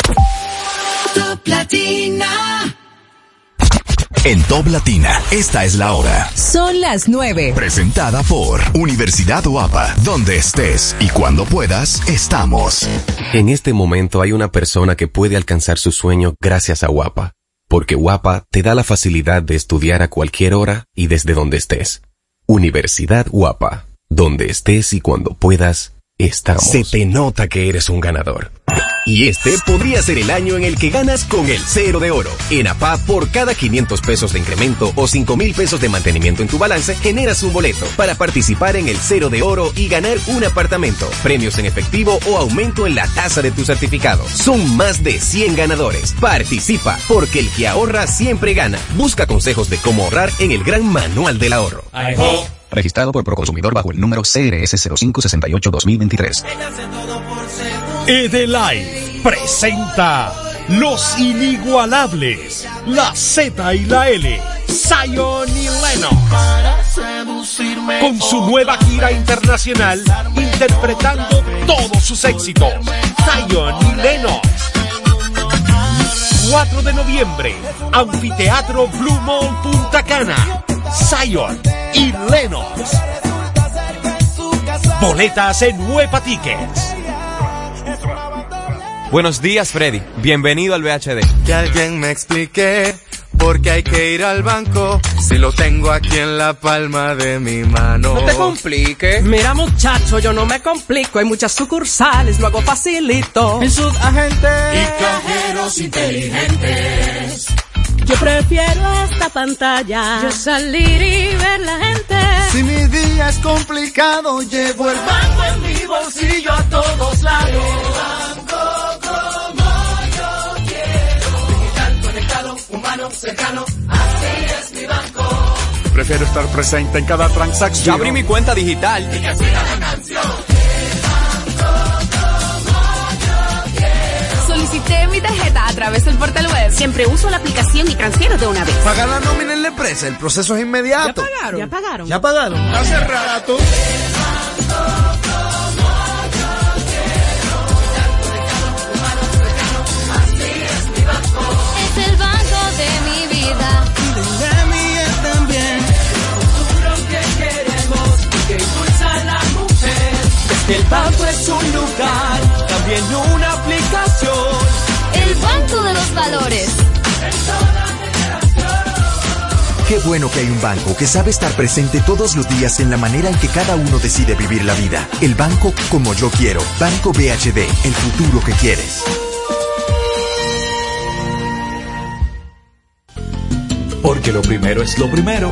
Top Latina. En Top Latina, esta es la hora. Son las 9. Presentada por Universidad Guapa, donde estés y cuando puedas, estamos. En este momento hay una persona que puede alcanzar su sueño gracias a Guapa, porque Guapa te da la facilidad de estudiar a cualquier hora y desde donde estés. Universidad Guapa, donde estés y cuando puedas, estamos. Se te nota que eres un ganador. Y este podría ser el año en el que ganas con el cero de oro. En APA, por cada 500 pesos de incremento o 5 mil pesos de mantenimiento en tu balance, generas un boleto para participar en el cero de oro y ganar un apartamento, premios en efectivo o aumento en la tasa de tu certificado. Son más de 100 ganadores. Participa, porque el que ahorra siempre gana. Busca consejos de cómo ahorrar en el gran manual del ahorro. Registrado por Proconsumidor bajo el número CRS 0568-2023. Edelife presenta Los Inigualables, la Z y la L, Zion y Lennox. Con su nueva gira internacional, interpretando todos sus éxitos, Zion y Lennox. 4 de noviembre, Anfiteatro Blue Mall Punta Cana, Zion y Lennox. Boletas en Huepa Tickets. Buenos días, Freddy. Bienvenido al VHD. Que alguien me explique por qué hay que ir al banco si lo tengo aquí en la palma de mi mano. No te compliques. Mira, muchacho, yo no me complico. Hay muchas sucursales, lo hago facilito. En Agente y cajeros inteligentes. Yo prefiero esta pantalla. Yo salir y ver la gente. Si mi día es complicado, llevo el banco en mi bolsillo a todos lados. Cercano. Así es mi banco. Prefiero estar presente en cada transacción. Ya abrí mi cuenta digital. Y que siga la canción. Solicité mi tarjeta a través del portal web. Siempre uso la aplicación y transfiero de una vez. Pagar la nómina en la empresa, el proceso es inmediato. ¿Ya pagaron? ¿Ya pagaron? ¿Ya pagaron? Hace rato. El banco es un lugar, también una aplicación. El banco de los valores. Qué bueno que hay un banco que sabe estar presente todos los días en la manera en que cada uno decide vivir la vida. El banco como yo quiero. Banco BHD, el futuro que quieres. Porque lo primero es lo primero.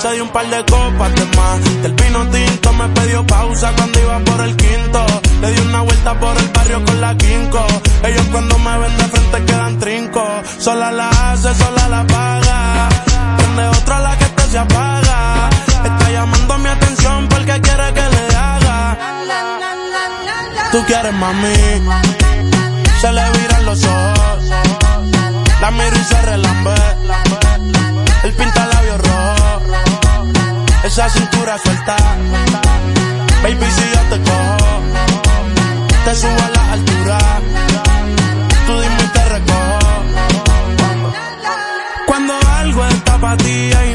Se dio un par de copas de más. Del vino tinto me pidió pausa cuando iba por el quinto. Le di una vuelta por el barrio con la quinco. Ellos cuando me ven de frente quedan trinco. Sola la hace, sola la paga. Prende otra la que te se apaga. Está llamando mi atención porque quiere que le haga. Tú quieres mami. Se le viran los ojos. La miro y se relambe. El pinta rojo esa cintura suelta. Baby, si yo te cojo, te subo a la altura. Tú dime y te recojo. Cuando algo está para ti, hay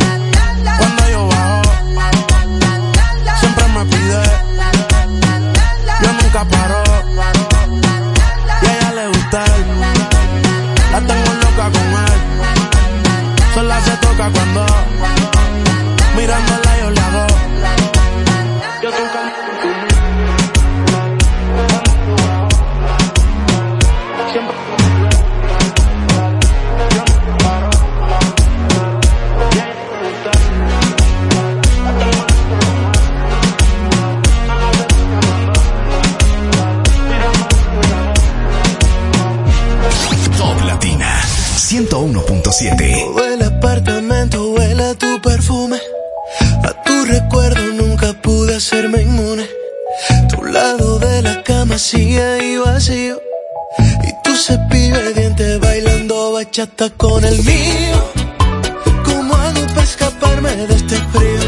Y a ella le gusta él. La tengo loca con él. Sola se toca cuando 101.7. Huele a apartamento, huele a tu perfume. A tu recuerdo nunca pude hacerme inmune. Tu lado de la cama sigue ahí vacío. Y tu cepillo de dientes bailando bachata con el mío. ¿Cómo hago para escaparme de este frío?